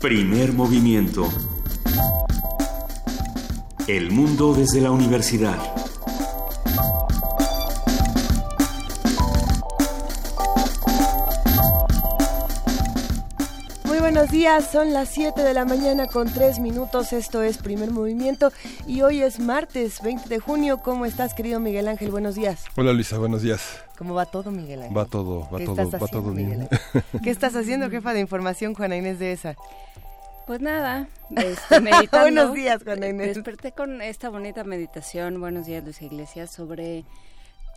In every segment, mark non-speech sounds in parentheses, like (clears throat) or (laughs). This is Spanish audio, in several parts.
Primer movimiento. El mundo desde la universidad. Muy buenos días, son las 7 de la mañana con 3 minutos, esto es Primer Movimiento y hoy es martes 20 de junio. ¿Cómo estás querido Miguel Ángel? Buenos días. Hola Luisa, buenos días. ¿Cómo va todo Miguel Ángel? Va todo, va todo, va todo bien. (laughs) ¿Qué estás haciendo, jefa de información, Juana Inés de esa? Pues nada, (laughs) este, meditando. Buenos días, Juana Inés. Desperté con esta bonita meditación, buenos días Luisa Iglesias, sobre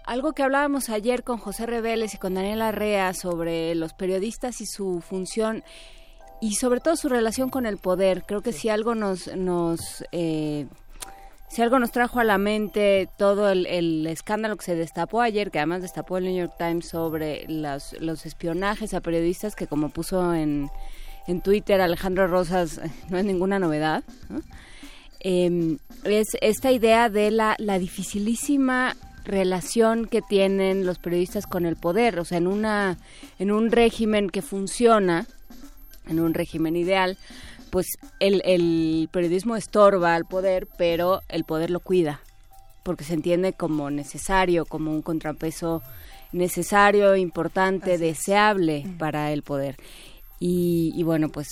algo que hablábamos ayer con José Reveles y con Daniela Arrea sobre los periodistas y su función y sobre todo su relación con el poder. Creo que si algo nos, nos eh, si algo nos trajo a la mente todo el, escándalo que se destapó ayer, que además destapó el New York Times sobre los, espionajes a periodistas, que como puso en, Twitter Alejandro Rosas, (laughs) no es ninguna novedad, em, es esta idea de la, la dificilísima relación que tienen los periodistas con el poder, o sea, en un régimen que funciona, en un régimen ideal, pues el, el periodismo estorba al poder, pero el poder lo cuida, porque se entiende como necesario, como un contrapeso necesario, importante, deseable para el poder. Y, y, bueno, pues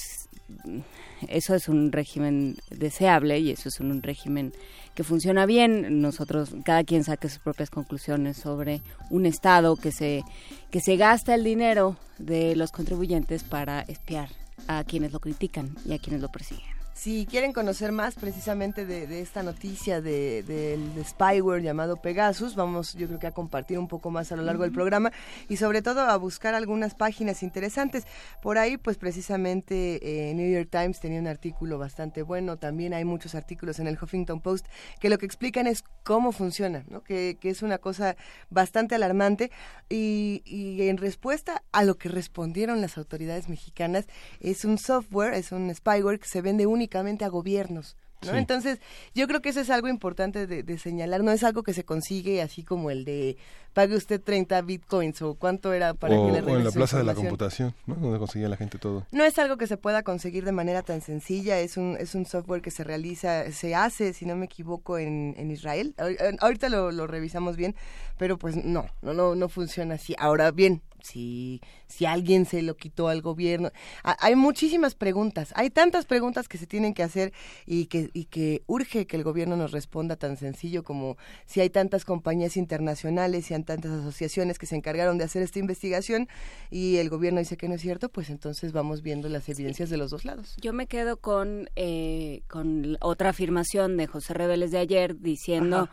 eso es un régimen deseable y eso es un régimen que funciona bien. Nosotros, cada quien saque sus propias conclusiones sobre un Estado que se, que se gasta el dinero de los contribuyentes para espiar a quienes lo critican y a quienes lo persiguen. Si quieren conocer más precisamente de, esta noticia del de, spyware llamado Pegasus, vamos yo creo que a compartir un poco más a lo largo del programa y sobre todo a buscar algunas páginas interesantes. Por ahí pues precisamente eh, New York Times tenía un artículo bastante bueno, también hay muchos artículos en el Huffington Post que lo que explican es cómo funciona, ¿no? que, que es una cosa bastante alarmante y, y en respuesta a lo que respondieron las autoridades mexicanas es un software, es un spyware que se vende únicamente a gobiernos. ¿no? Entonces, yo creo que eso es algo importante de, señalar, no es algo que se consigue así como el de pague usted 30 bitcoins o cuánto era para que le O en la plaza de la computación, ¿no? Donde conseguía la gente todo. No es algo que se pueda conseguir de manera tan sencilla, es un, es un software que se realiza, se hace, si no me equivoco, en, en Israel. Ahorita lo, lo revisamos bien, pero pues no, no, no, no funciona así. Ahora bien, si, si alguien se lo quitó al gobierno. hay muchísimas preguntas, hay tantas preguntas que se tienen que hacer y que, y que urge que el gobierno nos responda tan sencillo como si hay tantas compañías internacionales y hay tantas asociaciones que se encargaron de hacer esta investigación y el gobierno dice que no es cierto, pues entonces vamos viendo las evidencias de los dos lados. Yo me quedo con, eh, con otra afirmación de José Reveles de ayer diciendo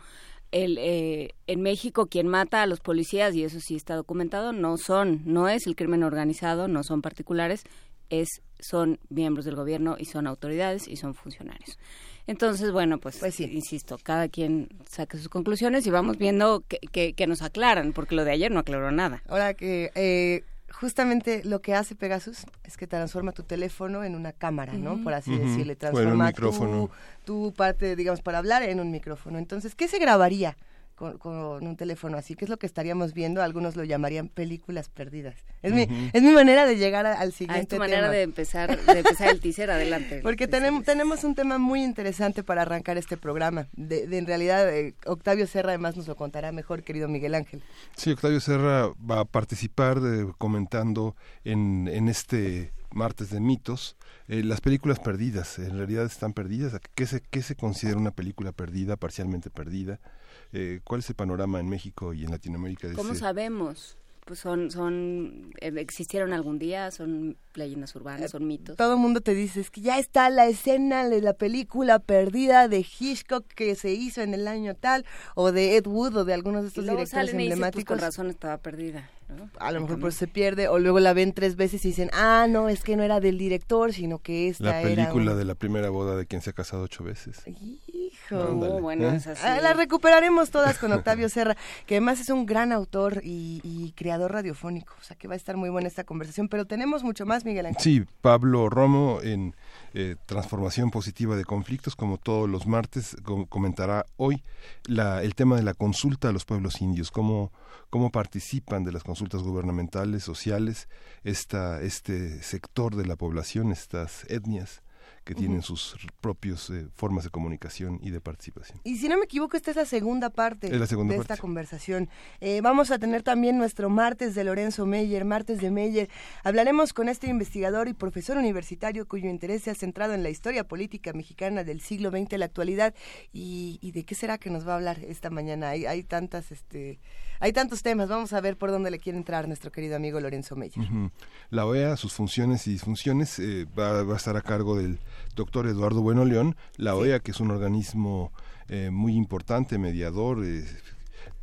el, eh, en México quien mata a los policías, y eso sí está documentado, no son, no es el crimen organizado, no son particulares, es, son miembros del gobierno y son autoridades y son funcionarios. Entonces, bueno, pues, pues insisto, cada quien saque sus conclusiones y vamos viendo que, que, nos aclaran, porque lo de ayer no aclaró nada. Ahora que eh, justamente lo que hace Pegasus es que transforma tu teléfono en una cámara, ¿no? Por así decirle, transforma tu, tu, parte, digamos, para hablar en un micrófono. Entonces, ¿qué se grabaría? Con, un teléfono así, que es lo que estaríamos viendo, algunos lo llamarían películas perdidas. Es, mi, es mi manera de llegar al siguiente tema. Es tu manera de empezar, de empezar el teaser, adelante. (laughs) Porque tenemos, tenemos un tema muy interesante para arrancar este programa. De, en realidad, eh, Octavio Serra además nos lo contará mejor, querido Miguel Ángel. Sí, Octavio Serra va a participar de, comentando en, en este martes de mitos, eh, las películas perdidas, en realidad están perdidas. ¿Qué se, ¿Qué se considera una película perdida, parcialmente perdida? Eh, ¿Cuál es el panorama en México y en Latinoamérica? De ¿Cómo sabemos? Pues son, son, eh, existieron algún día, son leyendas urbanas, son mitos. Todo el mundo te dice, es que ya está la escena de la película perdida de Hitchcock que se hizo en el año tal, o de Ed Wood, o de algunos de estos directores pues, emblemáticos. con razón estaba perdida. A lo mejor pues se pierde, o luego la ven tres veces y dicen, ah, no, es que no era del director, sino que esta La película de la primera boda de quien se ha casado ocho veces. Hijo, bueno, ¿eh? ah, la recuperaremos todas con Octavio Serra, que además es un gran autor y, creador radiofónico, o sea que va a estar muy buena esta conversación, pero tenemos mucho más, Miguel Ángel. Sí, Pablo Romo en eh, Transformación Positiva de Conflictos, como todos los martes, comentará hoy la, el tema de la consulta a los pueblos indios, cómo, cómo participan de las consultas gubernamentales, sociales, esta, este sector de la población, estas etnias que tienen sus propias eh, formas de comunicación y de participación. Y si no me equivoco, esta es la segunda parte de esta conversación. Eh, vamos a tener también nuestro martes de Lorenzo Meyer, martes de Meyer. Hablaremos con este investigador y profesor universitario cuyo interés se ha centrado en la historia política mexicana del siglo XX, la actualidad. ¿Y, de qué será que nos va a hablar esta mañana? Hay, hay tantas... este hay tantos temas, vamos a ver por dónde le quiere entrar nuestro querido amigo Lorenzo Meyer. La OEA, sus funciones y disfunciones, eh, va, a estar a cargo del doctor Eduardo Bueno León. La OEA, que es un organismo eh, muy importante, mediador, eh,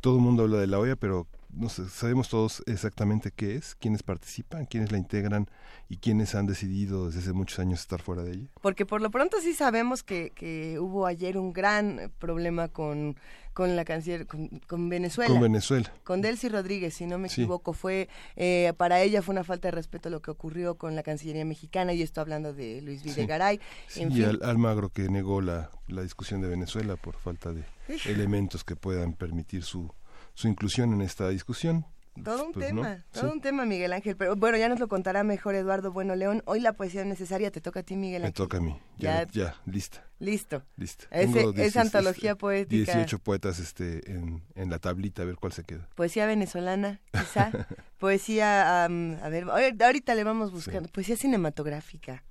todo el mundo habla de la OEA, pero no sabemos todos exactamente qué es, quiénes participan, quiénes la integran y quiénes han decidido desde hace muchos años estar fuera de ella. Porque por lo pronto sí sabemos que, que hubo ayer un gran problema con con la canciller, con, Venezuela. Con Venezuela. Con Delcy Rodríguez, si no me equivoco. Fue, eh, para ella fue una falta de respeto lo que ocurrió con la Cancillería mexicana, y esto hablando de Luis Videgaray. y Almagro que negó la, la discusión de Venezuela por falta de elementos que puedan permitir su, su inclusión en esta discusión. Todo un pues, tema, todo un tema, Miguel Ángel. Pero bueno, ya nos lo contará mejor Eduardo Bueno León. Hoy la poesía necesaria te toca a ti, Miguel Ángel. Me toca a mí. Ya, ya, lista. Listo. Listo. esa antología este, poética. 18 poetas este, en, en, la tablita, a ver cuál se queda. Poesía venezolana, quizá. (laughs) poesía, a ver, ahorita le vamos buscando. Poesía cinematográfica.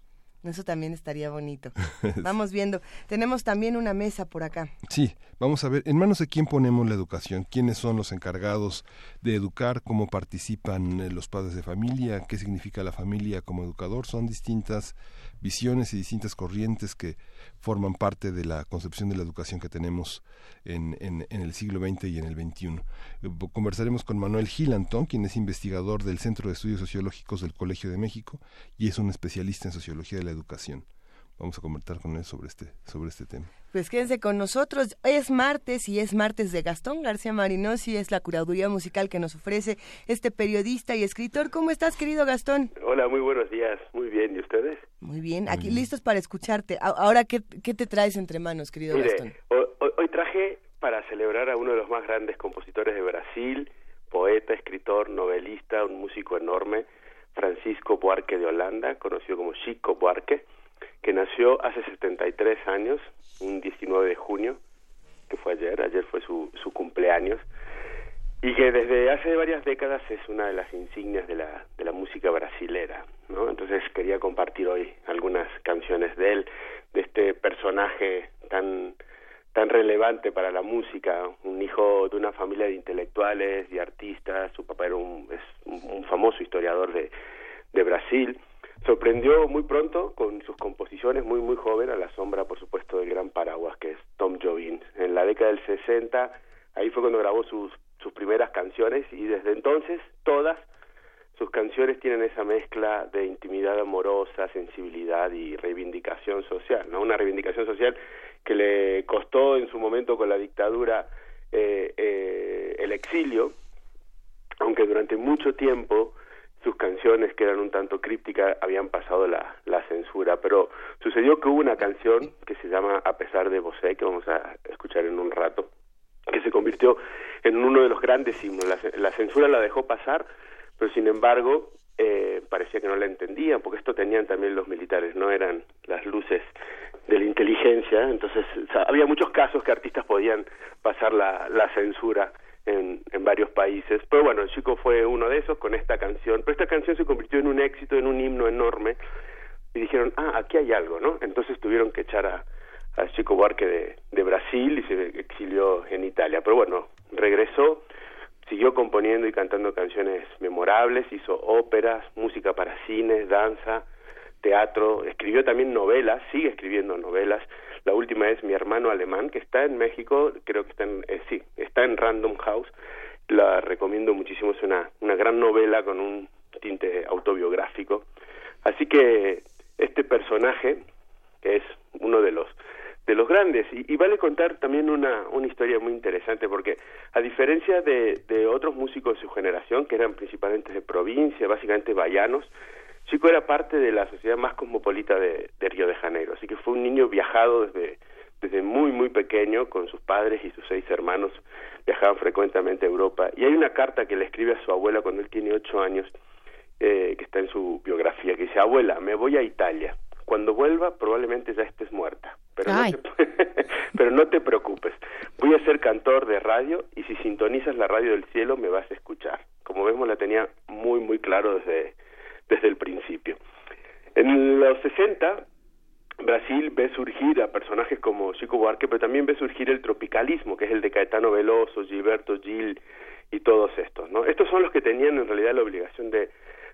Eso también estaría bonito. (laughs) Vamos viendo. Tenemos también una mesa por acá. Sí, vamos a ver, ¿en manos de quién ponemos la educación? ¿Quiénes son los encargados de educar? ¿Cómo participan eh, los padres de familia? ¿Qué significa la familia como educador? Son distintas visiones y distintas corrientes que forman parte de la concepción de la educación que tenemos en, en, el siglo XX y en el XXI. Eh, conversaremos con Manuel Gilanton, quien es investigador del Centro de Estudios Sociológicos del Colegio de México y es un especialista en sociología de la educación vamos a comentar con él sobre este, sobre este tema. Pues quédense con nosotros. Es martes y es martes de Gastón García Marinosi, es la curaduría musical que nos ofrece este periodista y escritor. ¿Cómo estás, querido Gastón? Hola, muy buenos días. Muy bien, ¿y ustedes? Muy bien, aquí listos para escucharte. Ahora, ¿qué, ¿qué, te traes entre manos, querido Gastón? Hoy, traje para celebrar a uno de los más grandes compositores de Brasil, poeta, escritor, novelista, un músico enorme, Francisco Buarque de Holanda, conocido como Chico Buarque que nació hace 73 años, un 19 de junio, que fue ayer, ayer fue su, su cumpleaños, y que desde hace varias décadas es una de las insignias de la, de la música brasilera, ¿no? Entonces quería compartir hoy algunas canciones de él, de este personaje tan tan relevante para la música, un hijo de una familia de intelectuales y artistas, su papá era un, es un famoso historiador de, de Brasil, sorprendió muy pronto con sus composiciones muy muy joven a la sombra por supuesto del gran paraguas que es Tom Jobim en la década del 60 ahí fue cuando grabó sus sus primeras canciones y desde entonces todas sus canciones tienen esa mezcla de intimidad amorosa, sensibilidad y reivindicación social, ¿no? Una reivindicación social que le costó en su momento con la dictadura eh, eh, el exilio, aunque durante mucho tiempo sus canciones que eran un tanto crípticas habían pasado la, censura, pero sucedió que hubo una canción que se llama A pesar de Bosé, que vamos a escuchar en un rato, que se convirtió en uno de los grandes himnos. La, censura la dejó pasar, pero sin embargo eh, parecía que no la entendían, porque esto tenían también los militares, no eran las luces de la inteligencia, entonces había muchos casos que artistas podían pasar la, la censura en, en varios países. Pero bueno, el chico fue uno de esos con esta canción. Pero esta canción se convirtió en un éxito, en un himno enorme. Y dijeron, ah, aquí hay algo, ¿no? Entonces tuvieron que echar a, Chico Buarque de Brasil y se exilió en Italia. Pero bueno, regresó, siguió componiendo y cantando canciones memorables, hizo óperas, música para cine, danza, teatro, escribió también novelas, sigue escribiendo novelas. La última es Mi hermano alemán, que está en México, creo que está en, eh, sí, está en Random House. La recomiendo muchísimo, es una, una gran novela con un tinte autobiográfico. Así que este personaje, que es uno de los de los grandes. Y, vale contar también una, una historia muy interesante, porque a diferencia de, de otros músicos de su generación, que eran principalmente de provincia, básicamente vallanos, Chico era parte de la sociedad más cosmopolita de, Río de Janeiro, así que fue un niño viajado desde, desde muy, muy pequeño, con sus padres y sus seis hermanos, viajaban frecuentemente a Europa. Y hay una carta que le escribe a su abuela cuando él tiene ocho años, eh, que está en su biografía, que dice, abuela, me voy a Italia. Cuando vuelva probablemente ya estés muerta, pero no, te, (laughs) pero no te preocupes. Voy a ser cantor de radio y si sintonizas la radio del cielo me vas a escuchar. Como vemos la tenía muy, muy claro desde, desde el principio. En los 60 Brasil ve surgir a personajes como Chico Buarque, pero también ve surgir el tropicalismo, que es el de Caetano Veloso, Gilberto Gil y todos estos, ¿no? Estos son los que tenían en realidad la obligación de,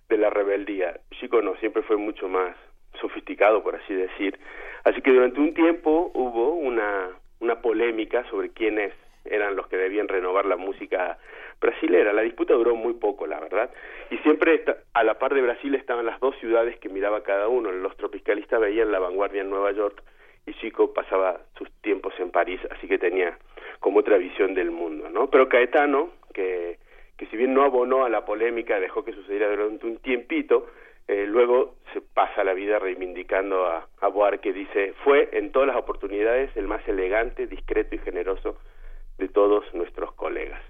de la rebeldía. Chico no, siempre fue mucho más sofisticado, por así decir. Así que durante un tiempo hubo una, una polémica sobre quiénes eran los que debían renovar la música brasilera. La disputa duró muy poco, la verdad. Y siempre a la par de Brasil estaban las dos ciudades que miraba cada uno. Los tropicalistas veían la vanguardia en Nueva York y Chico pasaba sus tiempos en París, así que tenía como otra visión del mundo, ¿no? Pero Caetano, que, que si bien no abonó a la polémica, dejó que sucediera durante un tiempito, eh, luego se pasa la vida reivindicando a, a Buarque, dice, fue en todas las oportunidades el más elegante, discreto y generoso de todos nuestros colegas.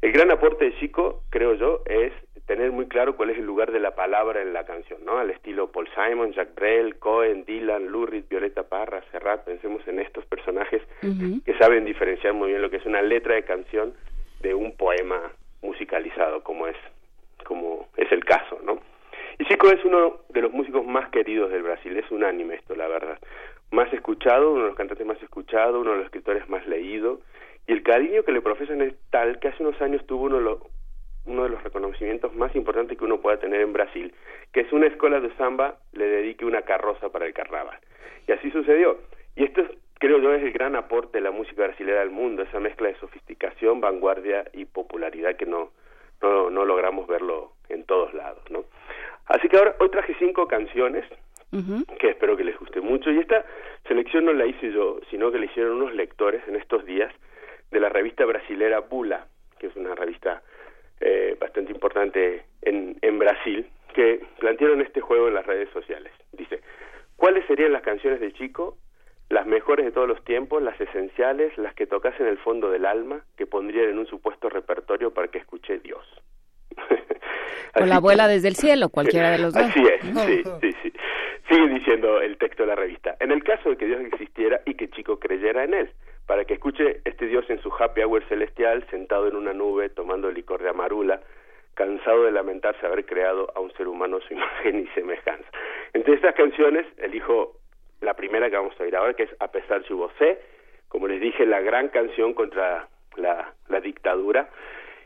El gran aporte de Chico, creo yo, es tener muy claro cuál es el lugar de la palabra en la canción, ¿no? Al estilo Paul Simon, Jack Brel, Cohen, Dylan, Lurid, Violeta Parra, Serrat, pensemos en estos personajes que saben diferenciar muy bien lo que es una letra de canción de un poema musicalizado, como es, como es el caso, ¿no? Chico es uno de los músicos más queridos del Brasil, es unánime esto, la verdad. Más escuchado, uno de los cantantes más escuchados, uno de los escritores más leídos, y el cariño que le profesan es tal que hace unos años tuvo uno de los, uno de los reconocimientos más importantes que uno pueda tener en Brasil, que es una escuela de samba le dedique una carroza para el carnaval. Y así sucedió. Y esto creo yo es el gran aporte de la música brasileña al mundo, esa mezcla de sofisticación, vanguardia y popularidad que no, no, no logramos verlo en todos lados, ¿no? Así que ahora hoy traje cinco canciones que espero que les guste mucho. Y esta selección no la hice yo, sino que la hicieron unos lectores en estos días de la revista brasilera Bula, que es una revista eh, bastante importante en, en Brasil, que plantearon este juego en las redes sociales. Dice, ¿cuáles serían las canciones de Chico? Las mejores de todos los tiempos, las esenciales, las que tocasen el fondo del alma, que pondrían en un supuesto repertorio para que escuche Dios. O la abuela desde el cielo, cualquiera de los dos. Así es, sí, sí, sí. Sigue diciendo el texto de la revista. En el caso de que Dios existiera y que Chico creyera en él, para que escuche este Dios en su happy hour celestial, sentado en una nube, tomando licor de amarula, cansado de lamentarse haber creado a un ser humano su (laughs) imagen y semejanza. Entre estas canciones, elijo la primera que vamos a oír ahora, que es A pesar su vocé, como les dije, la gran canción contra la, la dictadura,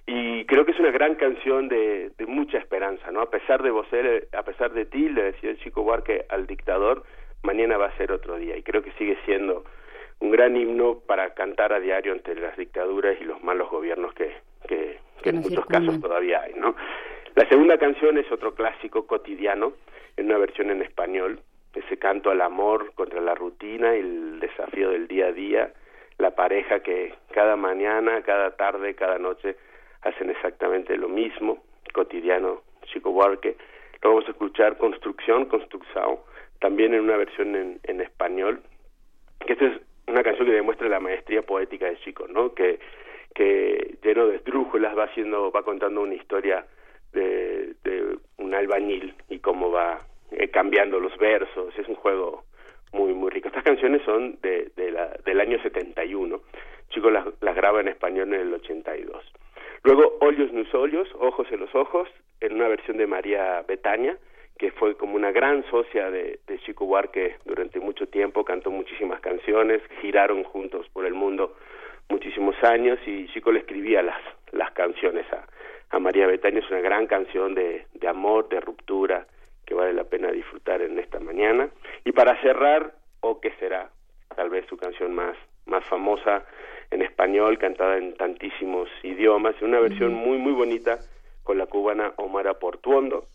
y creo que es una gran canción de, de mucha esperanza, ¿no? A pesar de vos, a pesar de ti, le decía el chico Buarque al dictador, mañana va a ser otro día, y creo que sigue siendo un gran himno para cantar a diario ante las dictaduras y los malos gobiernos que, que, en muchos casos todavía hay, ¿no? La segunda canción es otro clásico cotidiano, en una versión en español, ese canto al amor contra la rutina y el desafío del día a día, la pareja que cada mañana, cada tarde, cada noche hacen exactamente lo mismo, cotidiano, Chico Buarque. Lo vamos a escuchar Construcción, Construcción, también en una versión en, en español, que esta es una canción que demuestra la maestría poética de Chico, ¿no? Que, que lleno de esdrújulas va haciendo, va contando una historia de, de un albañil y cómo va eh, cambiando los versos, es un juego muy muy rico. Estas canciones son de, de la, del año 71, Chico las, las graba en español en el 82. Luego, Olios Nus Olios, Ojos en los Ojos, en una versión de María Betania, que fue como una gran socia de, de Chico Buarque durante mucho tiempo, cantó muchísimas canciones, giraron juntos por el mundo muchísimos años y Chico le escribía las, las canciones a, a María Betania, es una gran canción de, de amor, de ruptura, que vale la pena disfrutar en esta mañana. Y para cerrar, O que será, tal vez su canción más, más famosa, en español, cantada en tantísimos idiomas, en una versión muy, muy bonita con la cubana Omara Portuondo.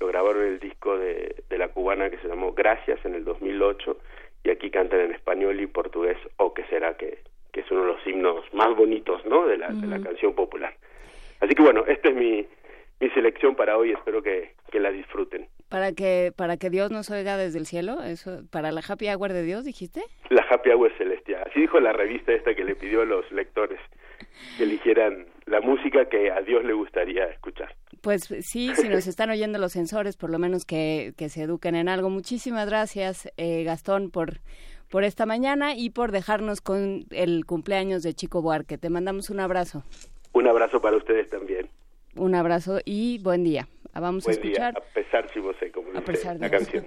Lo grabaron el disco de, de la cubana que se llamó Gracias en el 2008 y aquí cantan en español y portugués o que será que, que es uno de los himnos más bonitos no de la, de la canción popular. Así que bueno esta es mi mi selección para hoy espero que, que la disfruten. Para que para que Dios nos oiga desde el cielo eso para la happy hour de Dios dijiste. La happy hour celestial así dijo la revista esta que le pidió a los lectores que eligieran la música que a Dios le gustaría escuchar pues sí, si nos (laughs) están oyendo los sensores, por lo menos que, que se eduquen en algo. Muchísimas gracias, eh, Gastón, por, por esta mañana y por dejarnos con el cumpleaños de Chico Buarque. Te mandamos un abrazo. Un abrazo para ustedes también. Un abrazo y buen día. Vamos buen a escuchar. Día, a pesar si vos sé, como a pesar de la canción.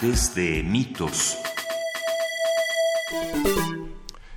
Martes de mitos.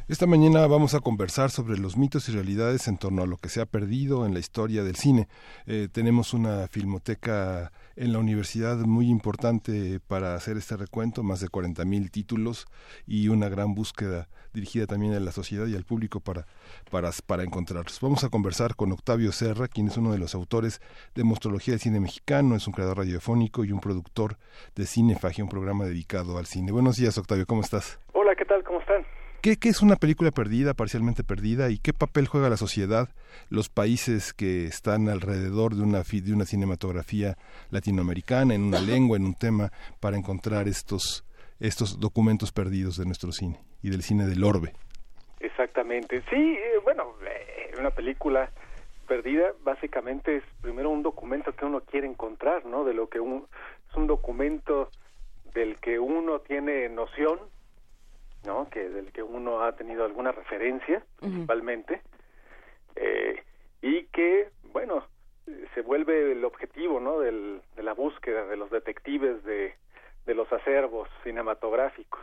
Esta mañana vamos a conversar sobre los mitos y realidades en torno a lo que se ha perdido en la historia del cine. Eh, tenemos una filmoteca en la universidad muy importante para hacer este recuento, más de 40.000 títulos y una gran búsqueda dirigida también a la sociedad y al público para, para, para encontrarlos. Vamos a conversar con Octavio Serra, quien es uno de los autores de Monstrología del Cine Mexicano, es un creador radiofónico y un productor de Cinefagia, un programa dedicado al cine. Buenos días, Octavio, ¿cómo estás? Hola, ¿qué tal? ¿Cómo están? ¿Qué, ¿Qué, es una película perdida, parcialmente perdida, y qué papel juega la sociedad, los países que están alrededor de una, de una cinematografía latinoamericana, en una (laughs) lengua, en un tema, para encontrar estos, estos documentos perdidos de nuestro cine y del cine del orbe? Exactamente. Sí, eh, bueno, eh, una película perdida básicamente es primero un documento que uno quiere encontrar, ¿no? De lo que un, es un documento del que uno tiene noción, ¿no? Que del que uno ha tenido alguna referencia, principalmente, eh, y que, bueno, se vuelve el objetivo, ¿no? Del, de la búsqueda de los detectives de, de los acervos cinematográficos.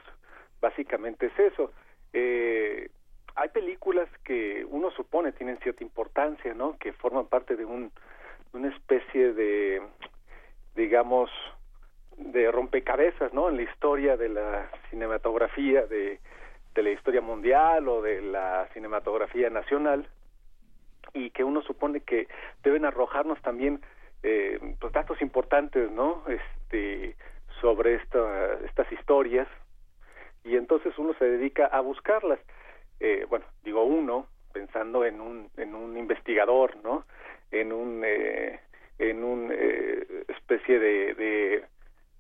Básicamente es eso. Eh, hay películas que uno supone tienen cierta importancia, ¿no? Que forman parte de un, una especie de, digamos, de rompecabezas, ¿no? En la historia de la cinematografía, de, de la historia mundial o de la cinematografía nacional, y que uno supone que deben arrojarnos también eh, pues datos importantes, ¿no? Este sobre esta, estas historias y entonces uno se dedica a buscarlas. Eh, bueno, digo uno pensando en un en un investigador, ¿no? En un eh, en un eh, especie de, de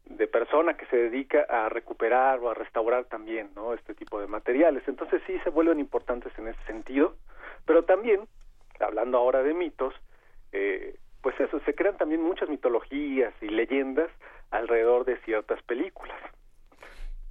de persona que se dedica a recuperar o a restaurar también, ¿no? Este tipo de materiales. Entonces sí se vuelven importantes en ese sentido, pero también hablando ahora de mitos, eh, pues eso, se crean también muchas mitologías y leyendas alrededor de ciertas películas.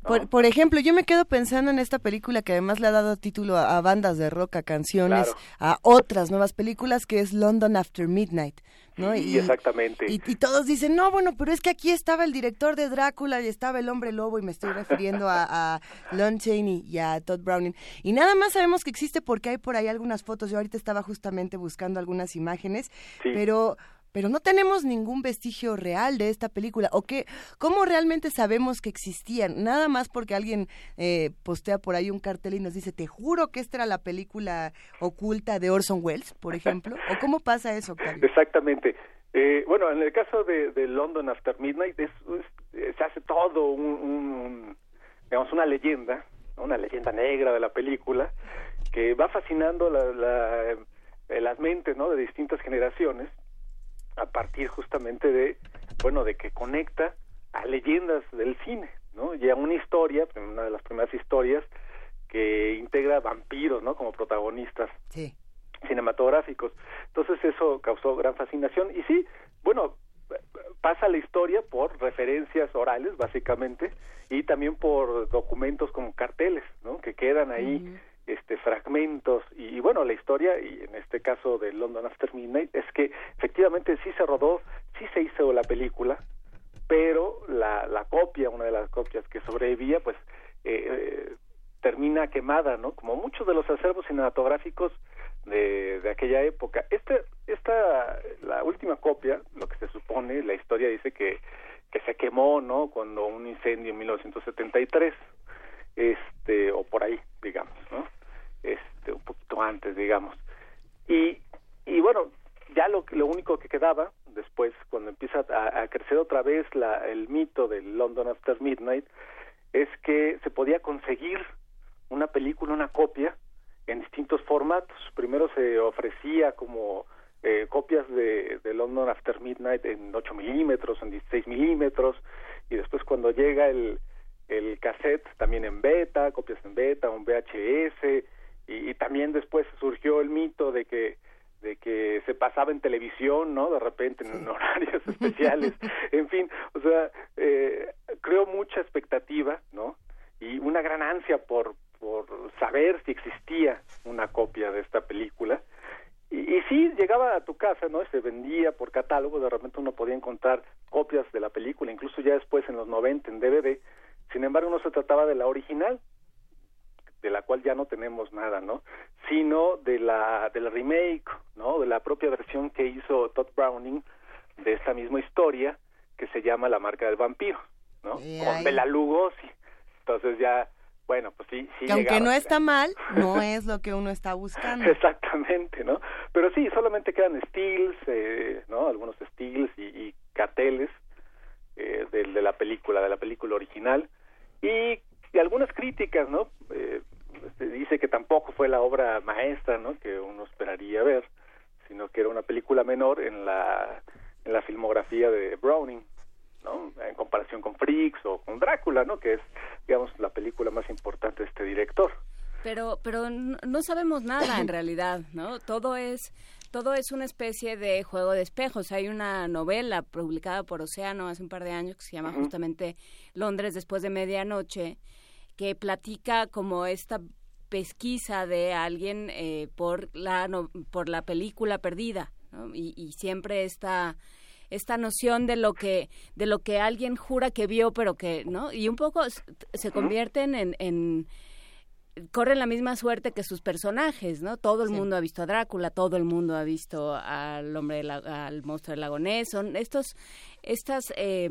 Por, por, ejemplo, yo me quedo pensando en esta película que además le ha dado título a, a bandas de rock, a canciones, Claro. a otras nuevas películas, que es London After Midnight. ¿no? Sí, exactamente. Y, y todos dicen, no, bueno, pero es que aquí estaba el director de Drácula y estaba el hombre lobo y me estoy refiriendo a, a Lon Chaney y a Todd Browning. Y nada más sabemos que existe porque hay por ahí algunas fotos. Yo ahorita estaba justamente buscando algunas imágenes, Sí. pero pero no tenemos ningún vestigio real de esta película. ¿O qué? ¿Cómo realmente sabemos que existían? Nada más porque alguien eh, postea por ahí un cartel y nos dice, te juro que esta era la película oculta de Orson Welles, por (laughs) ejemplo. ¿O cómo pasa eso, Octavio? Exactamente. Eh, bueno, en el caso de, de London After Midnight es, es- se hace todo un, un- digamos una leyenda, una leyenda negra de la película que va fascinando la, la- eh, las mentes, ¿no? De distintas generaciones a partir justamente de, bueno, de que conecta a leyendas del cine, ¿no? Y a una historia, una de las primeras historias que integra vampiros, ¿no? Como protagonistas Sí. cinematográficos. Entonces eso causó gran fascinación y sí, bueno, pasa la historia por referencias orales básicamente y también por documentos como carteles, ¿no? Que quedan ahí este fragmentos y, bueno, la historia y en este caso de London After Midnight es que efectivamente sí se rodó, sí se hizo la película, pero la, la copia, una de las copias que sobrevivía, pues eh, eh, termina quemada, ¿no? Como muchos de los acervos cinematográficos de, de aquella época. Este, esta, la última copia, lo que se supone, la historia dice que, que se quemó, ¿no? Cuando un incendio en 1973, este, o por ahí, digamos, ¿no? Este, un poquito antes, digamos. Y, y bueno, ya lo, lo único que quedaba después, cuando empieza a, crecer otra vez la, el mito del London After Midnight, es que se podía conseguir una película, una copia, en distintos formatos. Primero se ofrecía como eh, copias de, de, London After Midnight en 8 milímetros, en 16 milímetros, y después cuando llega el, el cassette también en beta, copias en beta, un VHS, y, y también después surgió el mito de que de que se pasaba en televisión, ¿no? De repente en sí. (laughs) horarios (laughs) especiales, en fin, o sea, eh, creo mucha expectativa, ¿no? Y una gran ansia por, por saber si existía una copia de esta película. Y, y sí, llegaba a tu casa, ¿no? Se vendía por catálogo, de repente uno podía encontrar copias de la película, incluso ya después en los 90 en DVD. Sin embargo, no se trataba de la original. De la cual ya no tenemos nada, ¿no? Sino de la del remake, ¿no? De la propia versión que hizo Todd Browning de esta misma historia que se llama La marca del vampiro, ¿no? Con Bela Lugosi. Entonces ya, bueno, pues sí, sí que aunque llegaba. no está mal, no (laughs) es lo que uno está buscando. Exactamente, ¿no? Pero sí, solamente quedan stills, eh, ¿no? Algunos stills y, y carteles eh, de, de la película, de la película original. Y, y algunas críticas, ¿no? Eh, se dice que tampoco fue la obra maestra, ¿no? Que uno esperaría ver, sino que era una película menor en la, en la filmografía de Browning, ¿no? En comparación con Freaks o con Drácula, ¿no? Que es, digamos, la película más importante de este director. Pero, pero no sabemos nada en realidad, ¿no? Todo es, todo es una especie de juego de espejos. Hay una novela publicada por Océano hace un par de años que se llama justamente Londres después de medianoche, que platica como esta pesquisa de alguien eh, por la no- por la película perdida, ¿no? y, y siempre esta esta noción de lo que de lo que alguien jura que vio pero que no y un poco se convierten en, en corren la misma suerte que sus personajes, ¿no? Todo el Sí. mundo ha visto a Drácula, todo el mundo ha visto al hombre, la- al monstruo del lago Ness. Son estos, estas eh,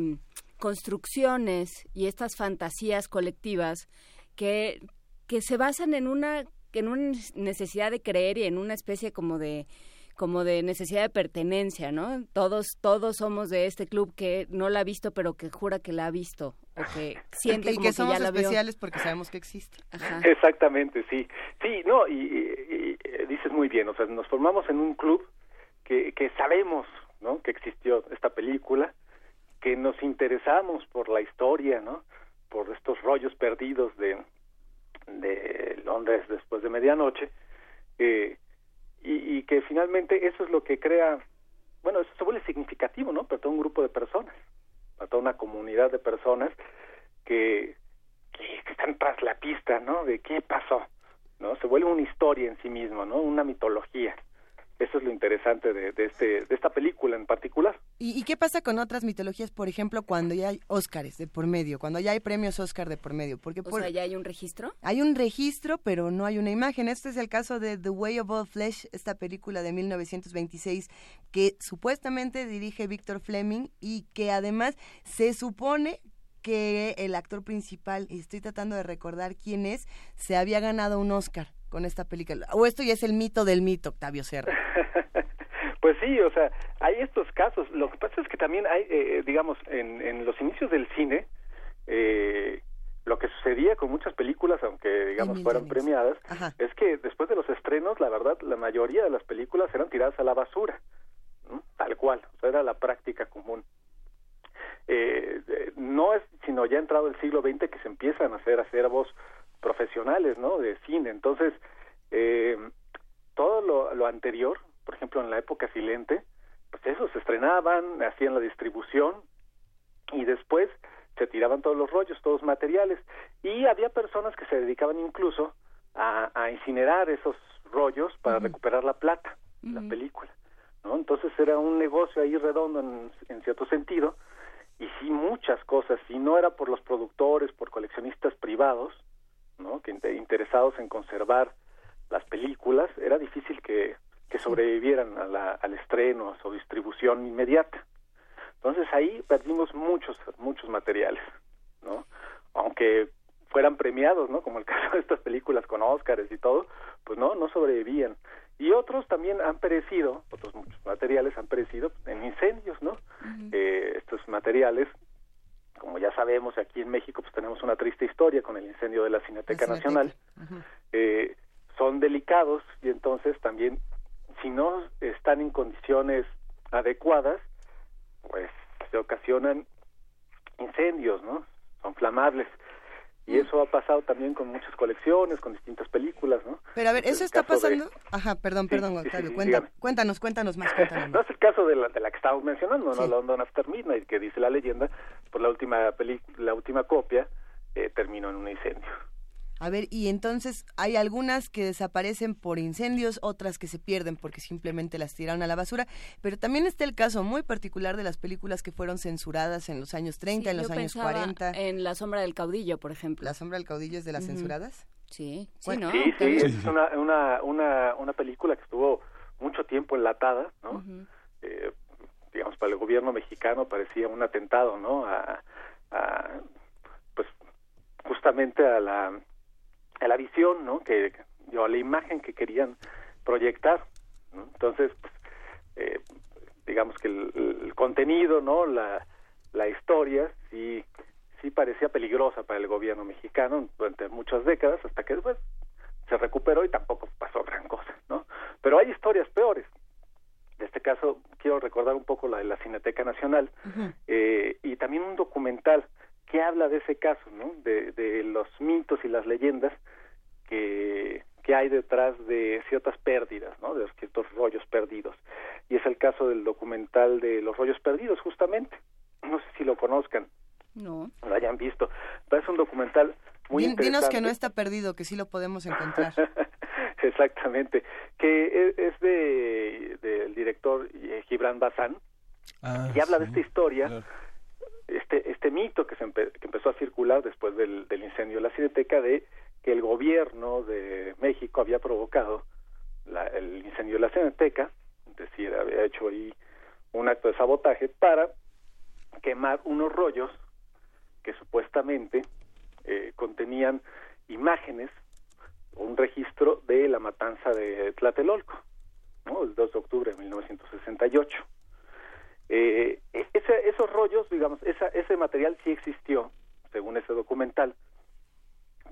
construcciones y estas fantasías colectivas que, que se basan en una, en una necesidad de creer y en una especie como de como de necesidad de pertenencia, ¿no? Todos todos somos de este club que no la ha visto pero que jura que la ha visto o que (laughs) siente y como que que somos ya la vio. especiales porque sabemos que existe. Ajá. Exactamente, sí. Sí, no, y, y- y, dices muy bien, o sea, nos formamos en un club que, que sabemos, ¿no? Que existió esta película, que nos interesamos por la historia, ¿no? Por estos rollos perdidos de, de Londres después de medianoche, eh, y, y que finalmente eso es lo que crea, bueno, eso se vuelve significativo, ¿no? Para todo un grupo de personas, para toda una comunidad de personas que, que, están tras la pista, ¿no? De qué pasó, ¿no? Se vuelve una historia en sí mismo, ¿no? Una mitología. Eso es lo interesante de, de este, de esta película en particular. ¿Y, y qué pasa con otras mitologías, por ejemplo, cuando ya hay Óscares de por medio, cuando ya hay premios Óscar de por medio? Porque O por- sea, ya hay un registro. hay un registro, pero no hay una imagen. Este es el caso de The Way of All Flesh, esta película de 1926 que supuestamente dirige Victor Fleming y que además se supone que el actor principal, y estoy tratando de recordar quién es, se había ganado un Oscar con esta película. O esto ya es el mito del mito, Octavio Serra. (laughs) Pues sí, o sea, hay estos casos. Lo que pasa es que también hay, eh, digamos, en, en los inicios del cine, eh, lo que sucedía con muchas películas, aunque digamos fueran premiadas, Ajá. es que después de los estrenos, la verdad, la mayoría de las películas eran tiradas a la basura, ¿no? tal cual, o sea, era la práctica común. Eh, eh, no es sino ya entrado el siglo XX que se empiezan a hacer acervos profesionales, ¿no? De cine. Entonces, eh, todo lo, lo anterior, por ejemplo, en la época silente, pues eso, se estrenaban, hacían la distribución y después se tiraban todos los rollos, todos los materiales. Y había personas que se dedicaban incluso a, a incinerar esos rollos para recuperar la plata la película. ¿no? Entonces era un negocio ahí redondo en, en cierto sentido y sí muchas cosas, si no era por los productores, por coleccionistas privados, ¿no? que inte- interesados en conservar las películas, era difícil que, que sobrevivieran a la- al estreno, a su distribución inmediata. Entonces ahí perdimos muchos, muchos materiales, ¿no? Aunque fueran premiados, ¿no? Como el (laughs) caso de estas películas con Óscares y todo, pues no, no sobrevivían. Y otros también han perecido, otros muchos materiales han perecido en incendios, ¿no? Eh, estos materiales, como ya sabemos, aquí en México pues tenemos una triste historia con el incendio de la Cineteca La Nacional. Eh, son delicados y entonces también, si no están en condiciones adecuadas, pues se ocasionan incendios, ¿no? Son flamables. Y eso ha pasado también con muchas colecciones, con distintas películas, ¿no? Pero a ver, Es ¿eso está de- pasando? Ajá, perdón, Sí, perdón, sí, Octavio, sí, cuéntanos, cuéntanos más, cuéntanos (laughs) No es el caso de la, de la que estábamos mencionando, ¿no? London After Midnight, que dice la leyenda, por la última peli la última copia eh, terminó en un incendio. A ver, y entonces hay algunas que desaparecen por incendios, otras que se pierden porque simplemente las tiraron a la basura, pero también está el caso muy particular de las películas que fueron censuradas en los años 30, Sí, en los yo años pensaba 40. En La sombra del caudillo, por ejemplo. ¿La sombra del caudillo es de las censuradas? Sí, sí, Bueno, ¿no? Sí, sí, es una, una, una, una película que estuvo mucho tiempo enlatada, ¿no? Eh, digamos, para el gobierno mexicano parecía un atentado, ¿no? A, a, pues, justamente a la, a la visión, ¿no? Que, o a la imagen que querían proyectar, ¿no? Entonces, pues, eh, digamos que el, el contenido, ¿no? La, la historia, sí, sí parecía peligrosa para el gobierno mexicano durante muchas décadas, hasta que después se recuperó y tampoco pasó gran cosa, ¿no? Pero hay historias peores. En este caso, quiero recordar un poco la de la Cineteca Nacional eh, y también un documental que habla de ese caso, ¿no? De, de los mitos y las leyendas que, que hay detrás de ciertas pérdidas, ¿no? De ciertos rollos perdidos. Y es el caso del documental de los rollos perdidos, justamente. No sé si lo conozcan, No. lo hayan visto. Pero es un documental muy Din- interesante. Dinos que no está perdido, que sí lo podemos encontrar. (laughs) Exactamente, que es, es de del director eh, Gibran Bazán Ah, y habla sí, de esta historia, claro. Este este mito que se que empezó a circular después del, del incendio de la Cineteca de que el gobierno de México había provocado la- el incendio de la Cineteca, es decir, había hecho ahí un acto de sabotaje para quemar unos rollos que supuestamente eh, contenían imágenes o un registro de la matanza de Tlatelolco, el 2 de octubre de 1968. Eh, ese- esos rollos, digamos, esa- ese material sí existió, según ese documental,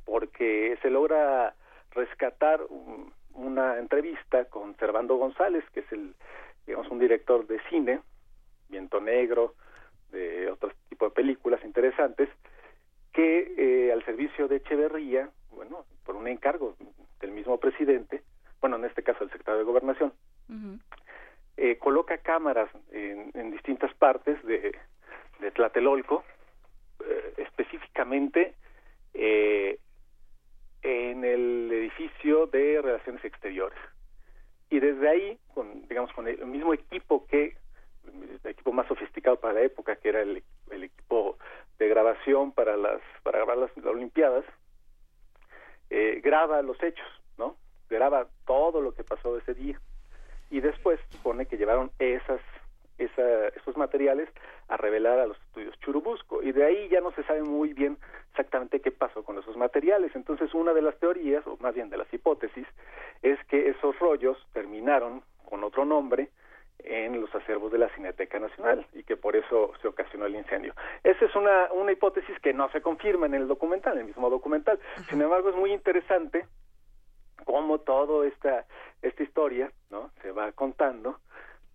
porque se logra rescatar un- una entrevista con Servando González, que es el, digamos, un director de cine, Viento Negro, de otro tipo de películas interesantes, que eh, al servicio de Echeverría, bueno, por un encargo del mismo presidente, bueno, en este caso el secretario de Gobernación. Eh, coloca cámaras en, en distintas partes de, de Tlatelolco, eh, específicamente eh, en el edificio de Relaciones Exteriores. Y desde ahí, con, digamos, con el mismo equipo que, el equipo más sofisticado para la época, que era el, equipo de grabación para las para grabar las, las Olimpiadas, eh, graba los hechos, ¿no? Graba todo lo que pasó ese día y después supone que llevaron esas, esa, esos materiales a revelar a los estudios Churubusco y de ahí ya no se sabe muy bien exactamente qué pasó con esos materiales. Entonces una de las teorías, o más bien de las hipótesis, es que esos rollos terminaron con otro nombre en los acervos de la Cineteca Nacional y que por eso se ocasionó el incendio. Esa es una, una hipótesis que no se confirma en el documental, en el mismo documental. Sin embargo, es muy interesante cómo toda esta esta historia no se va contando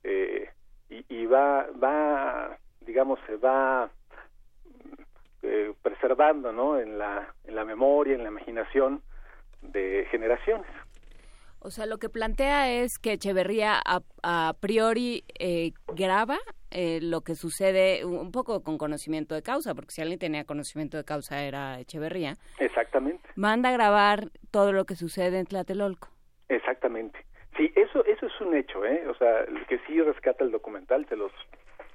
eh, y, y va va digamos se va eh, preservando no en la en la memoria en la imaginación de generaciones O sea, lo que plantea es que Echeverría a, a priori eh, graba eh, lo que sucede un poco con conocimiento de causa, porque si alguien tenía conocimiento de causa era Echeverría, exactamente. Manda a grabar todo lo que sucede en Tlatelolco. exactamente. Sí eso eso es un hecho eh o sea el que sí rescata el documental te los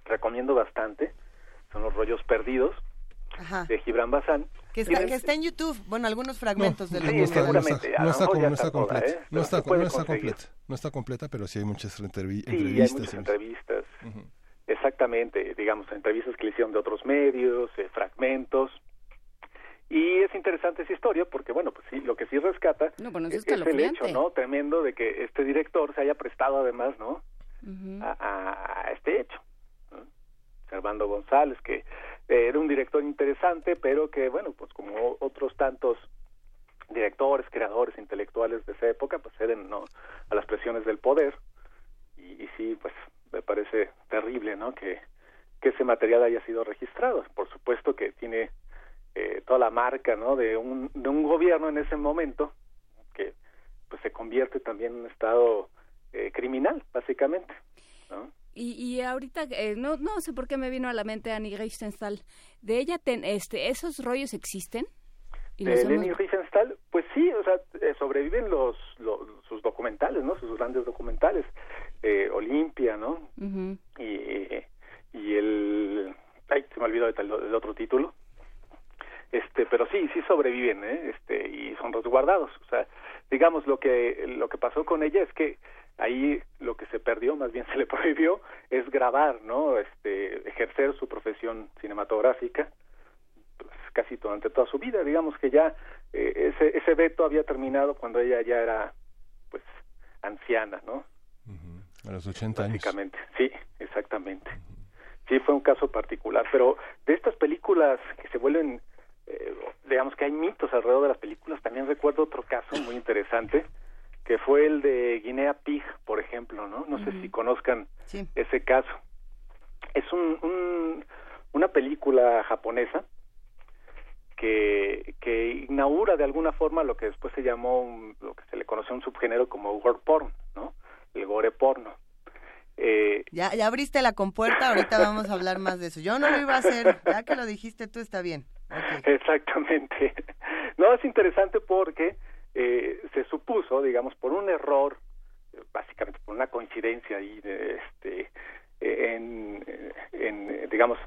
recomiendo bastante son los rollos perdidos Ajá. de Gibran Bazán Que está, que está en YouTube. Bueno, algunos fragmentos de no, los Sí, no está, no está, no com- toda. ¿eh? No está, no completa. No está completa, pero sí hay muchas entrevi- Sí, hay entrevistas. muchas entrevistas. Exactamente, digamos, entrevistas que le hicieron de otros medios, eh, fragmentos. Y es interesante esa historia porque, bueno, pues sí, lo que sí rescata No, bueno, eso es, el hecho, ¿no? Tremendo de que este director se haya prestado además, ¿no? A este hecho. ¿no? Servando González, que eh, era un director interesante, pero que, bueno, pues como otros tantos directores, creadores, intelectuales de esa época, pues ceden. A las presiones del poder. Y, y sí, pues me parece terrible, ¿no? Que, que ese material haya sido registrado. Por supuesto que tiene eh, toda la marca, ¿no? De un, de un gobierno en ese momento que pues se convierte también en un estado eh, criminal, básicamente, ¿no? Y, y ahorita, eh, no, no sé por qué me vino a la mente Annie Reichenstahl. De ella, ten- este, ¿esos rollos existen? Y de hemos- Leni Riefenstahl, pues sí, o sea, eh, sobreviven los, los sus documentales, ¿no? Sus grandes documentales, eh, Olimpia, ¿no? Y, y el, ay, se me olvidó el otro título, este, pero sí, sí sobreviven, ¿eh? este, y son resguardados. O sea, digamos lo que lo que pasó con ella es que ahí lo que se perdió, más bien (laughs) se le prohibió, es grabar, ¿no? Este, ejercer su profesión cinematográfica pues, casi durante toda su vida. Digamos que ya eh, ese ese veto había terminado cuando ella ya era, pues, anciana, ¿no? A los 80 años. Básicamente, sí, exactamente. Sí, fue un caso particular, pero de estas películas que se vuelven, eh, digamos que hay mitos alrededor de las películas, también recuerdo otro caso muy interesante, que fue el de Guinea Pig, por ejemplo, ¿no? No sé si conozcan Sí. ese caso. Es un, un- una película japonesa que, que inaugura de alguna forma lo que después se llamó, un- lo que se le conoció un subgénero como gore porn, ¿no? El gore porno. Eh, Ya, ya abriste la compuerta, ahorita vamos a hablar más de eso. Yo no lo iba a hacer, ya que lo dijiste tú está bien. (laughs) Exactamente. (laughs) No, es interesante porque eh, se supuso, digamos, por un error, básicamente por una coincidencia ahí, este, en, en, digamos,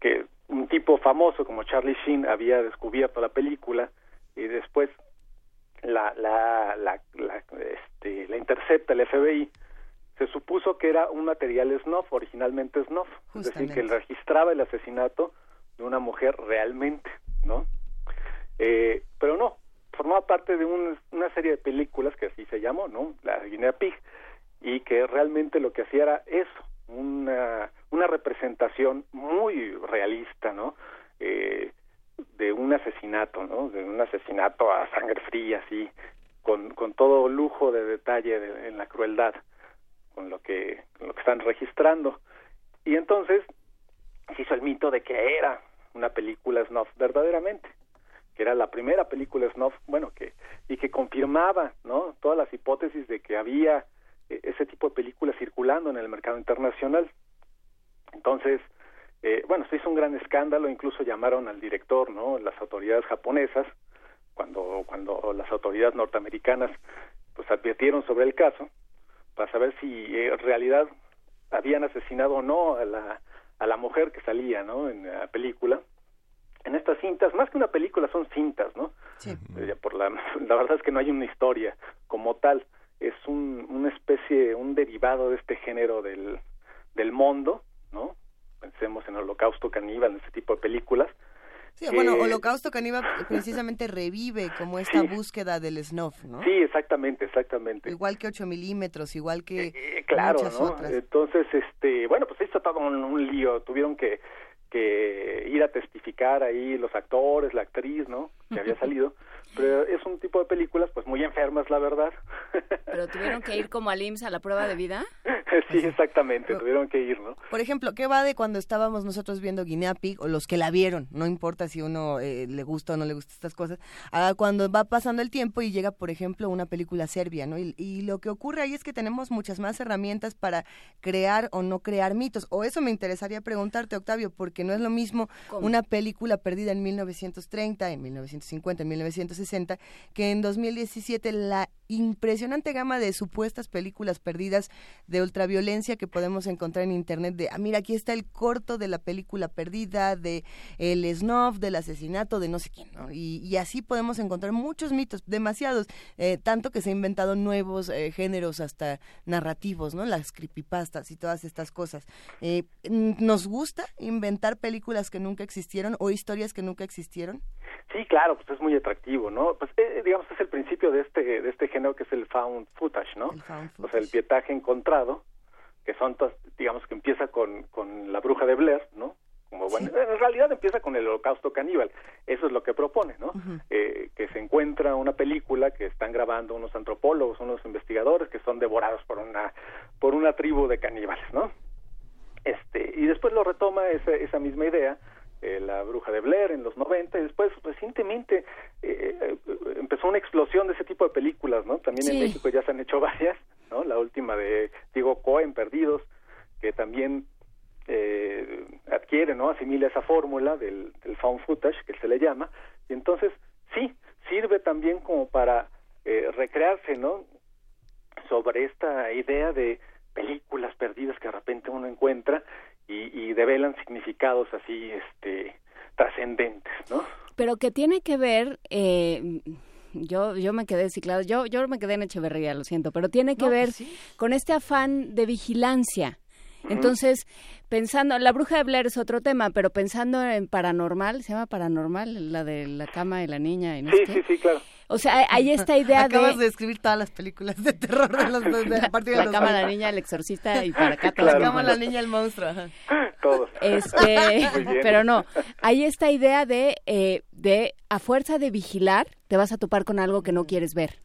que un tipo famoso como Charlie Sheen había descubierto la película y después la, la, la, la, este, la intercepta el FBI. Se supuso que era un material snuff, originalmente snuff, es decir, que registraba el asesinato de una mujer realmente, ¿no? Eh, pero no, formaba parte de un- una serie de películas que así se llamó, ¿no? La Guinea Pig, y que realmente lo que hacía era eso, una, una representación muy realista, ¿no? Eh, de un asesinato, ¿no? De un asesinato a sangre fría, así, con, con todo lujo de detalle de- en la crueldad, con lo que, con lo que están registrando. Y entonces se hizo el mito de que era una película snuff verdaderamente, que era la primera película snuff, bueno, que y que confirmaba, ¿no? Todas las hipótesis de que había eh, ese tipo de películas circulando en el mercado internacional. Entonces, eh, bueno, se hizo un gran escándalo, incluso llamaron al director, ¿no? Las autoridades japonesas, cuando cuando las autoridades norteamericanas pues advirtieron sobre el caso para saber si eh, en realidad habían asesinado o no a la a la mujer que salía, ¿no? En la película. En estas cintas, más que una película, son cintas, ¿no? Sí. Eh, por la, (laughs) la verdad es que no hay una historia como tal. Es un, una especie, un derivado de este género del, del mundo, ¿no? Pensemos en Holocausto Caníbal, en ese tipo de películas. Sí, bueno, Holocausto Caníbal (laughs) precisamente revive como esta búsqueda del snuff, ¿no? Sí, exactamente, exactamente. Igual que 8 milímetros, igual que Eh, claro, muchas ¿no? otras. Entonces, este, bueno, pues hizo todo un, un lío. Tuvieron que, que ir a testificar ahí los actores, la actriz, ¿no? Que había (laughs) salido. Pero es un tipo de películas, pues muy enfermas, la verdad. Pero tuvieron que ir como al IMSS a la prueba de vida. (laughs) sí, exactamente, tuvieron que ir, ¿no? Por ejemplo, ¿qué va de cuando estábamos nosotros viendo Guinea Pig o los que la vieron? No importa si uno eh, le gusta o no le gusta estas cosas. A cuando va pasando el tiempo y llega, por ejemplo, una película serbia, ¿no? Y, y lo que ocurre ahí es que tenemos muchas más herramientas para crear o no crear mitos. O eso me interesaría preguntarte, Octavio, porque no es lo mismo ¿Cómo? una película perdida en 1930, en 1950, en 1960, que en 2017 la impresionante gama de supuestas películas perdidas de ultraviolencia que podemos encontrar en internet de, ah, mira, aquí está el corto de la película perdida, de el snuff, del asesinato, de no sé quién, y así podemos encontrar muchos mitos, demasiados, eh, tanto que se han inventado nuevos eh, géneros hasta narrativos, ¿no? Las creepypastas y todas estas cosas. Eh, ¿Nos gusta inventar películas que nunca existieron o historias que nunca existieron? Sí, claro, pues es muy atractivo, ¿no? Pues eh, digamos es el principio de este de este género que es el found footage, ¿no? El found O sea, el pietaje encontrado, que son, digamos que empieza con, con la bruja de Blair, ¿no? Como, bueno, En realidad empieza con el holocausto caníbal, eso es lo que propone, ¿no? Eh, que se encuentra una película que están grabando unos antropólogos, unos investigadores que son devorados por una, por una tribu de caníbales, ¿no? Este, y después lo retoma esa, esa misma idea, eh, la bruja de Blair en los 90, y después recientemente eh, eh, empezó una explosión de ese tipo de películas, ¿no? También en. México ya se han hecho (laughs) varias, ¿no? La última de Diego Cohen, Perdidos, que también eh, adquiere, ¿no? Asimila esa fórmula del, del found footage, que se le llama, y entonces sí, sirve también como para eh, recrearse, ¿no? Sobre esta idea de películas perdidas que de repente uno encuentra y, y develan significados así, este, trascendentes, ¿no? pero que tiene que ver, eh, yo, yo me quedé, sí, claro, yo, yo me quedé en Echeverría, lo siento, pero tiene que No, ver pues sí. con este afán de vigilancia. Entonces, pensando, la bruja de Blair es otro tema, pero pensando en paranormal, se llama paranormal, la de la cama y la niña y no Sí, sé qué. sí, sí, claro. O sea, hay- esta idea (laughs) Acabas de, de describir todas las películas de terror de los de, a partir de la los cama, 90. la niña, el exorcista y (laughs) para acá La Claro. cama, la niña, el monstruo. ajá. Todos. Este, (laughs) pero no, hay esta idea de, eh, de a fuerza de vigilar, te vas a topar con algo que no quieres ver.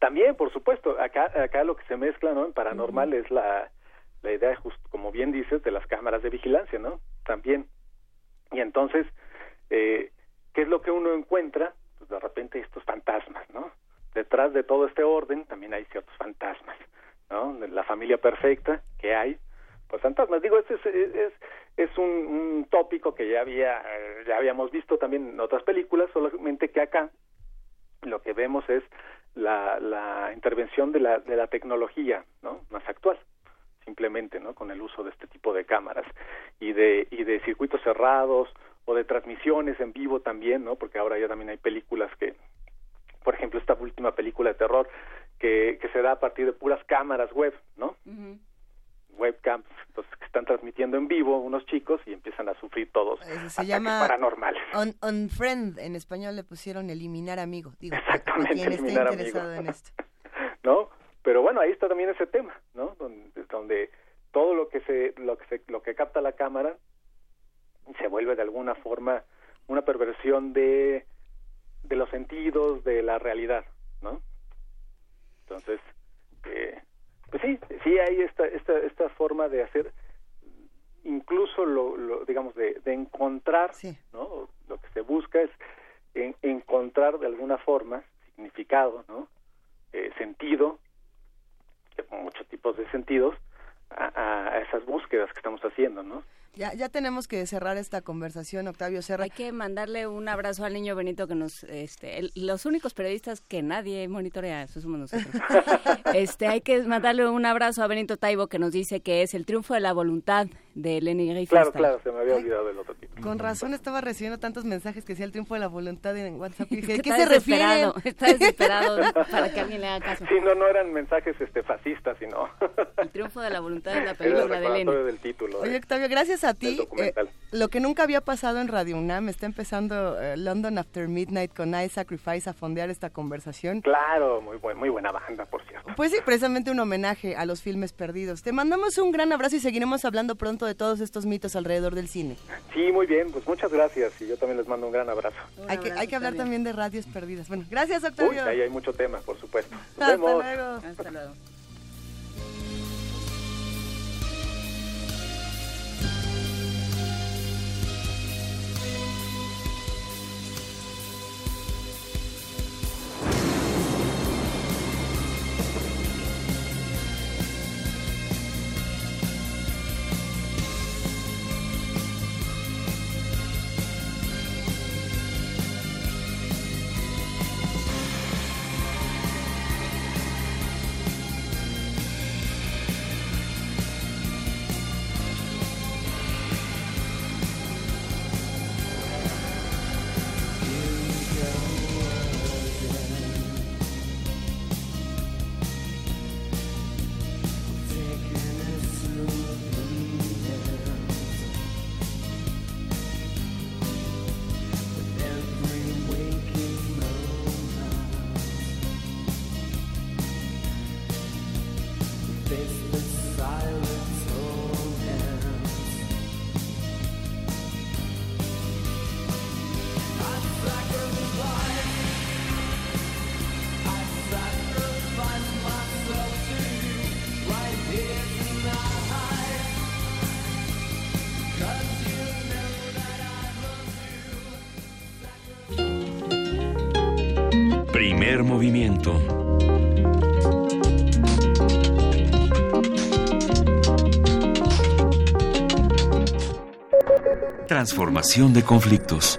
También, por supuesto, acá, acá lo que se mezcla, ¿no? En paranormal es la, la idea, justo como bien dices, de las cámaras de vigilancia, ¿no? También. Y entonces, eh, ¿qué es lo que uno encuentra? Pues de repente estos fantasmas, ¿no? Detrás de todo este orden también hay ciertos fantasmas, ¿no? De la familia perfecta que hay, pues fantasmas. Digo, este es, es, es, es un, un tópico que ya había, ya habíamos visto también en otras películas, solamente que acá lo que vemos es la, la intervención de la, de la tecnología ¿no? más actual simplemente no con el uso de este tipo de cámaras y de y de circuitos cerrados o de transmisiones en vivo también no porque ahora ya también hay películas que por ejemplo esta última película de terror que, que se da a partir de puras cámaras web no webcams entonces que están transmitiendo en vivo unos chicos y empiezan a sufrir todos se llama paranormales. On, Unfriend, en español le pusieron eliminar amigo. Digo, Exactamente, quien esté eliminar interesado en esto. (laughs) Pero bueno, ahí está también ese tema, ¿no? Donde, donde todo lo que se lo que se, lo que capta la cámara se vuelve de alguna forma una perversión de de los sentidos de la realidad, ¿no? Entonces, eh, pues sí, sí hay esta esta esta forma de hacer incluso lo, lo digamos de, de encontrar, Sí. ¿no? Lo que se busca es en- encontrar de alguna forma significado, ¿no? eh, sentido, muchos tipos de sentidos, a, a esas búsquedas que estamos haciendo, ¿no? Ya, ya tenemos que cerrar esta conversación, Octavio Serra. Hay que mandarle un abrazo al niño Benito que nos, este, el- los únicos periodistas que nadie monitorea, eso somos nosotros. (laughs) este, hay que mandarle un abrazo a Benito Taibo que nos dice que es el triunfo de la voluntad de Lenny Claro, Riefenstahl. claro, se me había olvidado del otro tipo. Con razón estaba recibiendo tantos mensajes que decía el triunfo de la voluntad en WhatsApp. Y (laughs) dije, ¿De qué está se refiere? desesperado, (laughs) Está desesperado para que alguien le haga caso. Sí, no, no eran mensajes este fascistas, sino (laughs) El triunfo de la voluntad es la el película de Lenny. del título. Oye, de- Octavio, gracias a ti. eh, lo que nunca había pasado en Radio UNAM está empezando eh, London After Midnight con I Sacrifice a fondear esta conversación. Claro, muy buen, muy buena banda, por cierto. Pues sí, precisamente un homenaje a los filmes perdidos. Te mandamos un gran abrazo y seguiremos hablando pronto de todos estos mitos alrededor del cine. Sí, muy bien, pues muchas gracias y yo también les mando un gran abrazo. Un Hay que, hay que hablar también de radios perdidas. Bueno, gracias, Uy, Octavio. ahí hay mucho tema, por supuesto. Nos Hasta vemos. luego. Hasta luego. Movimiento. Transformación de conflictos.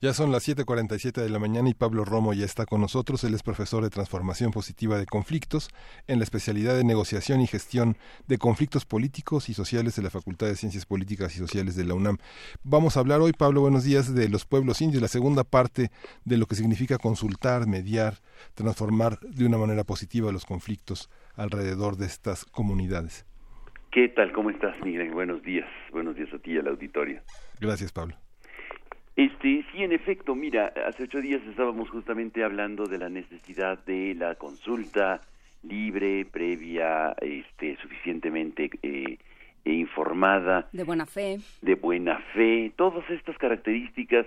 Ya son las 7:47 de la mañana y Pablo Romo ya está con nosotros. Él es profesor de transformación positiva de conflictos en la especialidad de negociación y gestión de conflictos políticos y sociales de la Facultad de Ciencias Políticas y Sociales de la UNAM. Vamos a hablar hoy, Pablo, buenos días, de los pueblos indios, la segunda parte de lo que significa consultar, mediar, transformar de una manera positiva los conflictos alrededor de estas comunidades. ¿Qué tal? ¿Cómo estás, Miguel? Buenos días. Buenos días a ti y al auditorio. Gracias, Pablo. Este, sí, en efecto, mira, hace ocho días estábamos justamente hablando de la necesidad de la consulta libre, previa, este, suficientemente eh, e informada, De buena fe. de buena fe, todas estas características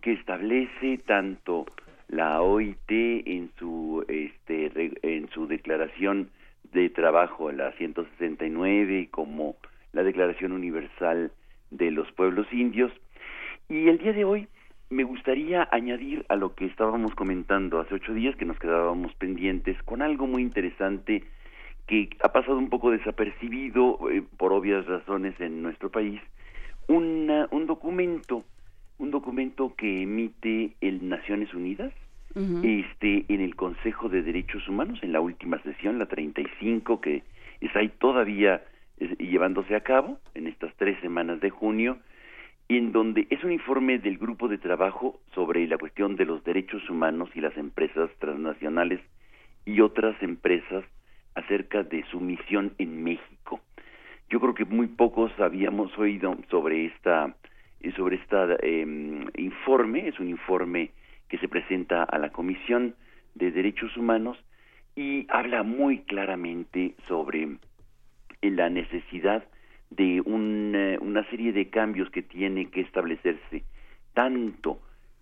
que establece tanto la OIT en su este en su declaración de trabajo la 169 como la Declaración Universal de los Pueblos Indios y el día de hoy me gustaría añadir a lo que estábamos comentando hace ocho días que nos quedábamos pendientes con algo muy interesante que ha pasado un poco desapercibido eh, por obvias razones en nuestro país. Una- un documento un documento que emite el Naciones Unidas este en el Consejo de Derechos Humanos en la última sesión la 35 que está ahí todavía llevándose a cabo en estas tres semanas de junio en donde es un informe del grupo de trabajo sobre la cuestión de los derechos humanos y las empresas transnacionales y otras empresas acerca de su misión en México. Yo creo que muy pocos habíamos oído sobre esta sobre esta em, informe, es un informe que se presenta a la Comisión de Derechos Humanos y habla muy claramente sobre la necesidad de un, eh, una serie de cambios que tiene que establecerse. Tanto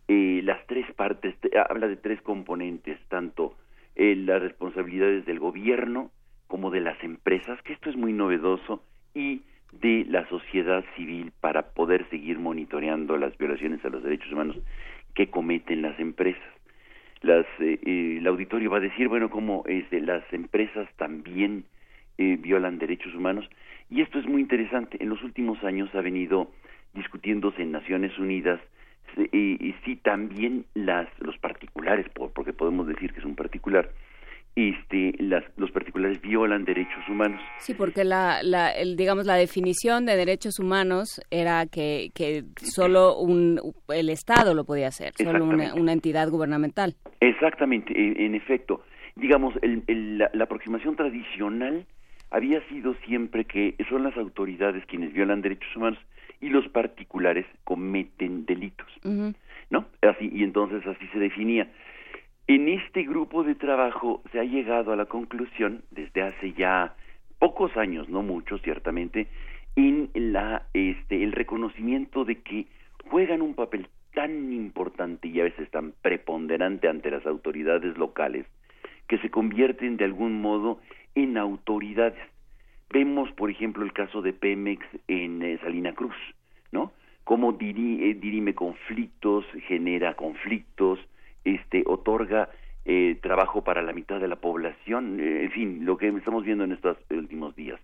eh, las tres partes te- habla de tres componentes tanto eh, las responsabilidades del gobierno como de las empresas que esto es muy novedoso y de la sociedad civil para poder seguir monitoreando las violaciones a los derechos humanos que cometen las empresas. Las eh, eh, el auditorio va a decir bueno cómo este, las empresas también eh, violan derechos humanos y esto es muy interesante en los últimos años ha venido discutiéndose en Naciones Unidas eh, y si también las los particulares por- porque podemos decir que es un particular este las los particulares violan derechos humanos Sí, porque la, la, el, digamos, la definición de derechos humanos era que, que solo un, el Estado lo podía hacer, solo una, entidad gubernamental. Exactamente, e- en efecto. Digamos, el- el- la, la aproximación tradicional había sido siempre que son las autoridades quienes violan derechos humanos y los particulares cometen delitos. ¿no? Así y entonces así se definía. En este grupo de trabajo se ha llegado a la conclusión desde hace ya pocos años, no muchos, ciertamente, en la este el reconocimiento de que juegan un papel tan importante y a veces tan preponderante ante las autoridades locales que se convierten de algún modo en autoridades. Vemos, por ejemplo, el caso de Pemex en eh, Salina Cruz, ¿no? Cómo diri- eh, dirime conflictos, genera conflictos, este, otorga eh, trabajo para la mitad de la población, eh, en fin, lo que estamos viendo en estos últimos días.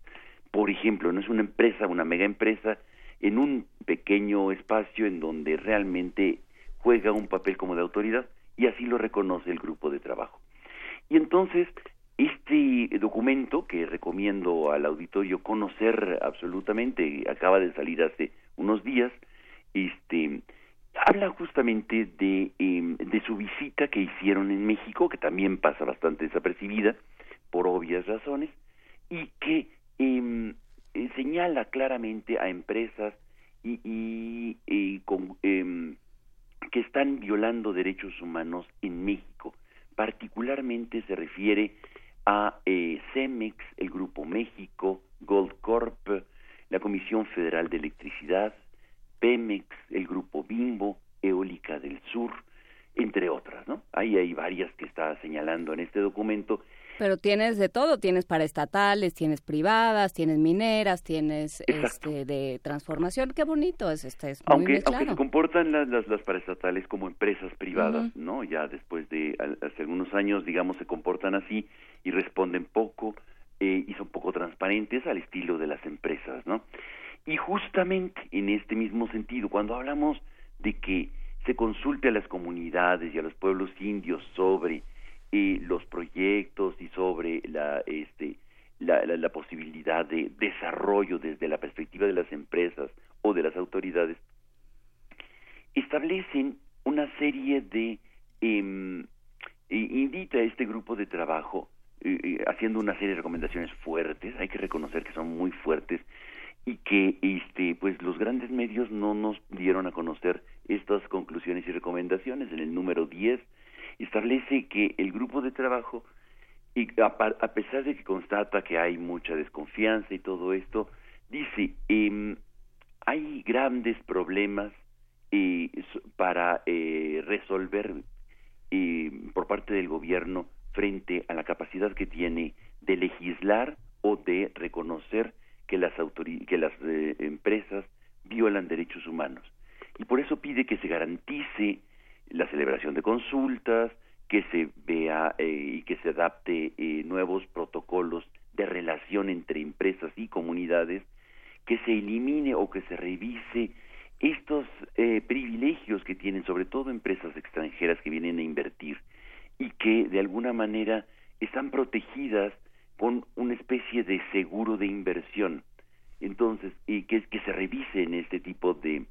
Por ejemplo, no es una empresa, una mega empresa, en un pequeño espacio en donde realmente juega un papel como de autoridad y así lo reconoce el grupo de trabajo. Y entonces, este documento que recomiendo al auditorio conocer absolutamente, acaba de salir hace unos días, este habla justamente de, em, su visita que hicieron en México, que también pasa bastante desapercibida por obvias razones, y que em, eh, señala claramente a empresas y, y, y con, em, que están violando derechos humanos en México. Particularmente se refiere a eh, Cemex, el Grupo México, Goldcorp, la Comisión Federal de Electricidad, Pemex, el Grupo Bimbo, Eólica del Sur, entre otras, ¿no? Ahí hay varias que está señalando en este documento Pero tienes de todo, tienes paraestatales, tienes privadas, tienes mineras, tienes este de transformación, qué bonito es este, es muy aunque, aunque mezclado. se comportan las, las, las paraestatales como empresas privadas, ¿no? Ya después de al- hace algunos años, digamos, se comportan así y responden poco eh, y son poco transparentes al estilo de las empresas, ¿no? Y justamente en este mismo sentido, cuando hablamos de que se consulte a las comunidades y a los pueblos indios sobre eh, los proyectos y sobre la, este, la, la, la posibilidad de desarrollo desde la perspectiva de las empresas o de las autoridades, establecen una serie de em, e invita a este grupo de trabajo eh, eh, haciendo una serie de recomendaciones fuertes, hay que reconocer que son muy fuertes y que este pues los grandes medios no nos dieron a conocer estas conclusiones y recomendaciones. En el número 10 establece que el grupo de trabajo y a, a pesar de que constata que hay mucha desconfianza y todo esto, dice em, hay grandes problemas eh, para eh, resolver eh, por parte del gobierno frente a la capacidad que tiene de legislar o de reconocer que las que las eh, empresas violan derechos humanos. Y por eso pide que se garantice la celebración de consultas que se vea eh, y que se adapte eh, nuevos protocolos de relación entre empresas y comunidades que se elimine o que se revise estos eh, privilegios que tienen sobre todo empresas extranjeras que vienen a invertir y que de alguna manera están protegidas con una especie de seguro de inversión. Entonces, y que, que se revise en este tipo de,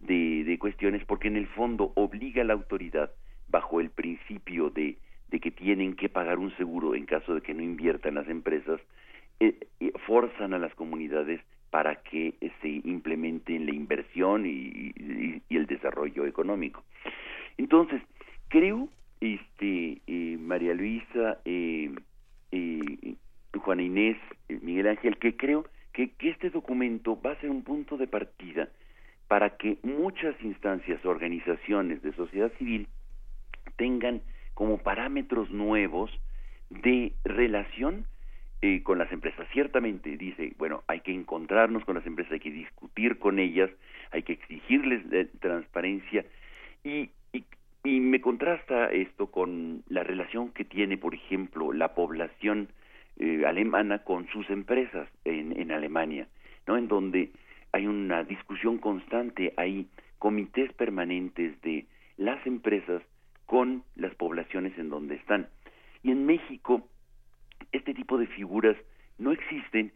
de, de cuestiones porque en el fondo obliga a la autoridad bajo el principio de, que tienen que pagar un seguro en caso de que no inviertan las empresas, eh, eh, forzan a las comunidades para que se implemente la inversión y, el desarrollo económico. Entonces, creo, este, eh, María Luisa, Juana Inés, Miguel Ángel, que creo que este documento va a ser un punto de partida para que muchas instancias, organizaciones de sociedad civil tengan como parámetros nuevos de relación eh, con las empresas. Ciertamente dice, bueno, hay que encontrarnos con las empresas, hay que discutir con ellas, hay que exigirles eh, transparencia y, y, y me contrasta esto con la relación que tiene, por ejemplo, la población eh, alemana con sus empresas en, en Alemania, ¿no? En donde hay una discusión constante, hay comités permanentes de las empresas con las poblaciones en donde están. Y en México, este tipo de figuras no existen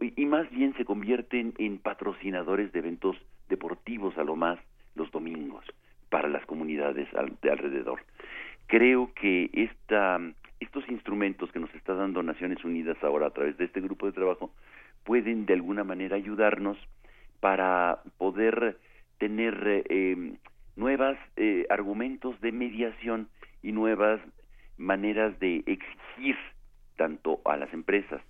y más bien se convierten en patrocinadores de eventos deportivos a lo más los domingos para las comunidades de alrededor. Creo que esta, estos instrumentos que nos está dando Naciones Unidas ahora a través de este grupo de trabajo pueden de alguna manera ayudarnos para poder tener eh, nuevas eh, argumentos de mediación y nuevas maneras de exigir tanto a las empresas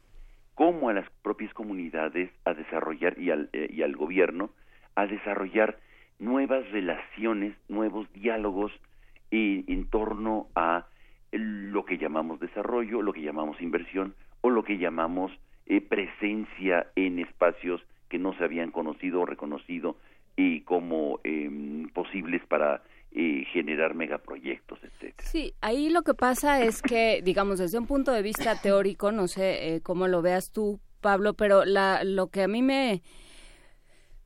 como a las propias comunidades a desarrollar y al, eh, y al gobierno a desarrollar nuevas relaciones, nuevos diálogos eh, en torno a lo que llamamos desarrollo, lo que llamamos inversión o lo que llamamos presencia en espacios que no se habían conocido o reconocido y como em, posibles para eh, generar megaproyectos, etcétera. Sí, ahí lo que pasa es que, (laughs) digamos, desde un punto de vista teórico, no sé eh, cómo lo veas tú, Pablo, pero la, lo que a mí me,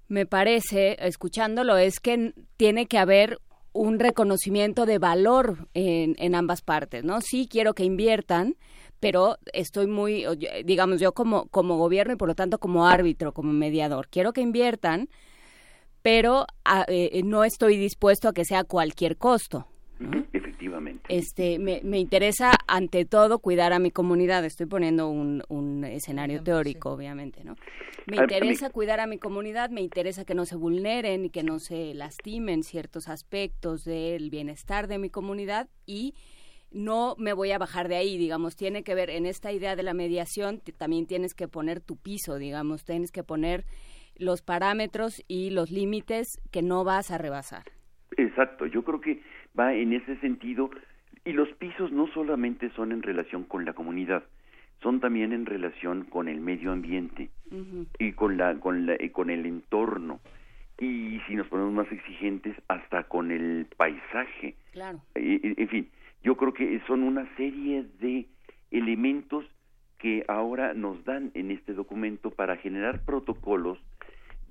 me parece, escuchándolo, es que tiene que haber un reconocimiento de valor en, en ambas partes, ¿no? Sí quiero que inviertan, pero estoy muy, digamos, yo como, como gobierno y por lo tanto como árbitro, como mediador, quiero que inviertan, pero ah, eh, no estoy dispuesto a que sea a cualquier costo. Efectivamente. Este, me, me interesa ante todo cuidar a mi comunidad. Estoy poniendo un, un escenario teórico, obviamente, ¿no? Me A- a interesa mí- cuidar a mi comunidad, me interesa que no se vulneren y que no se lastimen ciertos aspectos del bienestar de mi comunidad y no me voy a bajar de ahí, digamos, tiene que ver en esta idea de la mediación, también tienes que poner tu piso, digamos, tienes que poner los parámetros y los límites que no vas a rebasar. Exacto, yo creo que va en ese sentido y los pisos no solamente son en relación con la comunidad, son también en relación con el medio ambiente y con la con la y con el entorno y si nos ponemos más exigentes hasta con el paisaje. Claro. Y- y- En fin, yo creo que son una serie de elementos que ahora nos dan en este documento para generar protocolos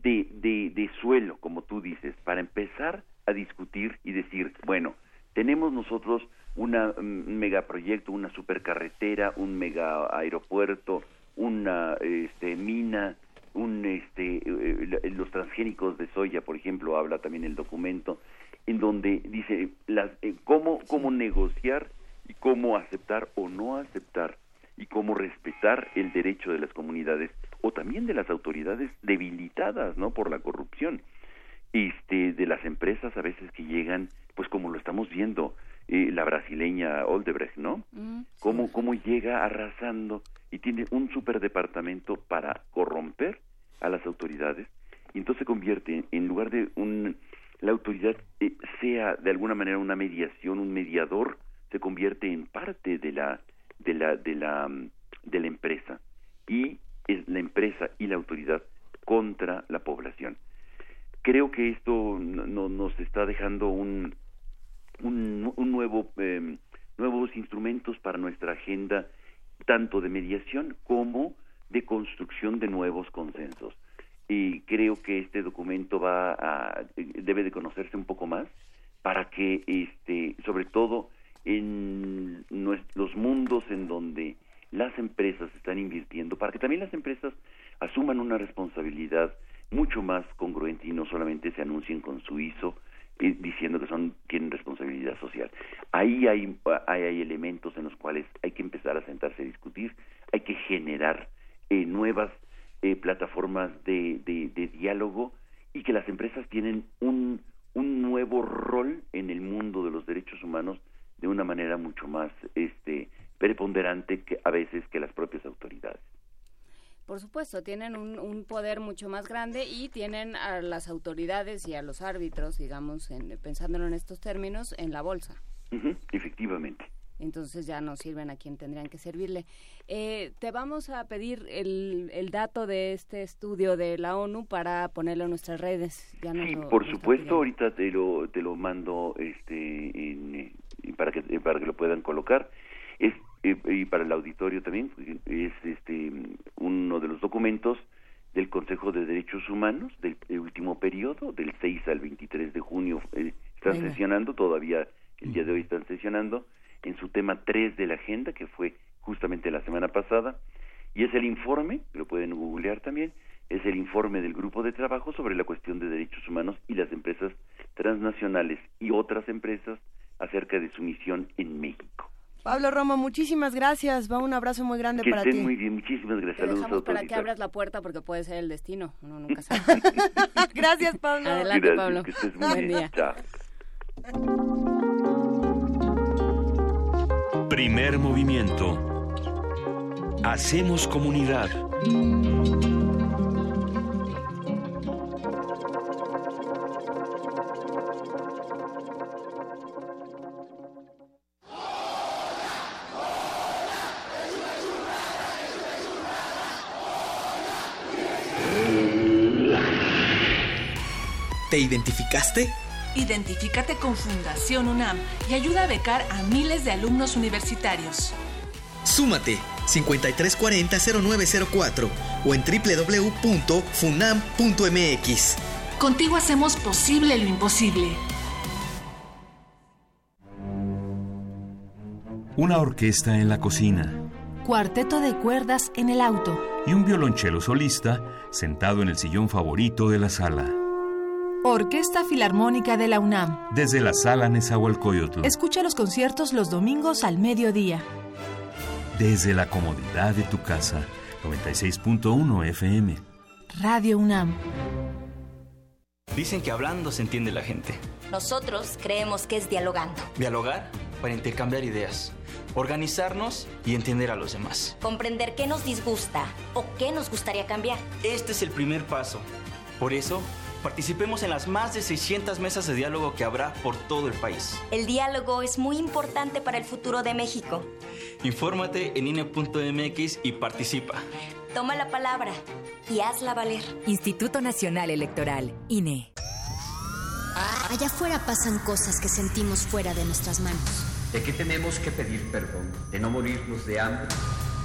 de, de, suelo, como tú dices, para empezar a discutir y decir, bueno, tenemos nosotros una, un megaproyecto, una supercarretera, un mega aeropuerto, una este, mina, un este eh, los transgénicos de soya, por ejemplo, habla también el documento en donde dice las, eh, cómo cómo negociar y cómo aceptar o no aceptar y cómo respetar el derecho de las comunidades o también de las autoridades debilitadas, ¿no? por la corrupción. Este de las empresas a veces que llegan, pues como lo estamos viendo, eh, la brasileña Oldebrecht, ¿no? Mm, cómo, cómo llega arrasando y tiene un superdepartamento para corromper a las autoridades y entonces se convierte en lugar de un la autoridad eh, sea de alguna manera una mediación un mediador se convierte en parte de la de la de la mm, de la empresa. Y es la empresa y la autoridad contra la población. Creo que esto no, no- nos está dejando un un, un nuevo eh, nuevos instrumentos para nuestra agenda tanto de mediación como de construcción de nuevos consensos y creo que este documento va a debe de conocerse un poco más para que este sobre todo en los mundos en donde las empresas están invirtiendo para que también las empresas asuman una responsabilidad mucho más congruente y no solamente se anuncien con su ISO eh, diciendo que son tienen responsabilidad social. Ahí hay, hay hay elementos en los cuales hay que empezar a sentarse a discutir, hay que generar eh, nuevas eh, plataformas de, de, de diálogo y que las empresas tienen un, un nuevo rol en el mundo de los derechos humanos de una manera mucho más este preponderante que a veces que las propias autoridades. Por supuesto, tienen un, un poder mucho más grande y tienen a las autoridades y a los árbitros, digamos, en- pensándolo en estos términos, en la bolsa. Efectivamente. Entonces ya no sirven a quien tendrían que servirle. Eh, te vamos a pedir el, el dato de este estudio de la ONU para ponerlo en nuestras redes. Ya Sí, lo- por supuesto, ahorita te lo te lo mando este en, eh, para que eh, para que lo puedan colocar. Es eh, y para el auditorio también es este uno de los documentos del Consejo de Derechos Humanos del último periodo del 6 al 23 de junio eh, están Venga. sesionando todavía el día de hoy están sesionando en su tema 3 de la agenda que fue justamente la semana pasada y es el informe, lo pueden googlear también, es el informe del grupo de trabajo sobre la cuestión de derechos humanos y las empresas transnacionales y otras empresas acerca de su misión en México. Pablo Romo, muchísimas gracias. Va un abrazo muy grande Que para estén ti. muy bien, muchísimas gracias. Te Saludos a dejamos para que abras la puerta porque puede ser el destino. Uno nunca sabe. (laughs) Gracias, Pablo. Adelante, Gracias, Pablo. que estés muy Buen bien. día. Chao. Primer movimiento. Hacemos comunidad. ¿Te identificaste? Identifícate con Fundación UNAM y ayuda a becar a miles de alumnos universitarios. Súmate 5340-0904 o en www.funam.mx. Contigo hacemos posible lo imposible. Una orquesta en la cocina Cuarteto de cuerdas en el auto. y un violonchelo solista sentado en el sillón favorito de la sala. Orquesta Filarmónica de la UNAM. Desde la sala Nezahualcóyotl. Escucha los conciertos los domingos al mediodía. Desde la comodidad de tu casa. 96.1 FM. Radio UNAM. Dicen que hablando se entiende la gente. Nosotros creemos que es dialogando, Dialogar para intercambiar ideas. Organizarnos y entender a los demás. comprender qué nos disgusta o qué nos gustaría cambiar. Este es el primer paso. Por eso, participemos en las más de 600 mesas de diálogo que habrá por todo el país. El diálogo es muy importante para el futuro de México. Infórmate en INE.mx y participa. Toma la palabra y hazla valer. Instituto Nacional Electoral, INE. Allá afuera pasan cosas que sentimos fuera de nuestras manos. ¿De qué tenemos que pedir perdón? ¿De no morirnos de hambre?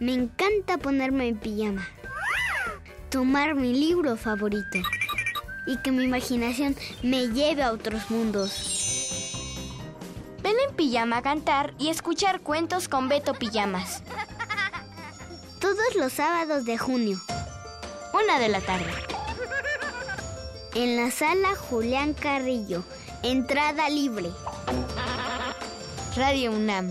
Me encanta ponerme en pijama, tomar mi libro favorito y que mi imaginación me lleve a otros mundos. Ven en pijama a cantar y escuchar cuentos con Beto Pijamas. Todos los sábados de junio, Una de la tarde. en la sala Julián Carrillo, entrada libre. Radio UNAM.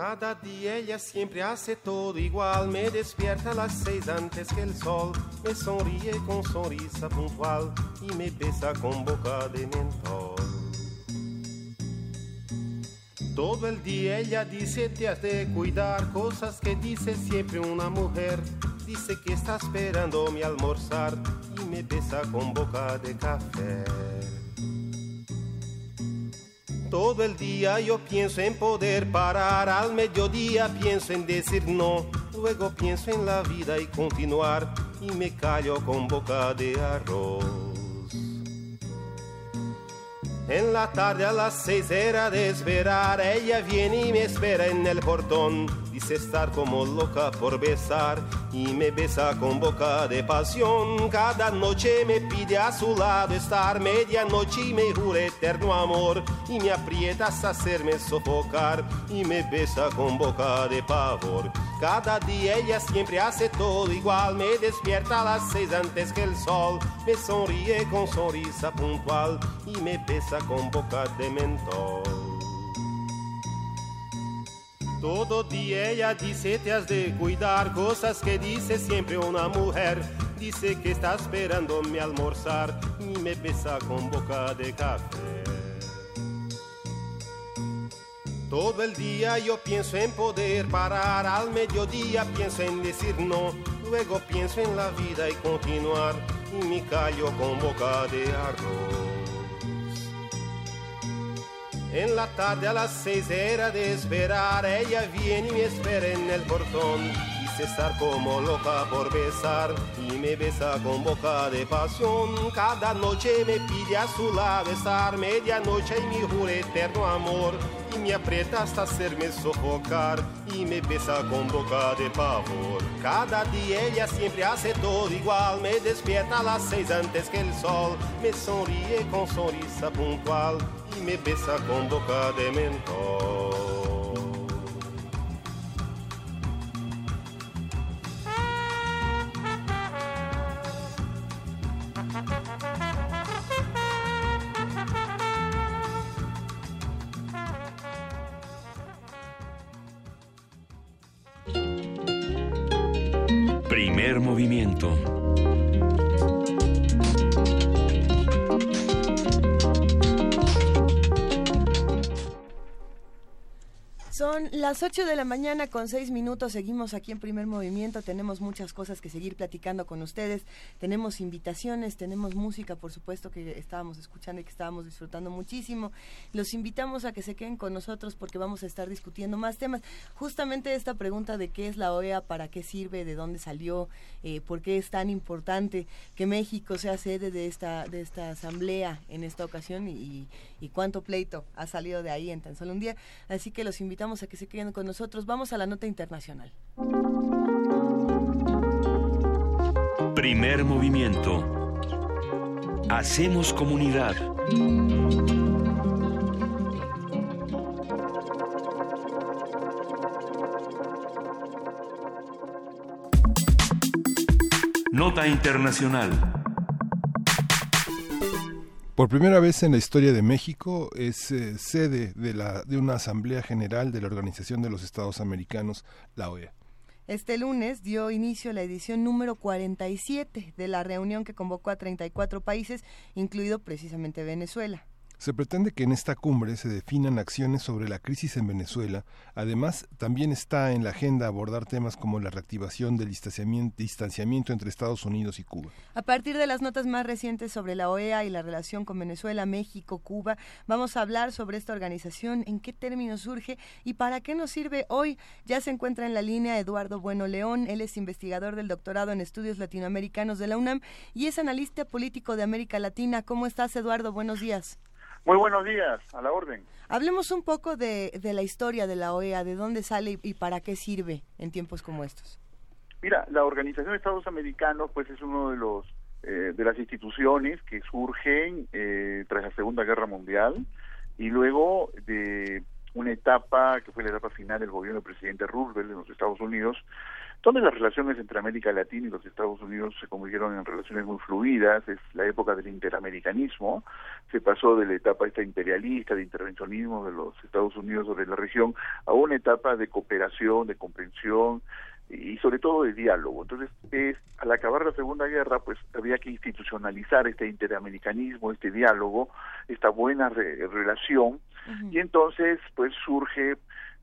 Cada día ella siempre hace todo igual, me despierta a las seis antes que el sol, me sonríe con sonrisa puntual y me besa con boca de mentol. Todo el día ella dice te has de cuidar, cosas que dice siempre una mujer. Dice que está esperando mi almorzar y me besa con boca de café. Todo el día yo pienso en poder parar, al mediodía pienso en decir no, luego pienso en la vida y continuar y me callo con boca de arroz. En la tarde a las seis era de esperar, ella viene y me espera en el portón. Dice estar como loca por besar y me besa con boca de pasión. Cada noche me pide a su lado estar, medianoche y me jura eterno amor. Y me aprieta hasta hacerme sofocar y me besa con boca de pavor. Cada día ella siempre hace todo igual, me despierta a las seis antes que el sol. Me sonríe con sonrisa puntual y me besa con boca de mentol. Todo día ella dice te has de cuidar, cosas que dice siempre una mujer. Dice que está esperando mi almorzar y me besa con boca de café. Todo el día yo pienso en poder parar, al mediodía pienso en decir no, luego pienso en la vida y continuar y me callo con boca de arroz. En la tarde a las seis era de esperar, ella viene y me espera en el portón. Dice estar como loca por besar y me besa con boca de pasión. Cada noche me pide a su lado estar, medianoche y mi jura eterno amor. Y me aprieta hasta hacerme sofocar y me besa con boca de pavor. Cada día ella siempre hace todo igual, me despierta a las seis antes que el sol. Me sonríe con sonrisa puntual y me besa con boca de mentol. Primer movimiento. Son las 8 de la mañana con 6 minutos. Seguimos aquí en primer movimiento. Tenemos muchas cosas que seguir platicando con ustedes. Tenemos invitaciones, tenemos música, por supuesto, que estábamos escuchando y que estábamos disfrutando muchísimo. Los invitamos a que se queden con nosotros porque vamos a estar discutiendo más temas. Justamente esta pregunta de qué es la OEA, para qué sirve, de dónde salió, eh, por qué es tan importante que México sea sede de esta, de esta asamblea en esta ocasión y, y cuánto pleito ha salido de ahí en tan solo un día. Así que los invitamos que se queden con nosotros. Vamos a la nota internacional. Primer movimiento. Hacemos comunidad. Nota Internacional. Por primera vez en la historia de México es eh, sede de, la, de una Asamblea General de la Organización de los Estados Americanos, la OEA. Este lunes dio inicio la edición número 47 de la reunión que convocó a 34 países, incluido precisamente Venezuela. Se pretende que en esta cumbre se definan acciones sobre la crisis en Venezuela. Además, también está en la agenda abordar temas como la reactivación del distanciamiento, entre Estados Unidos y Cuba. A partir de las notas más recientes sobre la OEA y la relación con Venezuela, México, Cuba, vamos a hablar sobre esta organización, en qué términos surge y para qué nos sirve hoy. Ya se encuentra en la línea Eduardo Bueno León. Él es investigador del doctorado en estudios latinoamericanos de la UNAM y es analista político de América Latina. ¿Cómo estás, Eduardo? Buenos días. Muy buenos días, a la orden. Hablemos un poco de, la historia de la OEA, de dónde sale y, para qué sirve en tiempos como estos. Mira, la Organización de Estados Americanos pues es uno de los eh, de las instituciones que surgen eh, tras la Segunda Guerra Mundial y luego de una etapa que fue la etapa final del gobierno del presidente Roosevelt en los Estados Unidos, donde las relaciones entre América Latina y los Estados Unidos se convirtieron en relaciones muy fluidas, es la época del interamericanismo, se pasó de la etapa esta imperialista, de intervencionismo de los Estados Unidos sobre la región, a una etapa de cooperación, de comprensión y sobre todo de diálogo. Entonces, es, al acabar la Segunda Guerra, pues había que institucionalizar este interamericanismo, este diálogo, esta buena relación, y entonces, pues surge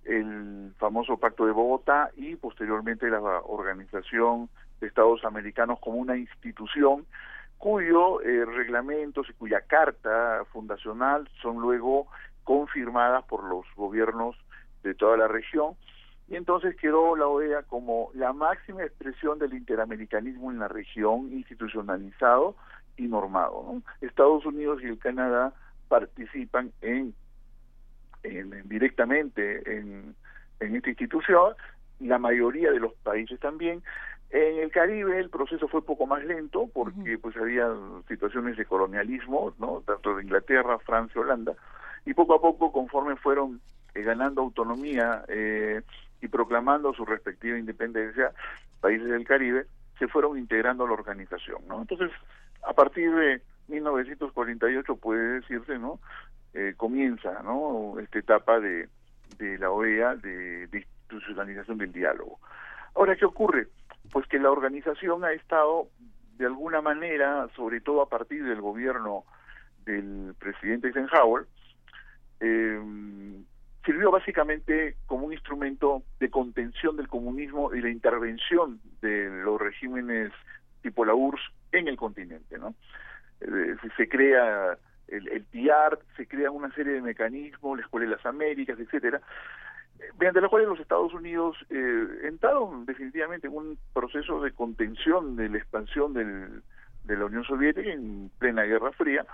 el famoso Pacto de Bogotá y posteriormente la Organización de Estados Americanos como una institución cuyo eh, reglamentos y cuya carta fundacional son luego confirmadas por los gobiernos de toda la región y entonces quedó la OEA como la máxima expresión del interamericanismo en la región institucionalizado y normado. Estados Unidos y el Canadá participan en directamente en, esta institución, la mayoría de los países también. En el Caribe el proceso fue poco más lento porque pues había situaciones de colonialismo, ¿no? tanto de Inglaterra, Francia, Holanda, y poco a poco conforme fueron eh, ganando autonomía eh, y proclamando su respectiva independencia, países del Caribe se fueron integrando a la organización, ¿no? Entonces, a partir de 1948 puede decirse, ¿no? Eh, comienza esta etapa de, de la OEA de, institucionalización del diálogo. Ahora, ¿qué ocurre? Pues que la organización ha estado de alguna manera, sobre todo a partir del gobierno del presidente Eisenhower, eh, sirvió básicamente como un instrumento de contención del comunismo y la intervención de los regímenes tipo la URSS en el continente, ¿no? Eh, se crea el, el se crean una serie de mecanismos, la Escuela de las Américas, etcétera, mediante los cuales los Estados Unidos eh, entraron definitivamente en un proceso de contención de la expansión del, de la Unión Soviética en plena Guerra Fría,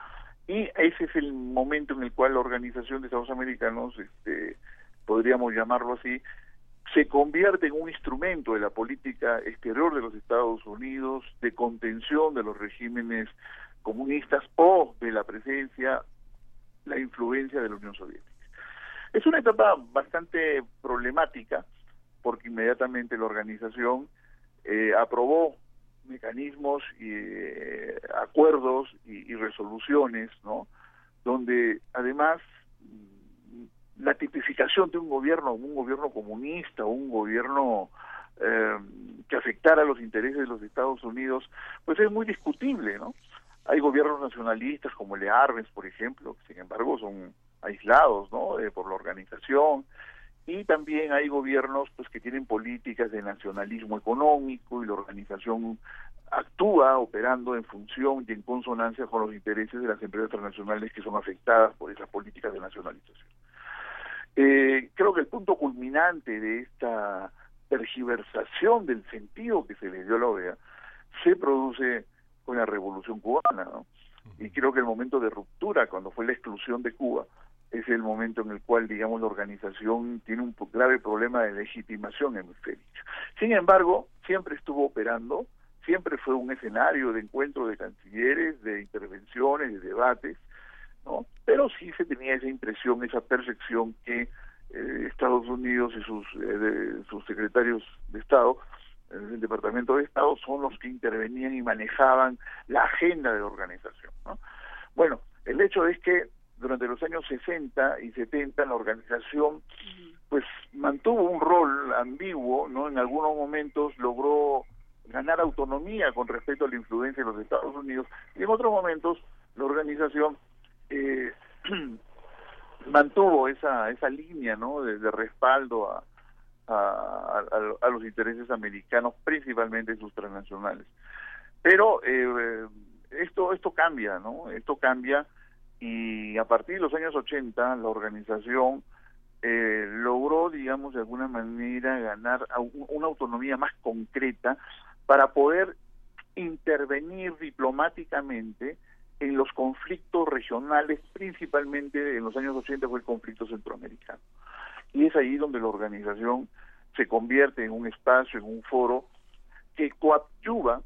y ese es el momento en el cual la Organización de Estados Americanos, este, podríamos llamarlo así, se convierte en un instrumento de la política exterior de los Estados Unidos, de contención de los regímenes comunistas o de la presencia, la influencia de la Unión Soviética. Es una etapa bastante problemática porque inmediatamente la organización eh, aprobó mecanismos y eh, acuerdos y, resoluciones, ¿no? Donde además mm, la tipificación de un gobierno, un gobierno comunista, un gobierno eh, que afectara los intereses de los Estados Unidos, pues es muy discutible, ¿no? Hay gobiernos nacionalistas como el de por ejemplo, que sin embargo son aislados ¿no? Eh, por la organización, y también hay gobiernos pues que tienen políticas de nacionalismo económico y la organización actúa operando en función y en consonancia con los intereses de las empresas transnacionales que son afectadas por esas políticas de nacionalización. Eh, creo que el punto culminante de esta tergiversación del sentido que se le dio a la OEA se produce con la revolución cubana, ¿no? Y creo que el momento de ruptura, cuando fue la exclusión de Cuba, es el momento en el cual, digamos, la organización tiene un grave problema de legitimación hemisférica. Sin embargo, siempre estuvo operando, siempre fue un escenario de encuentro de cancilleres, de intervenciones, de debates, ¿no? Pero sí se tenía esa impresión, esa percepción que eh, Estados Unidos y sus, eh, sus secretarios de Estado el Departamento de Estado son los que intervenían y manejaban la agenda de la organización. ¿no? Bueno, el hecho es que durante los años 60 y 70 la organización pues mantuvo un rol ambiguo, ¿no? En algunos momentos logró ganar autonomía con respecto a la influencia de los Estados Unidos y en otros momentos la organización eh, (clears throat) mantuvo esa esa línea, ¿no? De, respaldo a, a, los intereses americanos, principalmente sus transnacionales. Pero eh, esto esto cambia, ¿no? Esto cambia y a partir de los años 80 la organización eh, logró, digamos, de alguna manera ganar una autonomía más concreta para poder intervenir diplomáticamente en los conflictos regionales, principalmente en los años 80 fue el conflicto centroamericano. Y es ahí donde la organización se convierte en un espacio, en un foro que coadyuva,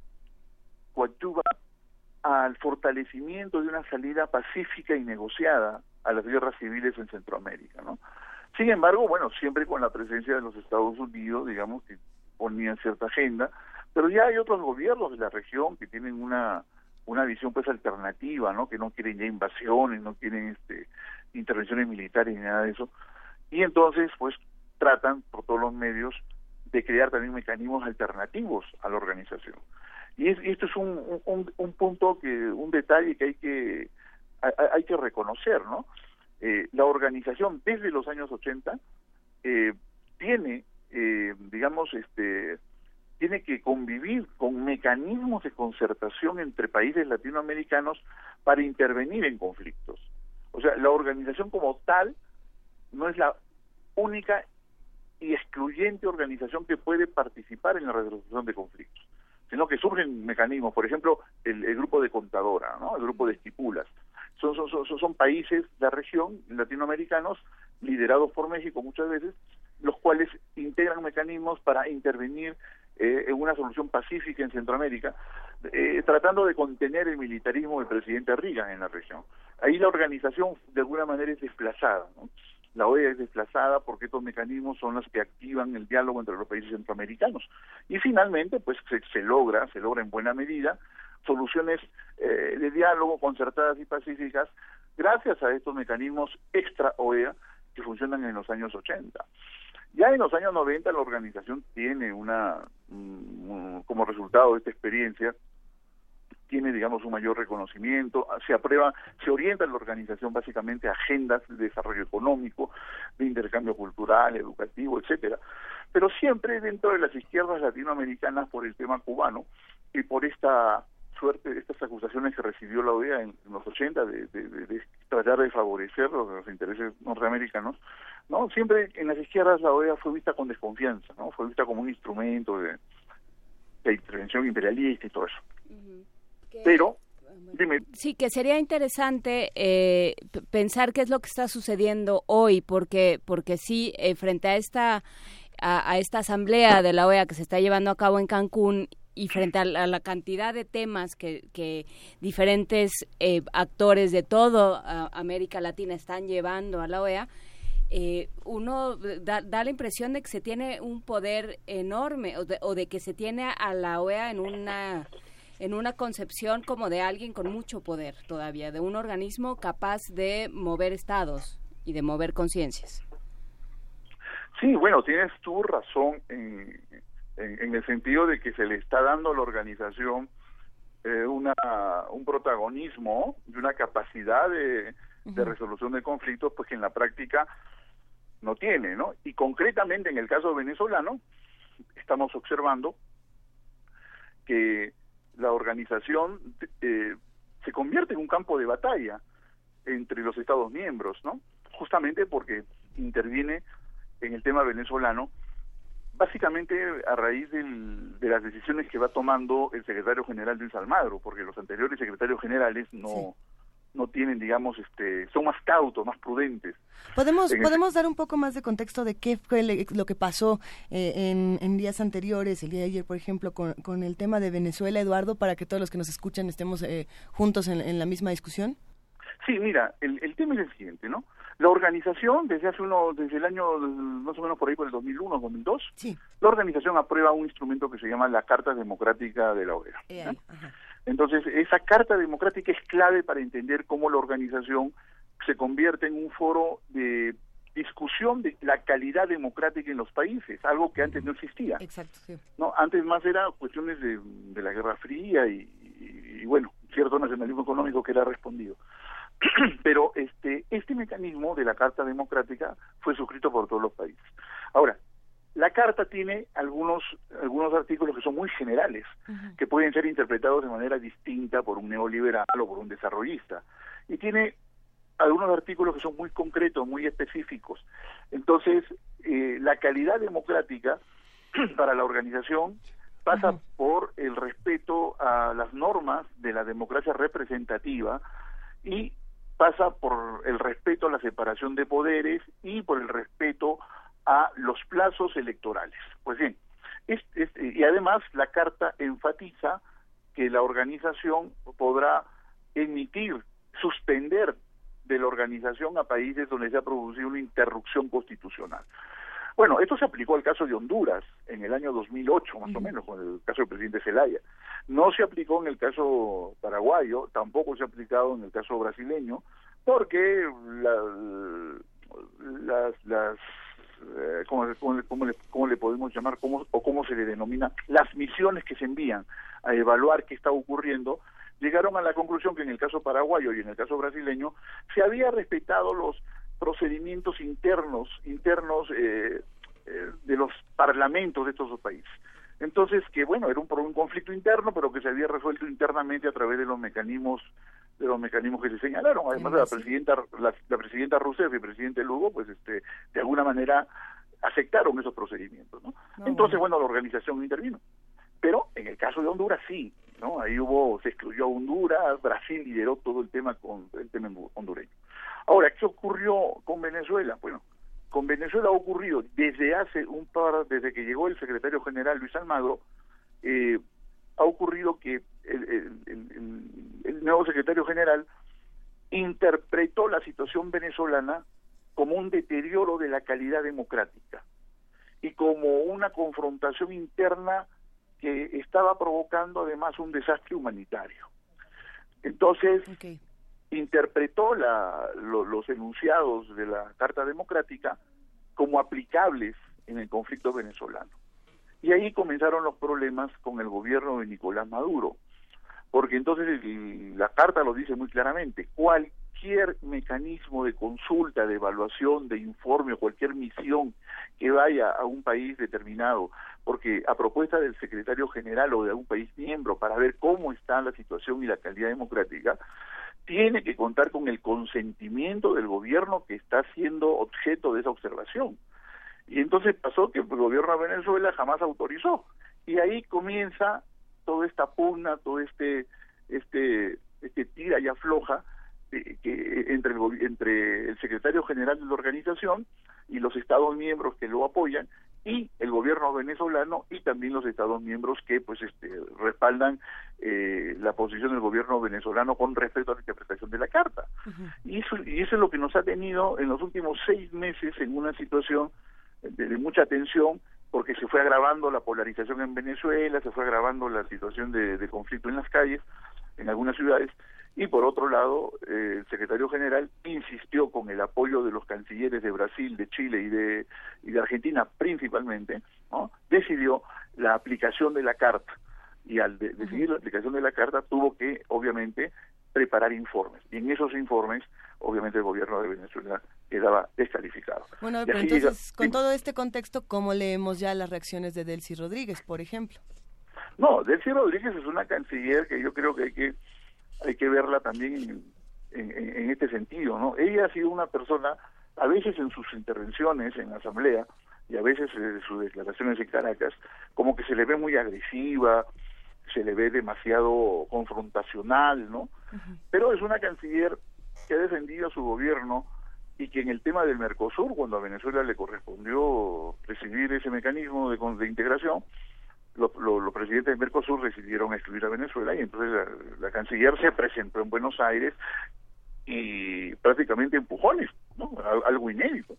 coadyuva al fortalecimiento de una salida pacífica y negociada a las guerras civiles en Centroamérica, ¿no? Sin embargo, bueno, siempre con la presencia de los Estados Unidos, digamos, que ponían cierta agenda, pero ya hay otros gobiernos de la región que tienen una una visión pues alternativa, ¿no? Que no quieren ya invasiones, no quieren este intervenciones militares ni nada de eso. Y entonces, pues tratan por todos los medios de crear también mecanismos alternativos a la organización. Y, esto es un, un, punto que, un detalle que hay que, hay, que reconocer, ¿no? Eh, la organización desde los años 80 eh, tiene, eh, digamos, este, tiene que convivir con mecanismos de concertación entre países latinoamericanos para intervenir en conflictos. O sea, la organización como tal no es la única y excluyente organización que puede participar en la resolución de conflictos sino que surgen mecanismos, por ejemplo, el, grupo de contadora, ¿no? el grupo de estipulas. Son, son, son, son países de la región, latinoamericanos, liderados por México muchas veces, los cuales integran mecanismos para intervenir eh, en una solución pacífica en Centroamérica, eh, tratando de contener el militarismo del presidente Reagan en la región. Ahí la organización de alguna manera es desplazada. ¿no? La OEA es desplazada porque estos mecanismos son los que activan el diálogo entre los países centroamericanos. Y finalmente, pues se, logra, se logra en buena medida soluciones eh, de diálogo concertadas y pacíficas gracias a estos mecanismos extra OEA que funcionan en los años 80. Ya en los años 90 la organización tiene una, mm, como resultado de esta experiencia, tiene, digamos, un mayor reconocimiento, se aprueba, se orienta la organización básicamente a agendas de desarrollo económico, de intercambio cultural, educativo, etcétera, pero siempre dentro de las izquierdas latinoamericanas por el tema cubano y por esta suerte, estas acusaciones que recibió la OEA en, los 80 de, de, tratar de favorecer los, intereses norteamericanos, ¿no? Siempre en las izquierdas la OEA fue vista con desconfianza, ¿no? Fue vista como un instrumento de, intervención imperialista y todo eso. Pero, dime. Sí, que sería interesante eh, pensar qué es lo que está sucediendo hoy, porque, porque sí, eh, frente a esta, a, esta asamblea de la OEA que se está llevando a cabo en Cancún y frente a la, cantidad de temas que, que diferentes eh, actores de toda América Latina están llevando a la OEA, uno da, da, la impresión de que se tiene un poder enorme o de, o de, que se tiene a la OEA en una en una concepción como de alguien con mucho poder todavía, de un organismo capaz de mover estados y de mover conciencias. Sí, bueno, tienes tu razón en, en, el sentido de que se le está dando a la organización eh, una, un protagonismo y una capacidad de, de resolución de conflictos, pues que en la práctica no tiene, ¿no? Y concretamente en el caso venezolano, estamos observando que la organización eh, se convierte en un campo de batalla entre los Estados miembros, ¿no? Justamente porque interviene en el tema venezolano, básicamente a raíz del, de las decisiones que va tomando el secretario general Luis Almagro, porque los anteriores secretarios generales no no tienen, digamos, este, son más cautos, más prudentes. Podemos podemos dar un poco más de contexto de qué fue lo que pasó eh, en, días anteriores, el día de ayer, por ejemplo, con, con, el tema de Venezuela, Eduardo, para que todos los que nos escuchan estemos eh, juntos en, la misma discusión. Sí, mira, el, el tema es el siguiente, ¿no? La organización, desde hace uno, desde el año más o menos por ahí, por el 2001, 2002, sí. la organización aprueba un instrumento que se llama la Carta Democrática de la OEA. Eh, Entonces, esa Carta Democrática es clave para entender cómo la organización se convierte en un foro de discusión de la calidad democrática en los países, algo que antes no existía. Exacto, sí. No, antes más era cuestiones de, de la Guerra Fría y, y, y, bueno, cierto nacionalismo económico que era respondido. (clears throat) Pero este este mecanismo de la Carta Democrática fue suscrito por todos los países. Ahora, la carta tiene algunos algunos artículos que son muy generales, uh -huh. que pueden ser interpretados de manera distinta por un neoliberal o por un desarrollista. Y tiene algunos artículos que son muy concretos, muy específicos. Entonces, eh, la calidad democrática (clears throat) para la organización pasa uh -huh. por el respeto a las normas de la democracia representativa y pasa por el respeto a la separación de poderes y por el respeto a los plazos electorales. Pues bien, es, es, y además la carta enfatiza que la organización podrá emitir, suspender de la organización a países donde se ha producido una interrupción constitucional. Bueno, esto se aplicó al caso de Honduras en el año 2008, más uh -huh. o menos, con el caso del presidente Zelaya. No se aplicó en el caso paraguayo, tampoco se ha aplicado en el caso brasileño, porque la, las, las eh, ¿cómo, cómo, cómo, le, ¿cómo, le, podemos llamar cómo, o cómo se le denomina? Las misiones que se envían a evaluar qué está ocurriendo llegaron a la conclusión que en el caso paraguayo y en el caso brasileño se había respetado los procedimientos internos internos eh, eh, de los parlamentos de estos dos países. Entonces, que bueno, era un, un conflicto interno, pero que se había resuelto internamente a través de los mecanismos de los mecanismos que se señalaron. Además, la presidenta la, la, presidenta Rousseff y el presidente Lugo, pues este, de alguna manera aceptaron esos procedimientos. ¿no? no Entonces, bueno. bueno, la organización intervino. Pero en el caso de Honduras sí, ¿no? Ahí hubo, se excluyó a Honduras, Brasil lideró todo el tema con el tema hondureño. Ahora, ¿qué ocurrió con Venezuela? Bueno, con Venezuela ha ocurrido desde hace un par, desde que llegó el secretario general Luis Almagro, eh, ha ocurrido que el, el, el, el, nuevo secretario general interpretó la situación venezolana como un deterioro de la calidad democrática y como una confrontación interna que estaba provocando además un desastre humanitario. Entonces, okay. interpretó la, lo, los enunciados de la Carta Democrática como aplicables en el conflicto venezolano. Y ahí comenzaron los problemas con el gobierno de Nicolás Maduro, porque entonces la carta lo dice muy claramente, cualquier mecanismo de consulta, de evaluación, de informe o cualquier misión que vaya a un país determinado, porque a propuesta del secretario general o de un país miembro para ver cómo está la situación y la calidad democrática, tiene que contar con el consentimiento del gobierno que está siendo objeto de esa observación. Y entonces pasó que el gobierno de Venezuela jamás autorizó. Y ahí comienza toda esta pugna, todo este este este tira y afloja eh, que entre el entre el secretario general de la organización y los estados miembros que lo apoyan y el gobierno venezolano y también los estados miembros que pues este respaldan eh, la posición del gobierno venezolano con respecto a la interpretación de la carta uh -huh. y eso y eso es lo que nos ha tenido en los últimos seis meses en una situación de, de, mucha tensión porque se fue agravando la polarización en Venezuela, se fue agravando la situación de, de conflicto en las calles, en algunas ciudades, y por otro lado, eh, el secretario general insistió con el apoyo de los cancilleres de Brasil, de Chile y de, y de Argentina principalmente, ¿no? decidió la aplicación de la carta. Y al de, decidir la aplicación de la carta tuvo que, obviamente, preparar informes. Y en esos informes, obviamente, el gobierno de Venezuela quedaba descalificado. Bueno, pero entonces, llega... con todo este contexto, ¿cómo leemos ya las reacciones de Delcy Rodríguez, por ejemplo? No, Delcy Rodríguez es una canciller que yo creo que hay que, hay que verla también en, en, en este sentido, ¿no? Ella ha sido una persona, a veces en sus intervenciones en la Asamblea, y a veces en sus declaraciones en Caracas, como que se le ve muy agresiva, se le ve demasiado confrontacional, ¿no? Uh -huh. Pero es una canciller que ha defendido a su gobierno y que en el tema del Mercosur, cuando a Venezuela le correspondió recibir ese mecanismo de, de integración, los lo, lo presidentes del Mercosur decidieron excluir a Venezuela y entonces la, la, canciller se presentó en Buenos Aires y prácticamente empujones, ¿no? algo inédito.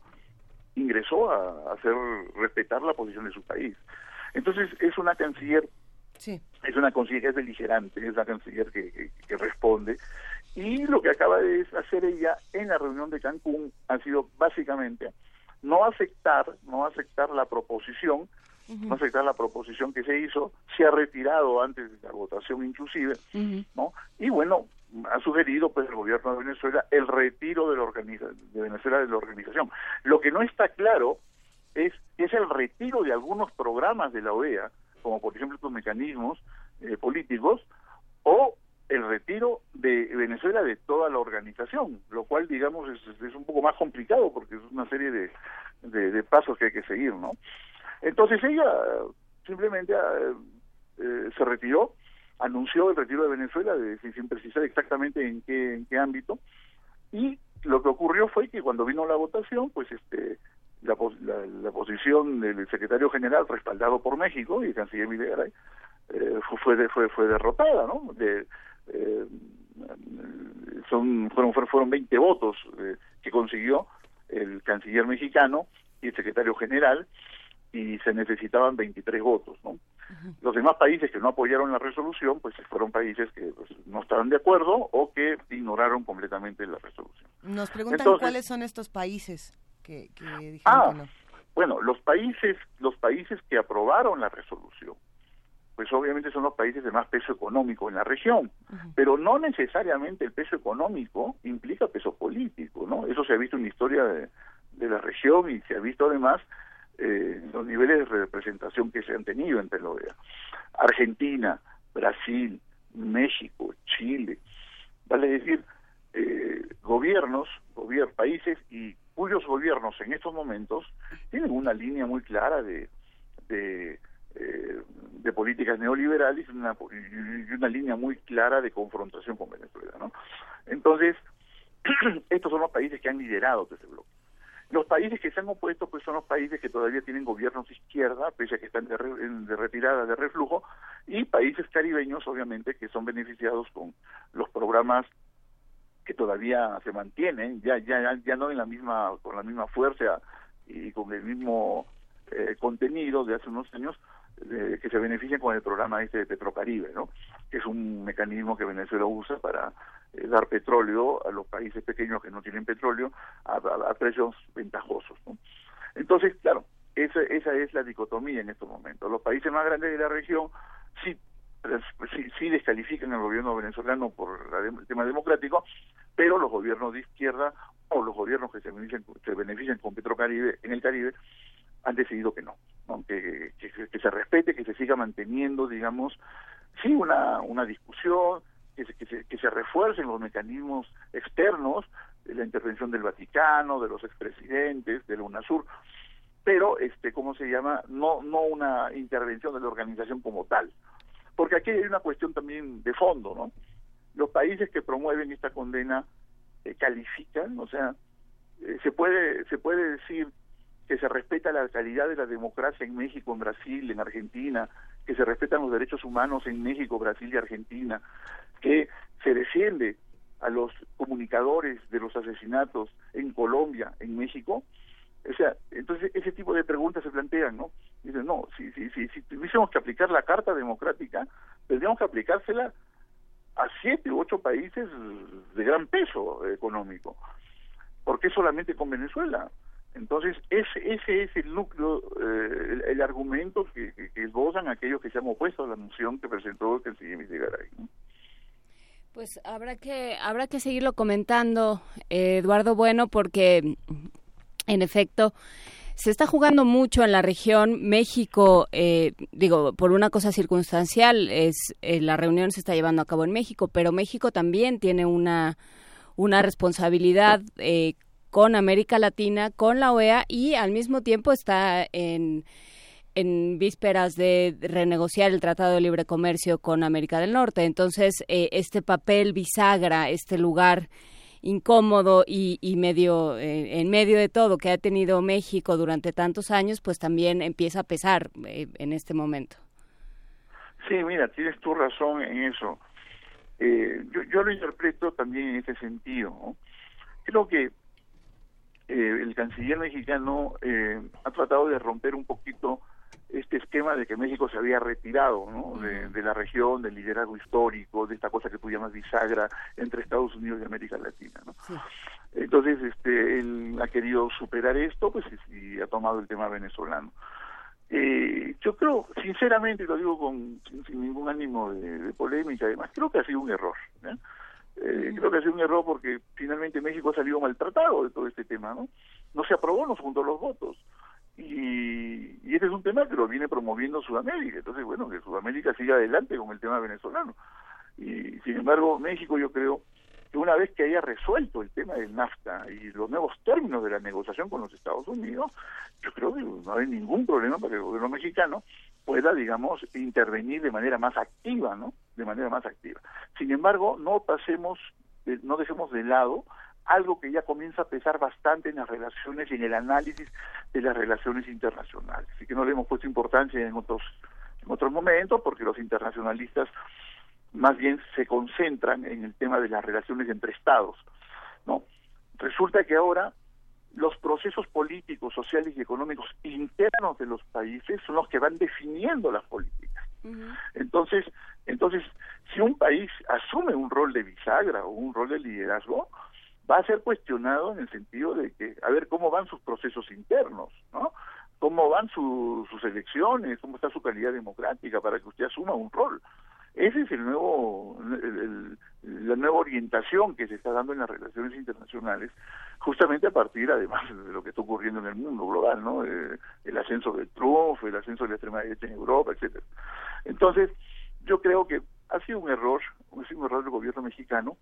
Ingresó a hacer respetar la posición de su país. Entonces es una canciller Sí. Es una es beligerante, es una canciller que, que, responde. Y lo que acaba de hacer ella en la reunión de Cancún ha sido básicamente no aceptar, no aceptar la proposición, no aceptar la proposición que se hizo, se ha retirado antes de la votación inclusive, ¿no? Y bueno, ha sugerido pues el gobierno de Venezuela el retiro de la organiza de Venezuela de la organización. Lo que no está claro es es el retiro de algunos programas de la OEA, como por ejemplo estos mecanismos eh, políticos, o el retiro de Venezuela de toda la organización, lo cual, digamos, es, es un poco más complicado porque es una serie de, de, pasos que hay que seguir, ¿no? Entonces ella simplemente eh, eh, se retiró, anunció el retiro de Venezuela, de, sin precisar exactamente en qué, en qué ámbito, y lo que ocurrió fue que cuando vino la votación, pues este la, la, posición del secretario general respaldado por México y el canciller Videgaray eh, fue, fue, fue derrotada, ¿no? De, eh, son fueron fueron 20 votos eh, que consiguió el canciller mexicano y el secretario general y se necesitaban 23 votos, ¿no? Los demás países que no apoyaron la resolución, pues fueron países que pues, no estaban de acuerdo o que ignoraron completamente la resolución. Nos preguntan cuáles son estos países que, que dijeron ah, que no. Bueno, los países, los países que aprobaron la resolución, pues obviamente son los países de más peso económico en la región, pero no necesariamente el peso económico implica peso político, ¿no? Eso se ha visto en la historia de, de la región y se ha visto además eh, los niveles de representación que se han tenido entre la OEA. Argentina, Brasil, México, Chile, vale decir, eh, gobiernos, gobiernos, países y cuyos gobiernos en estos momentos tienen una línea muy clara de, eh, de políticas neoliberales y una, y una línea muy clara de confrontación con Venezuela. ¿no? Entonces, (clears throat) estos son los países que han liderado ese bloque. Los países que se han opuesto pues son los países que todavía tienen gobiernos de izquierda, pese a que están de, de, retirada, de reflujo, y países caribeños, obviamente, que son beneficiados con los programas que todavía se mantienen, ya ya ya no en la misma con la misma fuerza y con el mismo eh, contenido de hace unos años que se benefician con el programa este de Petrocaribe, ¿no? Que es un mecanismo que Venezuela usa para eh, dar petróleo a los países pequeños que no tienen petróleo a, precios ventajosos. Entonces, claro, esa, esa es la dicotomía en estos momentos. Los países más grandes de la región sí, sí, sí descalifican al gobierno venezolano por el tema democrático, pero los gobiernos de izquierda o los gobiernos que se benefician, se benefician con Petrocaribe en el Caribe han decidido que no, Que, que, se respete, que se siga manteniendo, digamos, sí, una, una discusión, que se, que se, que se refuercen los mecanismos externos de la intervención del Vaticano, de los expresidentes, de la UNASUR, pero, este, ¿cómo se llama? No, no una intervención de la organización como tal. Porque aquí hay una cuestión también de fondo, ¿no? Los países que promueven esta condena eh, califican, o sea, eh, se puede se puede decir que se respeta la calidad de la democracia en México, en Brasil, en Argentina, que se respetan los derechos humanos en México, Brasil y Argentina, que se defiende a los comunicadores de los asesinatos en Colombia, en México, o sea, entonces ese tipo de preguntas se plantean, ¿no? Dicen, no, si, si, si, si tuviésemos que aplicar la Carta Democrática, tendríamos que aplicársela a siete u ocho países de gran peso económico. ¿Por qué solamente con Venezuela? Entonces, ese, ese es el núcleo, eh, el, argumento que, que, esbozan aquellos que se han opuesto a la moción que presentó el canciller Videgaray. Pues habrá que, habrá que seguirlo comentando, eh, Eduardo Bueno, porque en efecto se está jugando mucho en la región. México, eh, digo, por una cosa circunstancial, es la reunión se está llevando a cabo en México, pero México también tiene una una responsabilidad eh, con América Latina, con la OEA y al mismo tiempo está en, en vísperas de renegociar el Tratado de Libre Comercio con América del Norte. Entonces, eh, este papel bisagra, este lugar incómodo y, y medio eh, en medio de todo que ha tenido México durante tantos años, pues también empieza a pesar eh, en este momento. Sí, mira, tienes tu razón en eso. Eh, yo, yo lo interpreto también en ese sentido. ¿no? Creo que eh, el canciller mexicano ha tratado de romper un poquito este esquema de que México se había retirado ¿no? de, de la región, del liderazgo histórico, de esta cosa que tú llamas bisagra entre Estados Unidos y América Latina. ¿no? Entonces, este, él ha querido superar esto, pues y, ha tomado el tema venezolano. Eh, yo creo, sinceramente, lo digo con, sin, sin ningún ánimo de, de polémica, además, creo que ha sido un error. ¿eh? Eh, creo que ha sido un error porque finalmente México ha salido maltratado de todo este tema, ¿no? No se aprobó, no se juntó los votos. Y, y este es un tema que lo viene promoviendo Sudamérica. Entonces, bueno, que Sudamérica siga adelante con el tema venezolano. Y sin embargo, México yo creo que una vez que haya resuelto el tema del NAFTA y los nuevos términos de la negociación con los Estados Unidos, yo creo que no hay ningún problema para que el gobierno mexicano pueda, digamos, intervenir de manera más activa, ¿no? De manera más activa. Sin embargo, no pasemos, eh, no dejemos de lado algo que ya comienza a pesar bastante en las relaciones y en el análisis de las relaciones internacionales. Así que no le hemos puesto importancia en otros en otros momentos porque los internacionalistas más bien se concentran en el tema de las relaciones entre estados, ¿no? Resulta que ahora los procesos políticos, sociales y económicos internos de los países son los que van definiendo las políticas. Entonces, entonces, si un país asume un rol de bisagra o un rol de liderazgo, va a ser cuestionado en el sentido de que, a ver, cómo van sus procesos internos, ¿no? Cómo van su- sus elecciones, cómo está su calidad democrática para que usted asuma un rol. Ese es el nuevo, la nueva orientación que se está dando en las relaciones internacionales, justamente a partir, además, de lo que está ocurriendo en el mundo global, ¿no? Eh, el ascenso del Trump, el ascenso de la extrema derecha en Europa, etcétera. Entonces, yo creo que ha sido un error, ha sido un error del gobierno mexicano,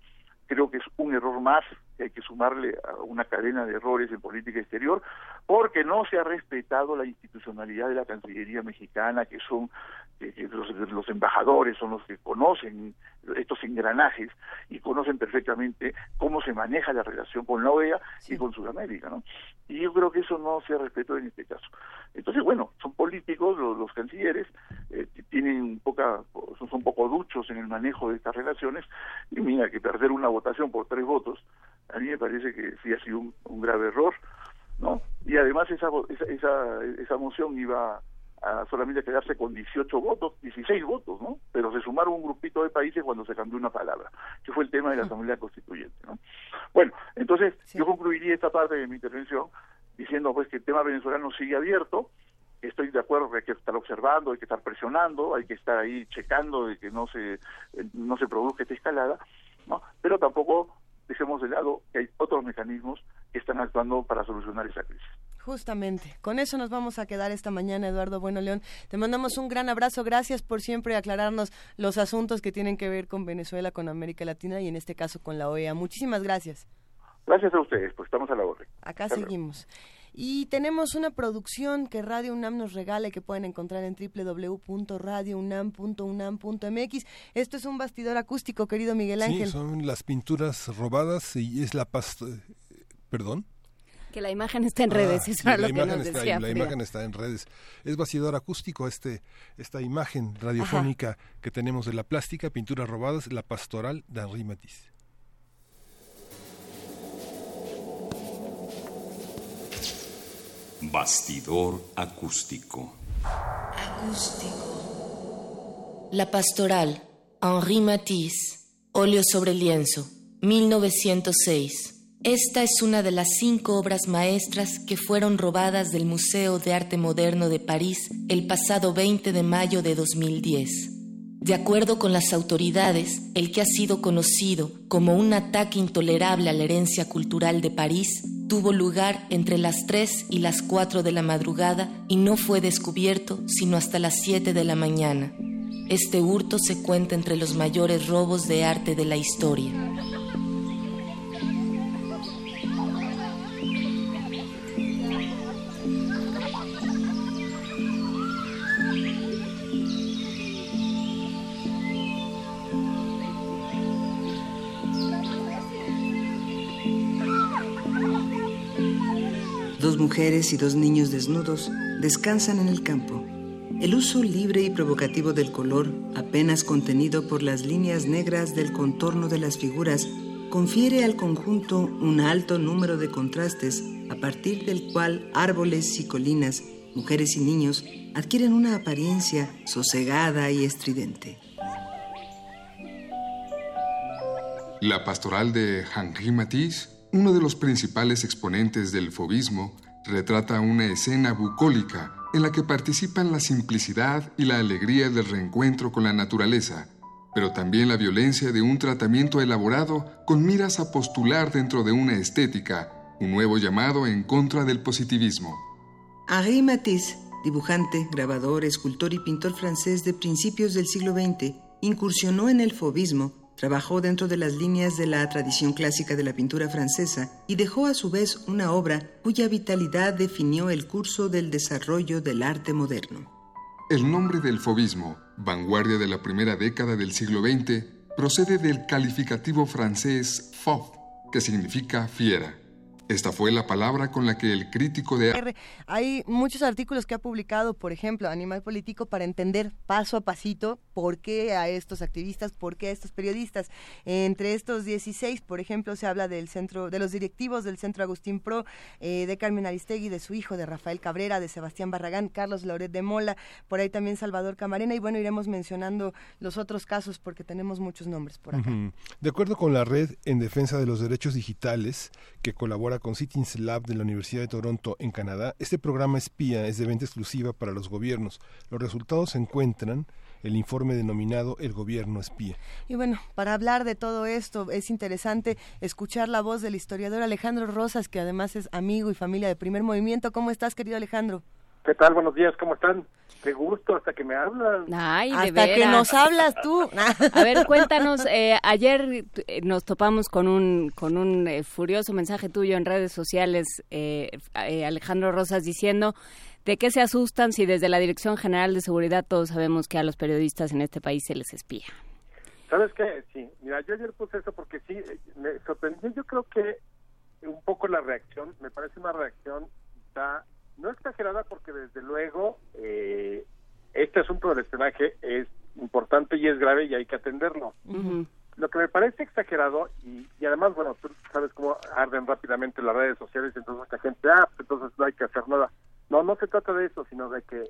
creo que es un error más que hay que sumarle a una cadena de errores en política exterior, porque no se ha respetado la institucionalidad de la Cancillería mexicana, que son que, que los, los embajadores son los que conocen estos engranajes y conocen perfectamente cómo se maneja la relación con la OEA y con Sudamérica, ¿no? Y yo creo que eso no se respetó en este caso. Entonces, bueno, son políticos los, los cancilleres, eh, tienen poca, son, son poco duchos en el manejo de estas relaciones, y mira que perder una votación por tres votos, a mí me parece que sí ha sido un, un grave error, ¿no? Y además esa, esa, esa moción iba a solamente quedarse con 18 votos, 16 votos, ¿no? Pero se sumaron un grupito de países cuando se cambió una palabra, que fue el tema de la Asamblea Constituyente, ¿no? Bueno, entonces yo concluiría esta parte de mi intervención diciendo pues que el tema venezolano sigue abierto, estoy de acuerdo que hay que estar observando, hay que estar presionando, hay que estar ahí checando de que no se eh, no se produzca esta escalada, ¿no? Pero tampoco dejemos de lado que hay otros mecanismos que están actuando para solucionar esa crisis. Justamente, con eso nos vamos a quedar esta mañana, Eduardo Bueno León. Te mandamos un gran abrazo, gracias por siempre aclararnos los asuntos que tienen que ver con Venezuela, con América Latina y en este caso con la OEA. Muchísimas gracias. Gracias a ustedes, pues estamos a la orden. Acá Hasta luego. Y tenemos una producción que Radio UNAM nos regala y que pueden encontrar en www.radiounam.unam.mx. Esto es un bastidor acústico, querido Miguel Ángel. Sí, son las pinturas robadas y es la pasta... ¿Perdón? Que la imagen está en redes, Ah, eso sí, era la lo que imagen nos está decía ahí, la Frida. imagen está en redes. Es bastidor acústico este esta imagen radiofónica que tenemos de la plástica, pinturas robadas, la pastoral de Henri Matisse. Bastidor acústico. La Pastoral, Henri Matisse, óleo sobre lienzo, 1906. Esta es una de las cinco obras maestras que fueron robadas del Museo de Arte Moderno de París el pasado 20 de mayo de 2010. De acuerdo con las autoridades, el que ha sido conocido como un ataque intolerable a la herencia cultural de París tuvo lugar entre las 3 y las 4 de la madrugada y no fue descubierto sino hasta las 7 de la mañana. Este hurto se cuenta entre los mayores robos de arte de la historia. Mujeres y dos niños desnudos descansan en el campo. El uso libre y provocativo del color, apenas contenido por las líneas negras del contorno de las figuras, confiere al conjunto un alto número de contrastes a partir del cual árboles y colinas, mujeres y niños adquieren una apariencia sosegada y estridente. La pastoral de Henri Matisse, uno de los principales exponentes del fobismo, retrata una escena bucólica en la que participan la simplicidad y la alegría del reencuentro con la naturaleza, pero también la violencia de un tratamiento elaborado con miras a postular dentro de una estética, un nuevo llamado en contra del positivismo. Henri Matisse, dibujante, grabador, escultor y pintor francés de principios del siglo XX, incursionó en el fobismo Trabajó dentro de las líneas de la tradición clásica de la pintura francesa y dejó a su vez una obra cuya vitalidad definió el curso del desarrollo del arte moderno. El nombre del fobismo, vanguardia de la primera década del siglo XX, procede del calificativo francés fauve, que significa fiera. Esta fue la palabra con la que el crítico de... Hay muchos artículos que ha publicado, por ejemplo, Animal Político, para entender paso a pasito por qué a estos activistas, por qué a estos periodistas. Entre estos 16, por ejemplo, se habla del centro, de los directivos del Centro Agustín Pro, eh, de Carmen Aristegui, de su hijo, de Rafael Cabrera, de Sebastián Barragán, Carlos Lauret de Mola, por ahí también Salvador Camarena, y bueno, iremos mencionando los otros casos porque tenemos muchos nombres por acá. De acuerdo con la Red en Defensa de los Derechos Digitales, que colabora con Citins Lab de la Universidad de Toronto en Canadá, este programa espía es de venta exclusiva para los gobiernos. Los resultados se encuentran el informe denominado El gobierno espía. Y bueno, para hablar de todo esto es interesante escuchar la voz del historiador Alejandro Rosas, que además es amigo y familia de Primer Movimiento. ¿Cómo estás, querido Alejandro? ¿Qué tal? Buenos días, ¿cómo están? Qué gusto, hasta que me hablan. Ay, de hasta que nos hablas tú. (laughs) A ver, cuéntanos, eh, ayer eh, nos topamos con un, con un eh, furioso mensaje tuyo en redes sociales, Alejandro Rosas, diciendo de qué se asustan si desde la Dirección General de Seguridad todos sabemos que a los periodistas en este país se les espía. ¿Sabes qué? Sí, mira, yo ayer puse eso porque sí, me sorprendió, yo creo que un poco la reacción, me parece una reacción está no exagerada porque desde luego eh, este asunto del espionaje es importante y es grave y hay que atenderlo. Lo que me parece exagerado y, además, bueno, tú sabes cómo arden rápidamente las redes sociales, entonces mucha gente, ah, pues entonces no hay que hacer nada. No, no se trata de eso, sino de que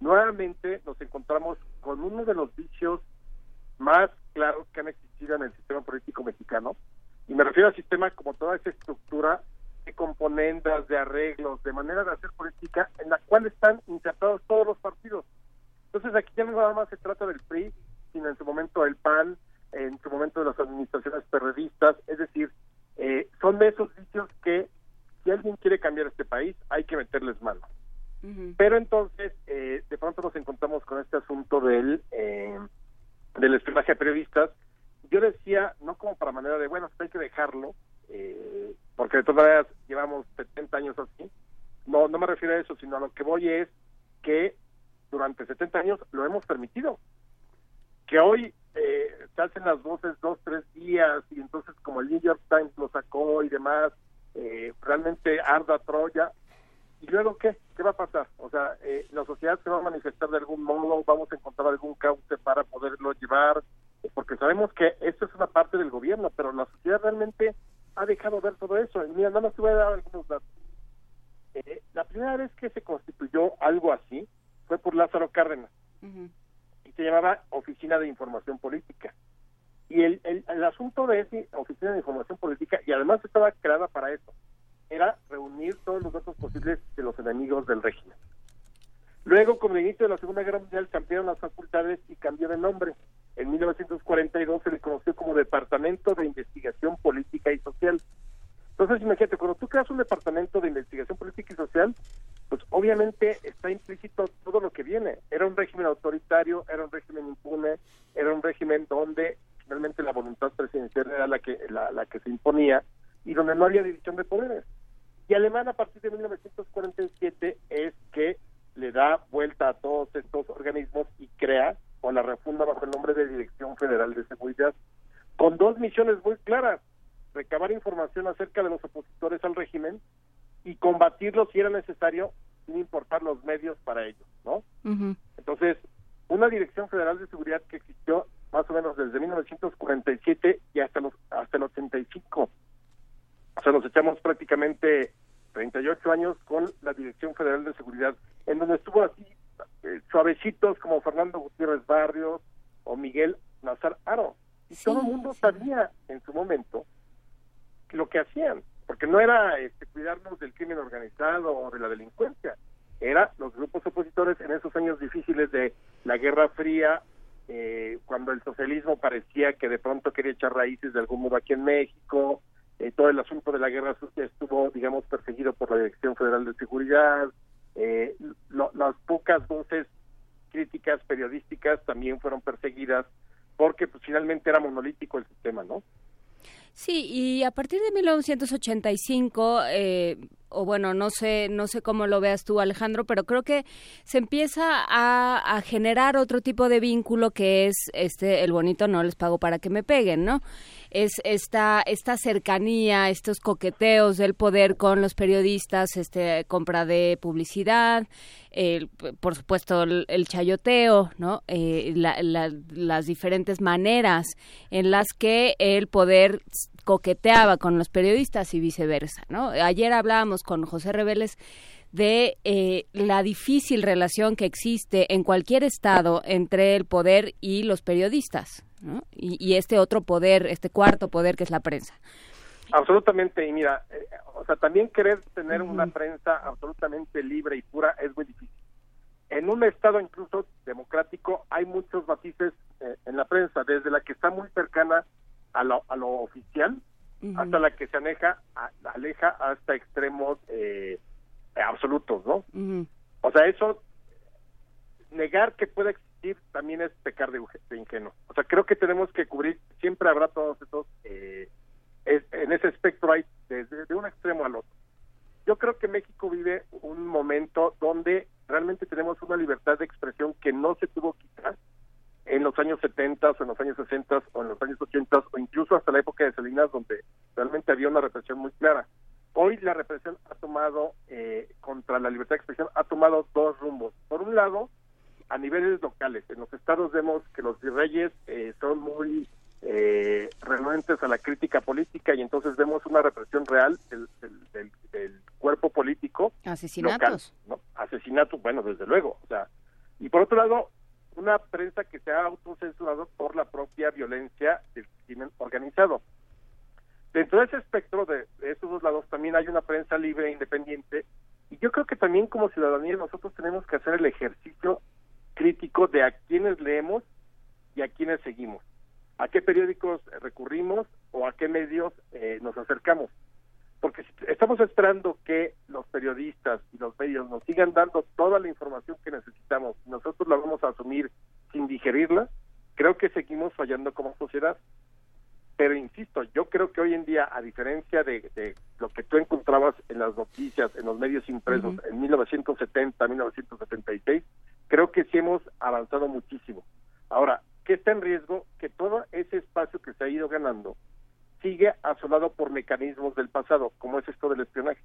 nuevamente nos encontramos con uno de los vicios más claros que han existido en el sistema político mexicano. Y me refiero al sistema como toda esa estructura de componendas, de arreglos, de manera de hacer política en la cual están insertados todos los partidos. Entonces aquí ya no nada más se trata del PRI, sino en su momento del PAN, en su momento de las administraciones periodistas, es decir, eh, son de esos vicios que si alguien quiere cambiar este país hay que meterles mano. Pero entonces, eh, de pronto nos encontramos con este asunto del, eh, del espionaje a periodistas. Yo decía, no como para manera de, bueno, hay que dejarlo, eh, porque de todas maneras llevamos 70 años así. No, no me refiero a eso, sino a lo que voy es que durante 70 años lo hemos permitido. Que hoy eh, se hacen las voces dos, tres días y entonces como el New York Times lo sacó y demás, eh, realmente arda Troya. ¿Y luego qué? ¿Qué va a pasar? O sea, eh, la sociedad se va a manifestar de algún modo, vamos a encontrar algún cauce para poderlo llevar, porque sabemos que esto es una parte del gobierno, pero la sociedad realmente ha dejado ver todo eso. Mira, nada más te voy a dar algunos datos. Eh, la primera vez que se constituyó algo así fue por Lázaro Cárdenas y se llamaba Oficina de Información Política. Y el, el, el, asunto de esa Oficina de Información Política, y además estaba creada para eso, era reunir todos los datos posibles de los enemigos del régimen. Luego, con el inicio de la Segunda Guerra Mundial, cambiaron las facultades y cambió de nombre en 1942 se le conoció como Departamento de Investigación Política y Social. Entonces, imagínate, cuando tú creas un departamento de investigación política y social, pues obviamente está implícito todo lo que viene. Era un régimen autoritario, era un régimen impune, era un régimen donde finalmente la voluntad presidencial era la que, la, la que se imponía y donde no había división de poderes. Y Alemán a partir de 1947 es que le da vuelta a todos estos organismos y crea o la refunda bajo el nombre de Dirección Federal de Seguridad, con dos misiones muy claras, recabar información acerca de los opositores al régimen y combatirlos si era necesario, sin importar los medios para ello. ¿no? Entonces, una Dirección Federal de Seguridad que existió más o menos desde 1947 y hasta los hasta el 85. O sea, nos echamos prácticamente 38 años con la Dirección Federal de Seguridad, en donde estuvo así eh, suavecitos como Fernando Gutiérrez Barrios o Miguel Nazar Aro. Y todo el mundo sabía en su momento lo que hacían, porque no era este, cuidarnos del crimen organizado o de la delincuencia, era los grupos opositores en esos años difíciles de la Guerra Fría, eh, cuando el socialismo parecía que de pronto quería echar raíces de algún modo aquí en México, eh, todo el asunto de la guerra sucia estuvo, digamos, perseguido por la Dirección Federal de Seguridad, eh, las pocas voces críticas periodísticas también fueron perseguidas porque pues, finalmente era monolítico el sistema, ¿no? Sí, y a partir de 1985, eh, o bueno, no sé, no sé cómo lo veas tú, Alejandro, pero creo que se empieza a, generar otro tipo de vínculo que es este, el bonito no les pago para que me peguen, ¿no? es esta, esta cercanía, estos coqueteos del poder con los periodistas, este compra de publicidad, por supuesto el, chayoteo, ¿no? Eh, las diferentes maneras en las que el poder coqueteaba con los periodistas y viceversa, ¿no? Ayer hablábamos con José Reveles de eh, la difícil relación que existe en cualquier estado entre el poder y los periodistas, y, este otro poder, este cuarto poder que es la prensa. Absolutamente, y mira, eh, o sea, también querer tener una prensa absolutamente libre y pura es muy difícil. En un estado incluso democrático hay muchos matices eh, en la prensa, desde la que está muy cercana a lo, a lo oficial hasta la que se aleja, aleja hasta extremos eh, absolutos, ¿no? O sea, eso, negar que pueda existir también es pecar de, ingenuo. O sea, creo que tenemos que cubrir, siempre habrá todos estos, eh, en ese espectro hay desde de un extremo al otro. Yo creo que México vive un momento donde realmente tenemos una libertad de expresión que no se tuvo quitar en los años 70 o en los años 60 o en los años 80 o incluso hasta la época de Salinas donde realmente había una represión muy clara. Hoy la represión ha tomado eh, contra la libertad de expresión ha tomado dos rumbos. Por un lado, a niveles locales. En los estados vemos que los virreyes eh, son muy eh, renuentes a la crítica política y entonces vemos una represión real del, del, cuerpo político. Asesinatos. Asesinatos, bueno, desde luego. O sea, y por otro lado, una prensa que se ha autocensurado por la propia violencia del crimen organizado. Dentro de ese espectro de, de esos dos lados también hay una prensa libre e independiente y yo creo que también como ciudadanía nosotros tenemos que hacer el ejercicio crítico de a quiénes leemos y a quiénes seguimos, a qué periódicos recurrimos o a qué medios eh, nos acercamos. Porque si estamos esperando que los periodistas y los medios nos sigan dando toda la información que necesitamos, nosotros la vamos a asumir sin digerirla, creo que seguimos fallando como sociedad. Pero insisto, yo creo que hoy en día, a diferencia de, lo que tú encontrabas en las noticias, en los medios impresos, en 1970, 1976, creo que sí hemos avanzado muchísimo. Ahora, ¿qué está en riesgo? Que todo ese espacio que se ha ido ganando sigue asolado por mecanismos del pasado, como es esto del espionaje.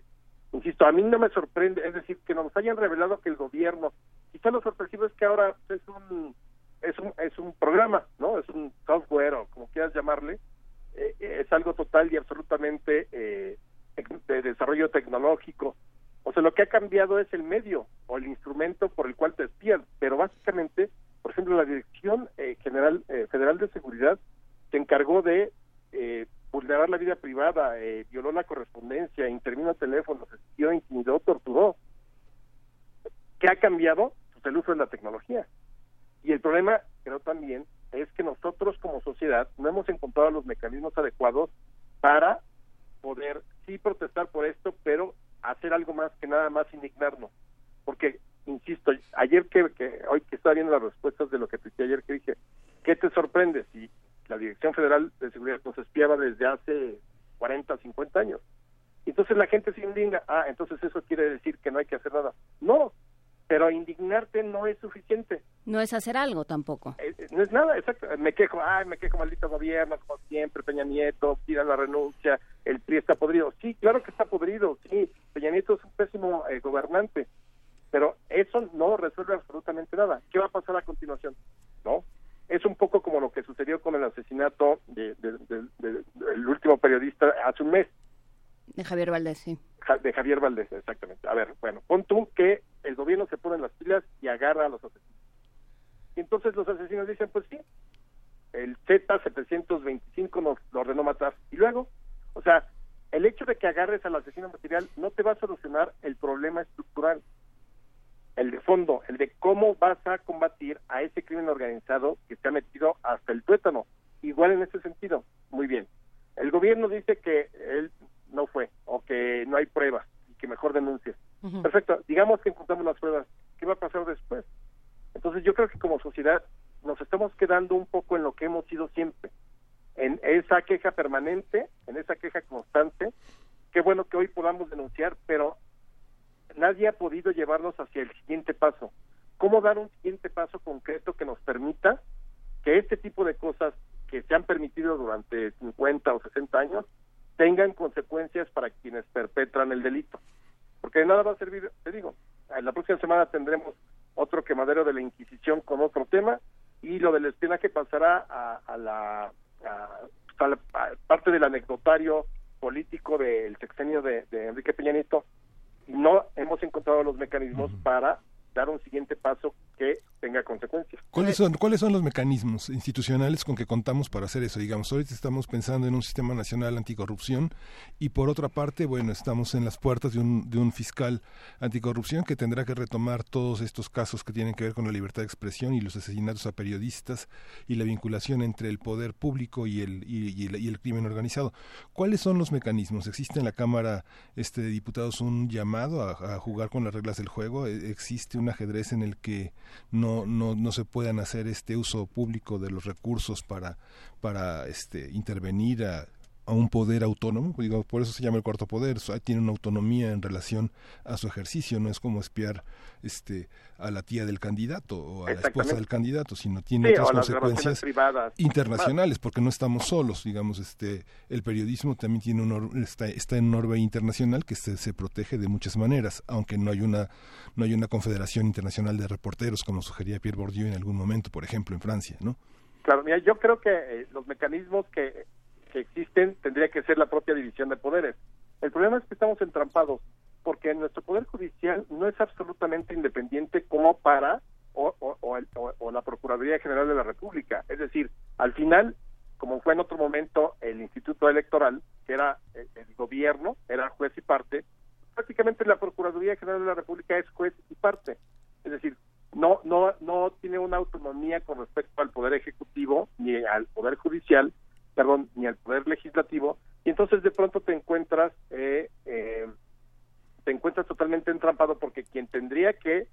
Insisto, a mí no me sorprende, es decir, que nos hayan revelado que el gobierno, quizá lo sorpresivo es que ahora es un es un es un programa, ¿no? Es un software o como quieras llamarle, eh, es algo total y absolutamente eh, de desarrollo tecnológico, o sea, lo que ha cambiado es el medio o el instrumento por el cual te espían, pero básicamente, por ejemplo, la Dirección eh, General eh, Federal de Seguridad se encargó de eh, vulnerar la vida privada, violó la correspondencia, intervino teléfonos, espió, intimidó, torturó. ¿Qué ha cambiado? Pues el uso de la tecnología. Y el problema, creo también, es que nosotros como sociedad no hemos encontrado los mecanismos adecuados para poder sí protestar por esto, pero hacer algo más que nada más indignarnos. Porque, insisto, ayer que, hoy que estaba viendo las respuestas de lo que te ayer que dije, ¿qué te sorprende si la Dirección Federal de Seguridad nos espiaba desde hace 40, 50 años? Entonces la gente se indigna, ah, entonces eso quiere decir que no hay que hacer nada. No, pero indignarte no es suficiente. No es hacer algo tampoco. Eh, eh, no es nada, exacto. Me quejo, ay, me quejo maldito gobierno, como siempre, Peña Nieto, pida la renuncia, el PRI está podrido. Sí, claro que está podrido, sí, Peña Nieto es un pésimo eh, gobernante, pero eso no resuelve absolutamente nada. ¿Qué va a pasar a continuación? ¿No? Es un poco como lo que sucedió con el asesinato del último periodista hace un mes. De Javier Valdés, sí. de Javier Valdés, exactamente. A ver, bueno, pon tú que el gobierno se pone en las pilas y agarra a los asesinos. Y entonces los asesinos dicen, pues sí, el Z725 nos lo ordenó matar. Y luego, o sea, el hecho de que agarres al asesino material no te va a solucionar el problema estructural, el de fondo, el de cómo vas a combatir a ese crimen organizado que se ha metido hasta el tuétano. Igual en ese sentido, muy bien. El gobierno dice que él no fue o que no hay pruebas y que mejor denuncie. Perfecto, digamos que encontramos las pruebas, ¿qué va a pasar después? Entonces yo creo que como sociedad nos estamos quedando un poco en lo que hemos sido siempre, en esa queja permanente, en esa queja constante. Qué bueno que hoy podamos denunciar, pero nadie ha podido llevarnos hacia el siguiente paso. ¿Cómo dar un siguiente paso concreto que nos permita que este tipo de cosas que se han permitido durante 50 o 60 años tengan consecuencias para quienes perpetran el delito? Porque de nada va a servir, te digo, la próxima semana tendremos otro quemadero de la Inquisición con otro tema y lo del espionaje pasará a, la, parte del anecdotario político del sexenio de, Enrique Peña Nieto no hemos encontrado los mecanismos para dar un siguiente paso que tenga consecuencias. ¿Cuáles son, ¿Cuáles son los mecanismos institucionales con que contamos para hacer eso? Digamos, ahorita estamos pensando en un sistema nacional anticorrupción y por otra parte, bueno, estamos en las puertas de un, de un fiscal anticorrupción que tendrá que retomar todos estos casos que tienen que ver con la libertad de expresión y los asesinatos a periodistas y la vinculación entre el poder público y el, y, el, crimen organizado. ¿Cuáles son los mecanismos? ¿Existe en la Cámara este, de Diputados un llamado a, a jugar con las reglas del juego? ¿Existe un ajedrez en el que no, no, no se puedan hacer este uso público de los recursos para, para este, intervenir a, a un poder autónomo, por eso se llama el cuarto poder, tiene una autonomía en relación a su ejercicio, no es como espiar este a la tía del candidato o a la esposa del candidato, sino tiene otras consecuencias internacionales, porque no estamos solos, digamos, este el periodismo también tiene un está, está en un internacional que se, se protege de muchas maneras, aunque no hay una no hay una confederación internacional de reporteros como sugería Pierre Bourdieu en algún momento, por ejemplo, en Francia, ¿no? Claro, mira, yo creo que eh, los mecanismos que existen tendría que ser la propia división de poderes. El problema es que estamos entrampados porque nuestro poder judicial no es absolutamente independiente como para o, o, la Procuraduría General de la República. Es decir, al final, como fue en otro momento el Instituto Electoral, que era el, el gobierno, era juez y parte, prácticamente la Procuraduría General de la República es juez y parte. Es decir, no, no, no tiene una autonomía con respecto al Poder Ejecutivo ni al Poder Judicial, perdón, ni al poder legislativo, y entonces de pronto te encuentras, eh, eh, te encuentras totalmente entrampado porque quien tendría que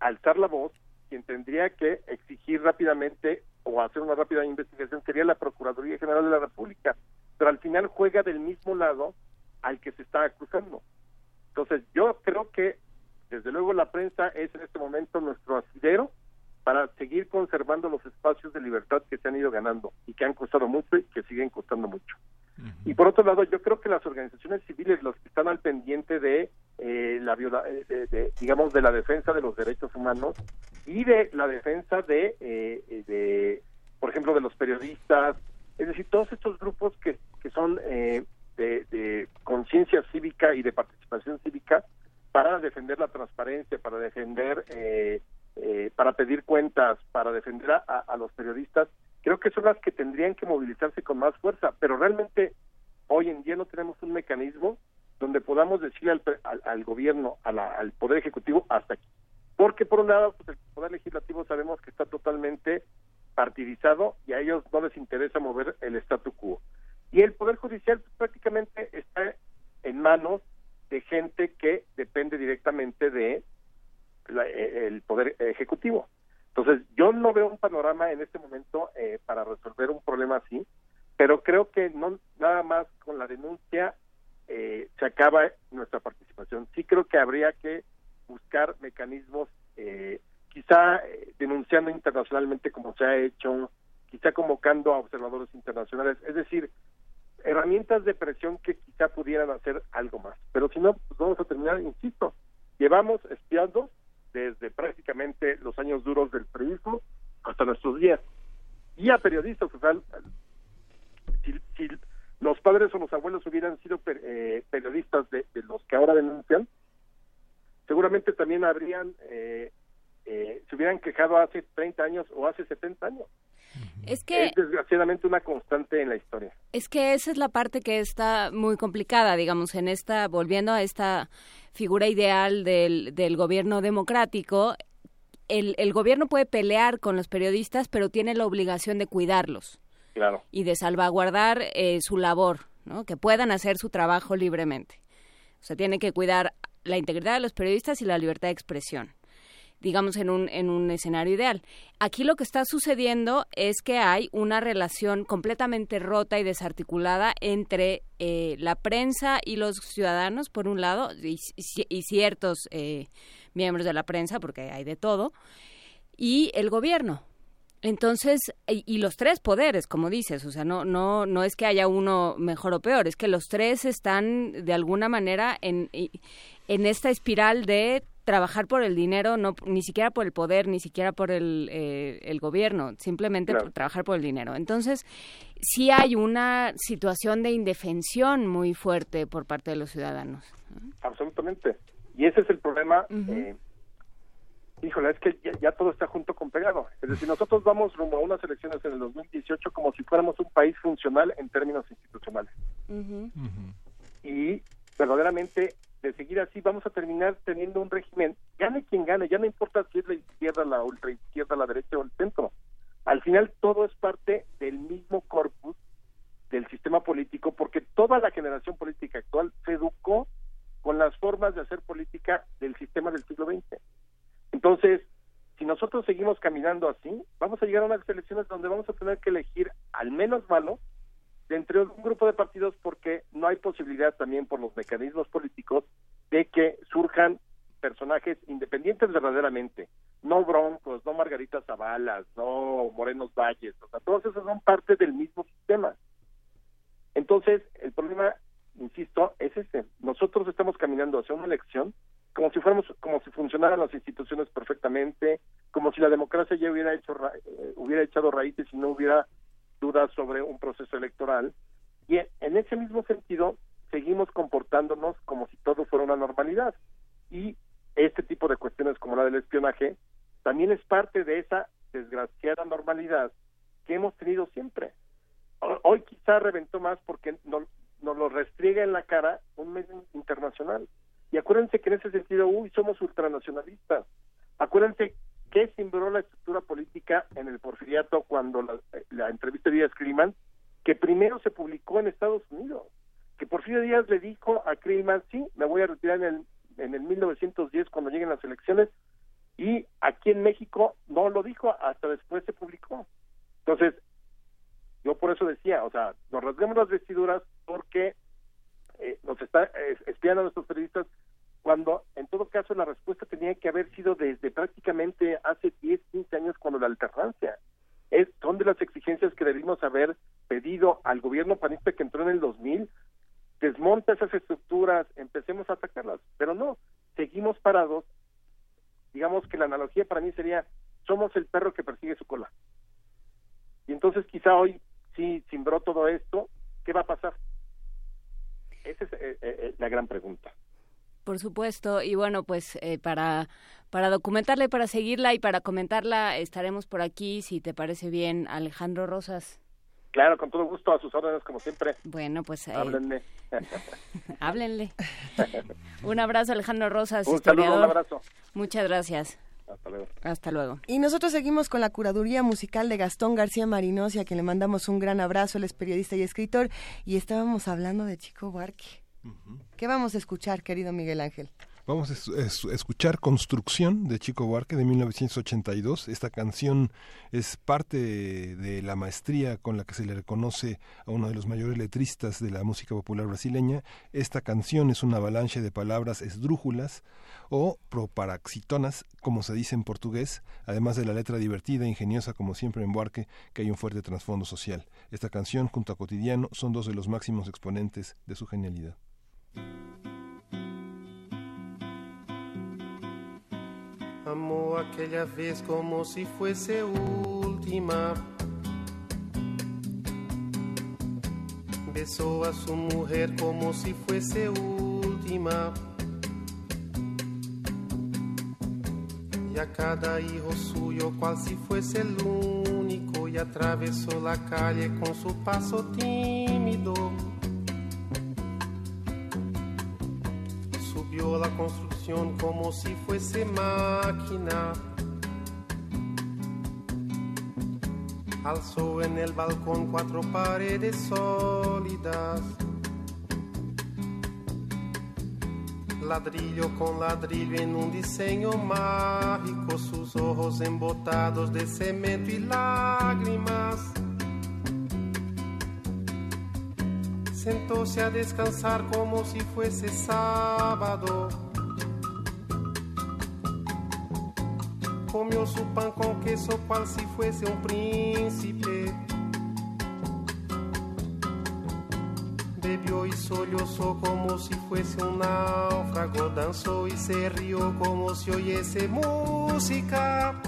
alzar la voz, quien tendría que exigir rápidamente o hacer una rápida investigación sería la Procuraduría General de la República, pero al final juega del mismo lado al que se está acusando. Entonces yo creo que desde luego la prensa es en este momento nuestro asidero para seguir conservando los espacios de libertad que se han ido ganando y que han costado mucho y que siguen costando mucho. Y por otro lado, yo creo que las organizaciones civiles, los que están al pendiente de eh, la viola, eh, de, digamos, de la defensa de los derechos humanos y de la defensa de, eh, de por ejemplo, de los periodistas, es decir, todos estos grupos que, que son de, de conciencia cívica y de participación cívica para defender la transparencia, para defender eh, eh, para pedir cuentas, para defender a, los periodistas, creo que son las que tendrían que movilizarse con más fuerza, pero realmente hoy en día no tenemos un mecanismo donde podamos decirle al, gobierno, al Poder Ejecutivo, hasta aquí. Porque por un lado, pues, el Poder Legislativo sabemos que está totalmente partidizado y a ellos no les interesa mover el statu quo. Y el Poder Judicial pues, prácticamente está en manos de gente que depende directamente de eh, el poder ejecutivo. Entonces, yo no veo un panorama en este momento eh, para resolver un problema así, pero creo que no nada más con la denuncia eh, se acaba nuestra participación. Sí creo que habría que buscar mecanismos, quizá denunciando internacionalmente como se ha hecho, quizá convocando a observadores internacionales, es decir, herramientas de presión que quizá pudieran hacer algo más. Pero si no, pues vamos a terminar, insisto, llevamos espiando desde prácticamente los años duros del periodismo hasta nuestros días. Y a periodistas, o sea, si, si los padres o los abuelos hubieran sido eh, periodistas de, los que ahora denuncian, seguramente también habrían, eh, eh, se hubieran quejado hace 30 años o hace 70 años. Es que es desgraciadamente una constante en la historia. Es que esa es la parte que está muy complicada, digamos, en esta volviendo a esta figura ideal del, del gobierno democrático. El, el gobierno puede pelear con los periodistas, pero tiene la obligación de cuidarlos. Claro. Y de salvaguardar eh, su labor, ¿no? Que puedan hacer su trabajo libremente. O sea, tiene que cuidar la integridad de los periodistas y la libertad de expresión digamos, en un, en un escenario ideal. Aquí lo que está sucediendo es que hay una relación completamente rota y desarticulada entre eh, la prensa y los ciudadanos, por un lado, y, ciertos eh, miembros de la prensa, porque hay de todo, y el gobierno. Entonces, y, los tres poderes, como dices, o sea, no, no, no es que haya uno mejor o peor, es que los tres están de alguna manera en, en esta espiral de trabajar por el dinero, no ni siquiera por el poder, ni siquiera por el, eh, el gobierno, simplemente por trabajar por el dinero. Entonces, sí hay una situación de indefensión muy fuerte por parte de los ciudadanos. Absolutamente. Y ese es el problema. eh, híjole, es que ya, todo está junto con pegado. Es decir, nosotros vamos rumbo a unas elecciones en el 2018 como si fuéramos un país funcional en términos institucionales. Y verdaderamente de seguir así vamos a terminar teniendo un régimen, gane quien gane, ya no importa si es la izquierda, la ultraizquierda, la derecha o el centro. Al final todo es parte del mismo corpus del sistema político porque toda la generación política actual se educó con las formas de hacer política del sistema del siglo XX. Entonces, si nosotros seguimos caminando así, vamos a llegar a unas elecciones donde vamos a tener que elegir al menos malo entre un grupo de partidos porque no hay posibilidad también por los mecanismos políticos de que surjan personajes independientes verdaderamente, no Broncos, no Margarita Zabalas, no Morenos Valles, o sea, todos esos son parte del mismo sistema. Entonces, el problema, insisto, es este. Nosotros estamos caminando hacia una elección como si fuéramos, como si funcionaran las instituciones perfectamente, como si la democracia ya hubiera hecho, eh, hubiera echado raíces y no hubiera dudas sobre un proceso electoral. Y en ese mismo sentido, seguimos comportándonos como si todo fuera una normalidad. Y este tipo de cuestiones como la del espionaje también es parte de esa desgraciada normalidad que hemos tenido siempre. Hoy quizá reventó más porque nos, nos lo restriega en la cara un medio internacional. Y acuérdense que en ese sentido, uy, somos ultranacionalistas. Acuérdense qué simbró la estructura política en el porfiriato cuando la, entrevista de Díaz Kriman, que primero se publicó en Estados Unidos, que Porfirio Díaz le dijo a Kriman, sí, me voy a retirar en el, en el 1910 cuando lleguen las elecciones, y aquí en México no lo dijo, hasta después se publicó. Entonces, yo por eso decía, o sea, nos rasgamos las vestiduras porque eh, nos está eh, espiando a nuestros periodistas cuando en todo caso la respuesta tenía que haber sido desde prácticamente hace 10, 15 años cuando la alternancia. Es, son de las exigencias que debimos haber pedido al gobierno panista que entró en el 2000, desmonta esas estructuras, empecemos a atacarlas, pero no, seguimos parados. Digamos que la analogía para mí sería, somos el perro que persigue su cola. Y entonces quizá hoy sí simbró todo esto, ¿qué va a pasar? Esa es eh, eh, la gran pregunta. Por supuesto, y bueno, pues eh, para, para documentarla y para seguirla y para comentarla estaremos por aquí, si te parece bien, Alejandro Rosas. Claro, con todo gusto, a sus órdenes como siempre. Bueno, pues... Eh, (laughs) háblenle. háblenle. (laughs) un abrazo, Alejandro Rosas, un Saludo, un abrazo. Muchas gracias. Hasta luego. Hasta luego. Y nosotros seguimos con la curaduría musical de Gastón García Marinos, a quien le mandamos un gran abrazo. Él es periodista y escritor. Y estábamos hablando de Chico Buarque. ¿Qué vamos a escuchar, querido Miguel Ángel? Vamos a escuchar Construcción de Chico Buarque de 1982. Esta canción es parte de la maestría con la que se le reconoce a uno de los mayores letristas de la música popular brasileña. Esta canción es una avalancha de palabras esdrújulas o proparaxitonas, como se dice en portugués, además de la letra divertida e ingeniosa como siempre en Buarque, que hay un fuerte trasfondo social. Esta canción junto a Cotidiano son dos de los máximos exponentes de su genialidad. Amó aquella vez como si fuese última. Besó a su mujer como si fuese última. Y a cada hijo suyo cual si fuese el único y atravesó la calle con su paso tímido. La construcción como si fuese máquina. Alzó en el balcón cuatro paredes sólidas. Ladrillo con ladrillo en un diseño mágico, sus ojos embotados de cemento y lágrimas. Sentóse a descansar como si fuese sábado. Comió su pan con queso cual si fuese un príncipe. Bebió y sollozó como si fuese un náufrago. Danzó y se rió como si oyese música.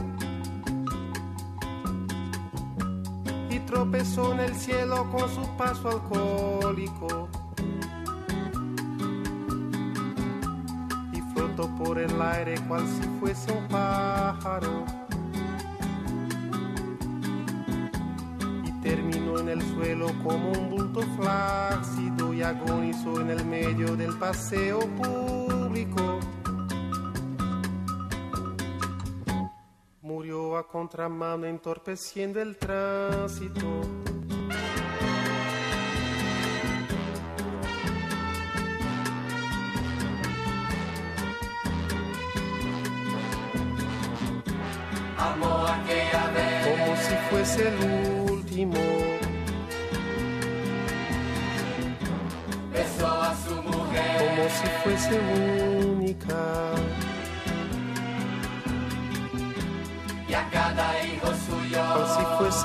Tropezó en el cielo con su paso alcohólico. Y flotó por el aire cual si fuese un pájaro. Y terminó en el suelo como un bulto flácido y agonizó en el medio del paseo público. Contramano entorpeciendo el tránsito. Aquella vez. como si fuese el último. Besó a su mujer. Como si fuese única.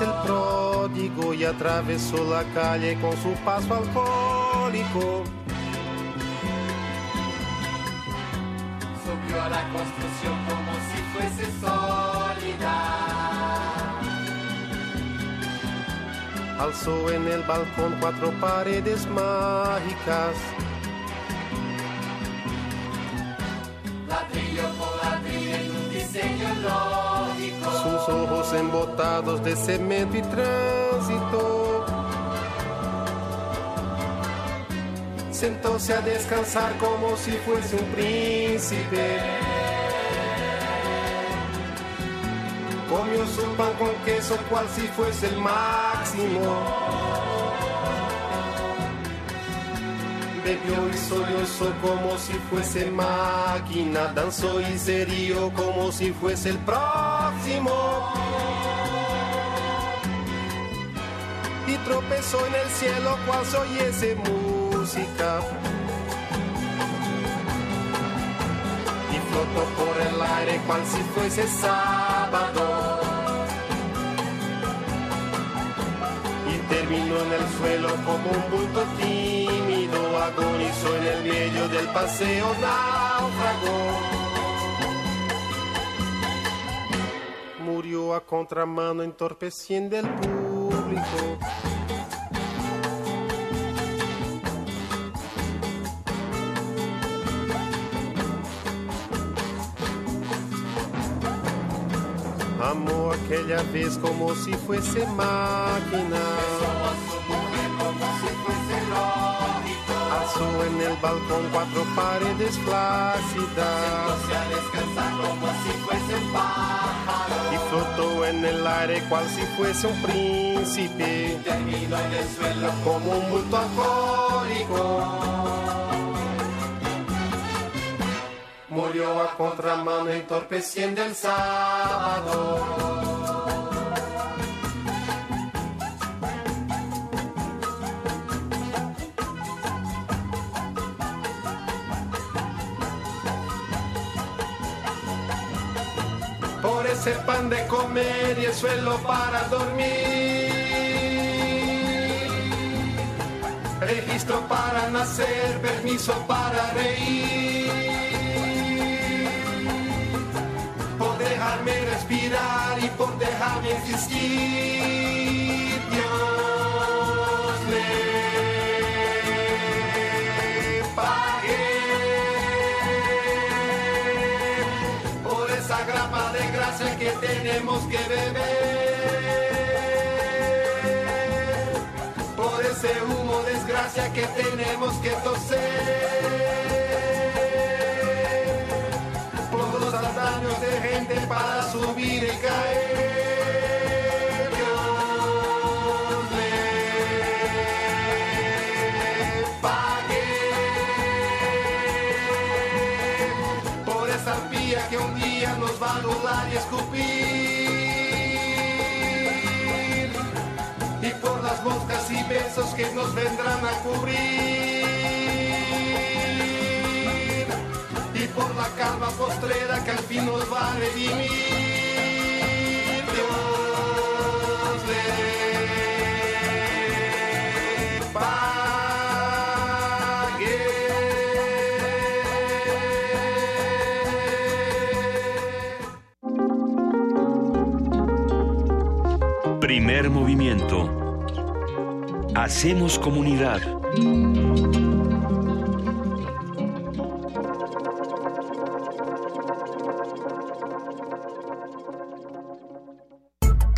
El pródigo y atravesó la calle con su paso alcohólico. Subió a la construcción como si fuese sólida. Alzó en el balcón cuatro paredes mágicas. Ladrillo por ladrillo en un diseño lógico. Ojos embotados de cemento y tránsito. Sentóse a descansar como si fuese un príncipe. Comió su pan con queso cual si fuese el máximo. Bebió y sollozó como si fuese máquina. Danzó y se rió como si fuese el Y tropezó en el cielo cual se oyese música. Y flotó por el aire cual si fuese sábado. Y terminó en el suelo como un bulto tímido. Agonizó en el medio del paseo náufrago. Murió a contramano entorpeciendo el público. Amó aquella vez como si fuese máquina. Alzó en el balcón cuatro paredes flácidas. Y flotó en el aire cual si fuese un príncipe. Terminó en el suelo como un bulto alcohólico. Murió a contramano entorpeciendo el sábado. hacer pan de comer y el suelo para dormir. Registro para nacer, permiso para reír. Por dejarme respirar y por dejarme existir. Tenemos que beber, por ese humo desgracia que tenemos que toser. años de gente para subir y caer. Dios por esa arpía que un día nos va a anular y escupir. Besos que nos vendrán a cubrir. y por la calma postrera que al fin nos va a redimir. Dios le pague. Primer movimiento. Hacemos comunidad.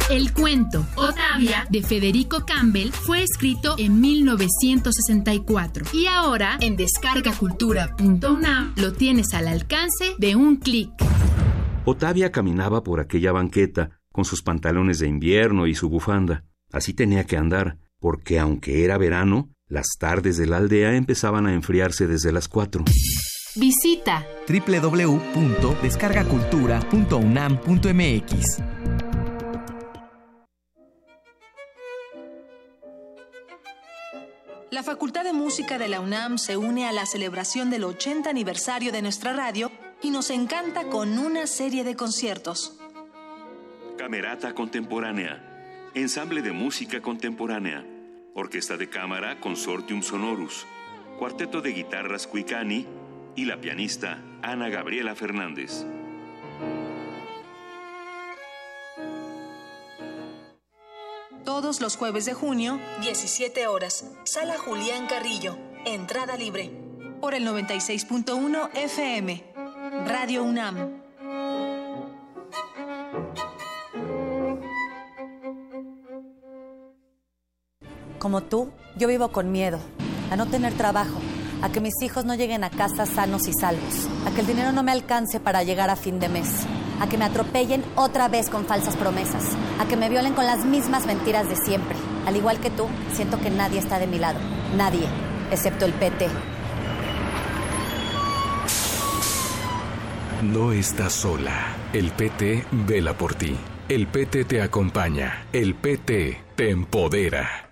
El cuento Otavia de Federico Campbell fue escrito en 1964 y ahora en descargacultura.unam lo tienes al alcance de un clic. Otavia caminaba por aquella banqueta con sus pantalones de invierno y su bufanda. Así tenía que andar, porque aunque era verano, las tardes de la aldea empezaban a enfriarse desde las cuatro. Visita www.descargacultura.unam.mx La Facultad de Música de la UNAM se une a la celebración del 80 aniversario de nuestra radio y nos encanta con una serie de conciertos. Camerata Contemporánea, Ensamble de Música Contemporánea, Orquesta de Cámara Consortium Sonorus, Cuarteto de Guitarras Cuicani y la pianista Ana Gabriela Fernández. Todos los jueves de junio, 17 horas, Sala Julián Carrillo, entrada libre. Por el 96.1 FM, Radio UNAM. Como tú, yo vivo con miedo a no tener trabajo, a que mis hijos no lleguen a casa sanos y salvos, a que el dinero no me alcance para llegar a fin de mes, a que me atropellen otra vez con falsas promesas, a que me violen con las mismas mentiras de siempre. Al igual que tú, siento que nadie está de mi lado, nadie, excepto el PT. No estás sola. El PT vela por ti. El PT te acompaña. El PT te empodera.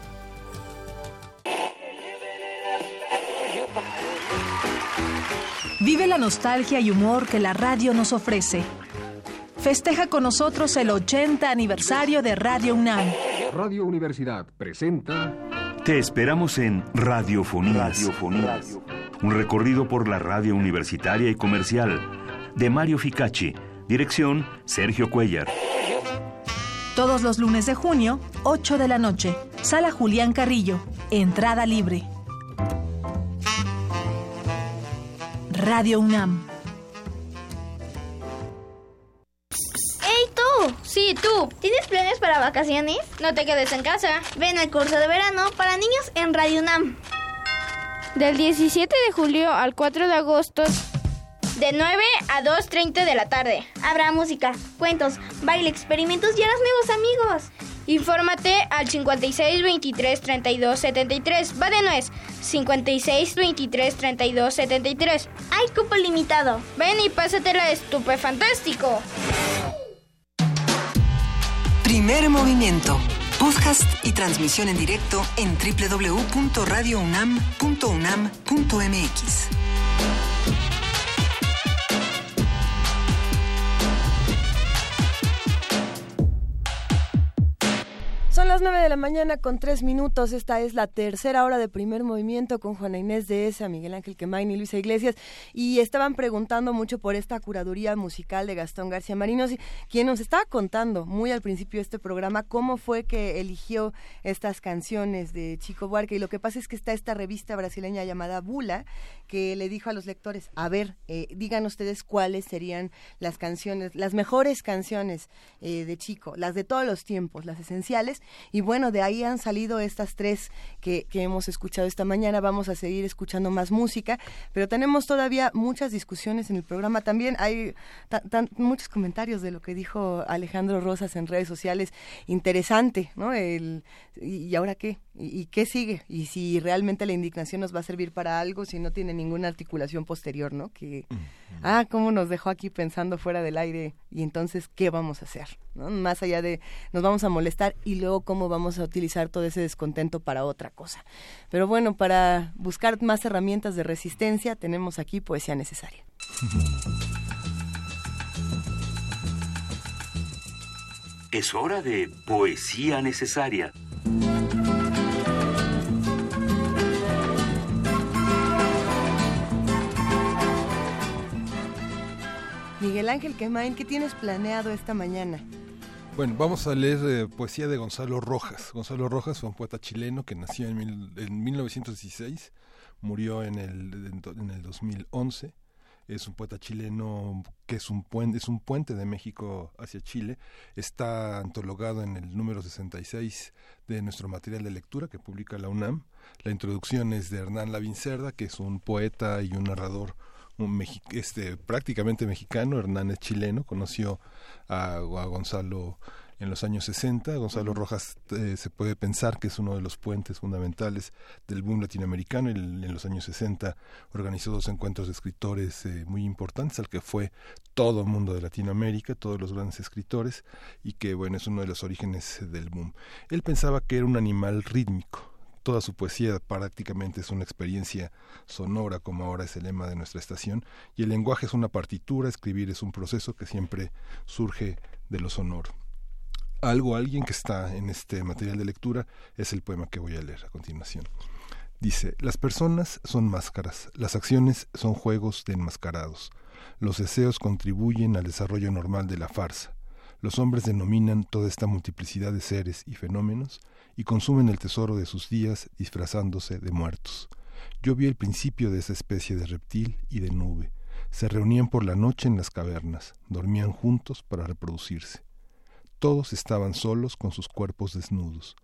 Vive la nostalgia y humor que la radio nos ofrece. Festeja con nosotros el 80 aniversario de Radio UNAM. Radio Universidad presenta. Te esperamos en Radiofonías. Radiofonías. Un recorrido por la radio universitaria y comercial. De Mario Ficacci. Dirección Sergio Cuellar. Todos los lunes de junio, 8 de la noche. Sala Julián Carrillo. Entrada libre. Radio UNAM. ¡Hey tú! Sí, tú. ¿Tienes planes para vacaciones? No te quedes en casa. Ven al curso de verano para niños en Radio UNAM. Del 17 de julio al 4 de agosto, de 9 a 2.30 de la tarde. Habrá música, cuentos, baile, experimentos y harás nuevos amigos. Infórmate al 56 23 32 73. Va de nuez. 56 23 32 73. Hay cupo limitado. Ven y pásatela estupefantástico. Primer movimiento. podcast y transmisión en directo en www.radiounam.unam.mx. Son las 9 de la mañana con 3 minutos. Esta es la tercera hora de primer movimiento con Juana Inés de Esa, Miguel Ángel Quemain y Luisa Iglesias. Y estaban preguntando mucho por esta curaduría musical de Gastón García Marinos, quien nos estaba contando muy al principio de este programa cómo fue que eligió estas canciones de Chico Buarque. Y lo que pasa es que está esta revista brasileña llamada Bula, que le dijo a los lectores, a ver, eh, digan ustedes cuáles serían las canciones, las mejores canciones eh, de Chico, las de todos los tiempos, las esenciales y bueno, de ahí han salido estas tres que, que hemos escuchado esta mañana. Vamos a seguir escuchando más música, pero tenemos todavía muchas discusiones en el programa. También hay muchos comentarios de lo que dijo Alejandro Rosas en redes sociales. Interesante, ¿no? El, ¿Y ahora qué? ¿Y, qué sigue? Y si realmente la indignación nos va a servir para algo, si no tiene ninguna articulación posterior, ¿no? Que, ah, cómo nos dejó aquí pensando fuera del aire y entonces, ¿qué vamos a hacer? ¿no? Más allá de, nos vamos a molestar y luego cómo vamos a utilizar todo ese descontento para otra cosa. Pero bueno, para buscar más herramientas de resistencia, tenemos aquí poesía necesaria. Es hora de poesía necesaria. Miguel Ángel Quemain, ¿qué tienes planeado esta mañana? Bueno, vamos a leer eh, poesía de Gonzalo Rojas. Gonzalo Rojas fue un poeta chileno que nació en, 1916, murió en el, en, el 2011. Es un poeta chileno que es un, puente, es un puente de México hacia Chile. Está antologado en el número 66 de nuestro material de lectura que publica la UNAM. La introducción es de Hernán Lavincerda, que es un poeta y un narrador este, prácticamente mexicano, Hernán es chileno, conoció a, Gonzalo en los años 60. Gonzalo Rojas eh, se puede pensar que es uno de los puentes fundamentales del boom latinoamericano. en los años 60 organizó dos encuentros de escritores eh, muy importantes, al que fue todo el mundo de Latinoamérica, todos los grandes escritores, y que bueno, es uno de los orígenes del boom. Él pensaba que era un animal rítmico, toda su poesía prácticamente es una experiencia sonora, como ahora es el lema de nuestra estación, y el lenguaje es una partitura, escribir es un proceso que siempre surge de lo sonoro. Algo, alguien que está en este material de lectura es el poema que voy a leer a continuación. Dice, las personas son máscaras, las acciones son juegos de enmascarados, los deseos contribuyen al desarrollo normal de la farsa, los hombres denominan toda esta multiplicidad de seres y fenómenos y consumen el tesoro de sus días disfrazándose de muertos. Yo vi el principio de esa especie de reptil y de nube. Se reunían por la noche en las cavernas, dormían juntos para reproducirse. Todos estaban solos con sus cuerpos desnudos.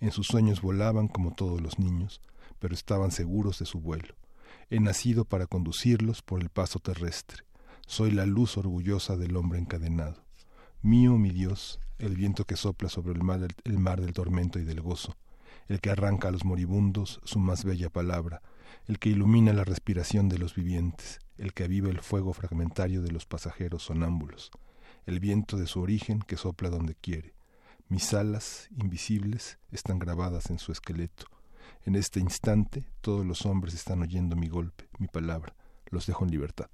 En sus sueños volaban como todos los niños, pero estaban seguros de su vuelo. He nacido para conducirlos por el paso terrestre. Soy la luz orgullosa del hombre encadenado. Mío, mi Dios, el viento que sopla sobre el mar, el mar del tormento y del gozo, el que arranca a los moribundos su más bella palabra, el que ilumina la respiración de los vivientes, el que aviva el fuego fragmentario de los pasajeros sonámbulos, el viento de su origen que sopla donde quiere. Mis alas, invisibles, están grabadas en su esqueleto. En este instante todos los hombres están oyendo mi golpe, mi palabra. Los dejo en libertad.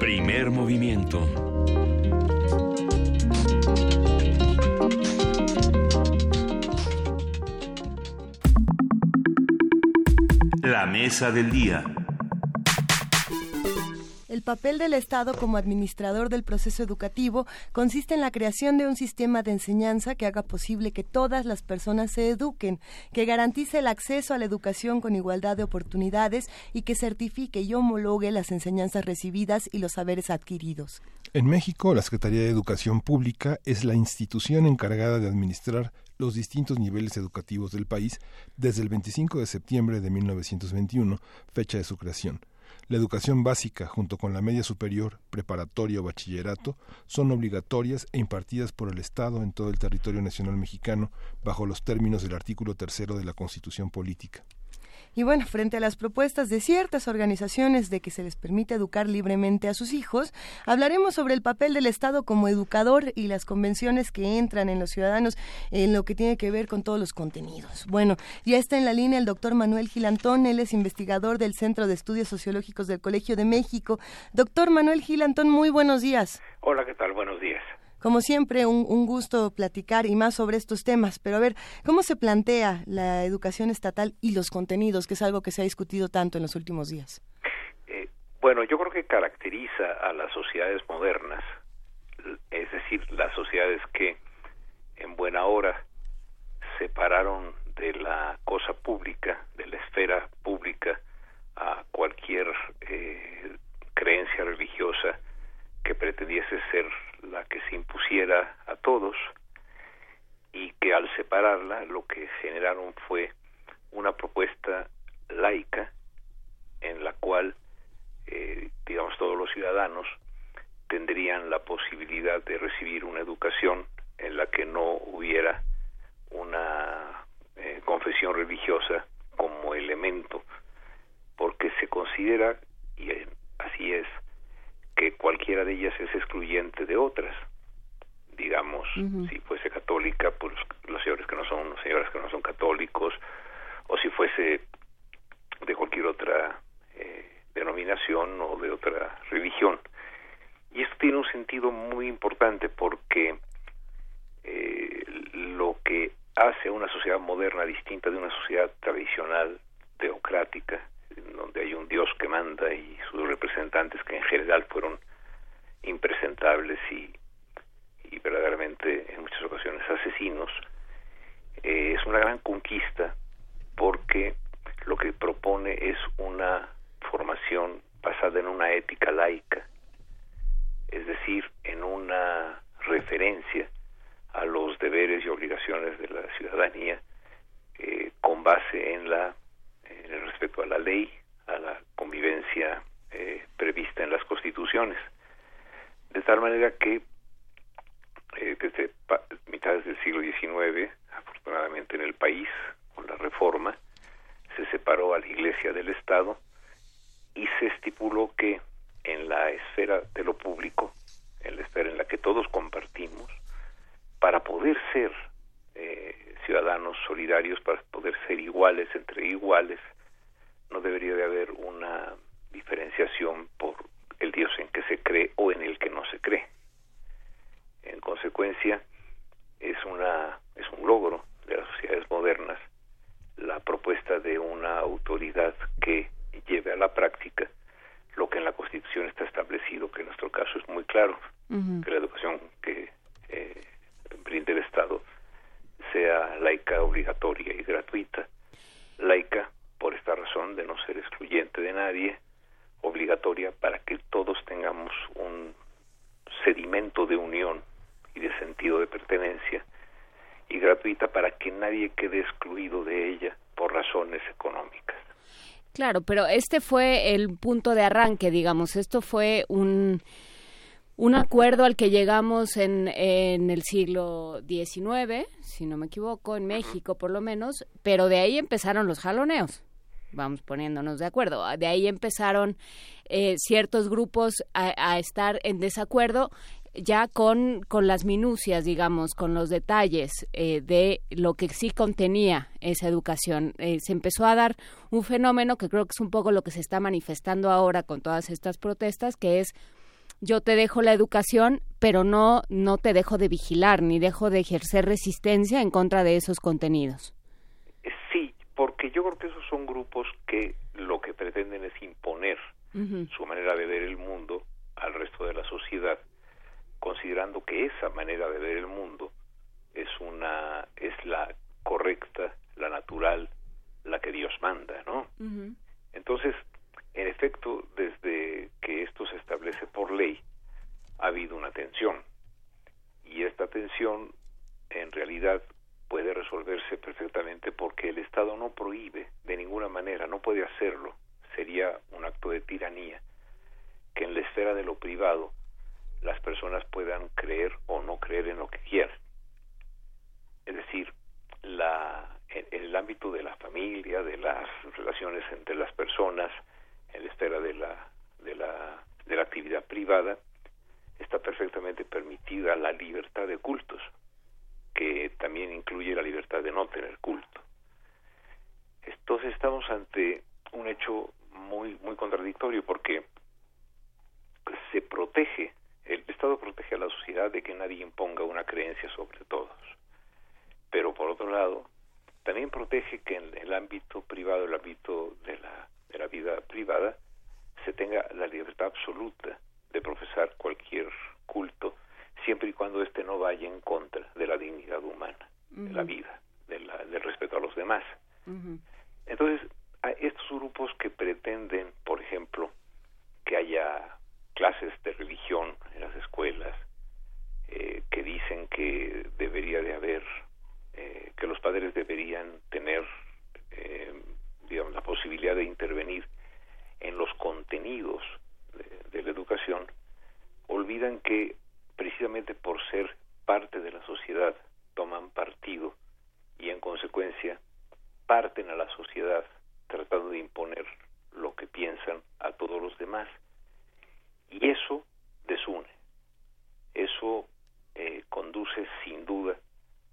Primer movimiento La mesa del día. El papel del Estado como administrador del proceso educativo consiste en la creación de un sistema de enseñanza que haga posible que todas las personas se eduquen, que garantice el acceso a la educación con igualdad de oportunidades y que certifique y homologue las enseñanzas recibidas y los saberes adquiridos. En México, la Secretaría de Educación Pública es la institución encargada de administrar los distintos niveles educativos del país desde el 25 de septiembre de 1921, fecha de su creación. La educación básica, junto con la media superior, preparatoria o bachillerato, son obligatorias e impartidas por el Estado en todo el territorio nacional mexicano bajo los términos del artículo tercero de la Constitución Política. Y bueno, frente a las propuestas de ciertas organizaciones de que se les permite educar libremente a sus hijos, hablaremos sobre el papel del Estado como educador y las convenciones que entran en los ciudadanos en lo que tiene que ver con todos los contenidos. Bueno, ya está en la línea el doctor Manuel Gilantón, él es investigador del Centro de Estudios Sociológicos del Colegio de México. Doctor Manuel Gilantón, muy buenos días. Hola, ¿qué tal? Buenos días. Como siempre, un, gusto platicar y más sobre estos temas. Pero a ver, ¿cómo se plantea la educación estatal y los contenidos, que es algo que se ha discutido tanto en los últimos días? Eh, bueno, yo creo que caracteriza a las sociedades modernas, es decir, las sociedades que en buena hora separaron de la cosa pública, de la esfera pública, a cualquier eh, creencia religiosa que pretendiese ser la que se impusiera a todos y que al separarla lo que generaron fue una propuesta laica en la cual eh, digamos todos los ciudadanos tendrían la posibilidad de recibir una educación en la que no hubiera una eh, confesión religiosa como elemento porque se considera y así es que cualquiera de ellas es excluyente de otras. Digamos, si fuese católica, pues los señores que no son, los señores que no son católicos, o si fuese de cualquier otra eh, denominación o de otra religión. Y esto tiene un sentido muy importante porque eh, lo que hace una sociedad moderna distinta de una sociedad tradicional, teocrática, donde hay un Dios que manda y sus representantes que en general fueron impresentables y, verdaderamente en muchas ocasiones asesinos, eh, es una gran conquista porque lo que propone es una formación basada en una ética laica, es decir, en una referencia a los deberes y obligaciones de la ciudadanía eh, con base en la en el respeto a la ley, a la convivencia eh, prevista en las constituciones. De tal manera que eh, desde mitades del siglo XIX, afortunadamente en el país, con la reforma, se separó a la Iglesia del Estado y se estipuló que en la esfera de lo público, en la esfera en la que todos compartimos, para poder ser eh, ciudadanos solidarios, para poder ser iguales entre iguales, no debería de haber una diferenciación por el Dios en que se cree o en el que no se cree. En consecuencia, es una es un logro de las sociedades modernas la propuesta de una autoridad que lleve a la práctica lo que en la Constitución está establecido, que en nuestro caso es muy claro, que la educación que eh, brinde el Estado sea laica, obligatoria y gratuita. Laica por esta razón de no ser excluyente de nadie, obligatoria para que todos tengamos un sedimento de unión y de sentido de pertenencia, y gratuita para que nadie quede excluido de ella por razones económicas. Claro, pero este fue el punto de arranque, digamos, esto fue un un acuerdo al que llegamos en, en el siglo XIX, si no me equivoco, en México por lo menos, pero de ahí empezaron los jaloneos. Vamos poniéndonos de acuerdo. De ahí empezaron eh, ciertos grupos a, estar en desacuerdo ya con, con las minucias, digamos, con los detalles eh, de lo que sí contenía esa educación. Eh, se empezó a dar un fenómeno que creo que es un poco lo que se está manifestando ahora con todas estas protestas, que es yo te dejo la educación, pero no, no te dejo de vigilar ni dejo de ejercer resistencia en contra de esos contenidos. Sí, porque yo creo que esos son grupos que lo que pretenden es imponer su manera de ver el mundo al resto de la sociedad, considerando que esa manera de ver el mundo es una es la correcta, la natural, la que Dios manda, ¿no? Entonces, en efecto, desde que esto se establece por ley, ha habido una tensión. Y esta tensión, en realidad, puede resolverse perfectamente porque el Estado no prohíbe de ninguna manera, no puede hacerlo. Sería un acto de tiranía que en la esfera de lo privado las personas puedan creer o no creer en lo que quieran. Es decir, la en, el ámbito de la familia, de las relaciones entre las personas, en la esfera de la, de la, de la actividad privada, está perfectamente permitida la libertad de cultos, que también incluye la libertad de no tener culto. Entonces estamos ante un hecho muy muy contradictorio porque se protege el Estado protege a la sociedad de que nadie imponga una creencia sobre todos. Pero por otro lado, también protege que en el ámbito privado, el ámbito de la, de la vida privada, se tenga la libertad absoluta de profesar cualquier culto, siempre y cuando éste no vaya en contra de la dignidad humana, de la vida, de la, del respeto a los demás. Entonces, a estos grupos que pretenden, por ejemplo, que haya clases de religión en las escuelas, eh, que dicen que debería de haber, eh, que los padres deberían tener, eh, digamos, la posibilidad de intervenir en los contenidos de, la educación, olvidan que precisamente por ser parte de la sociedad toman partido y en consecuencia parten a la sociedad tratando de imponer lo que piensan a todos los demás. Y eso desune, eso eh, conduce sin duda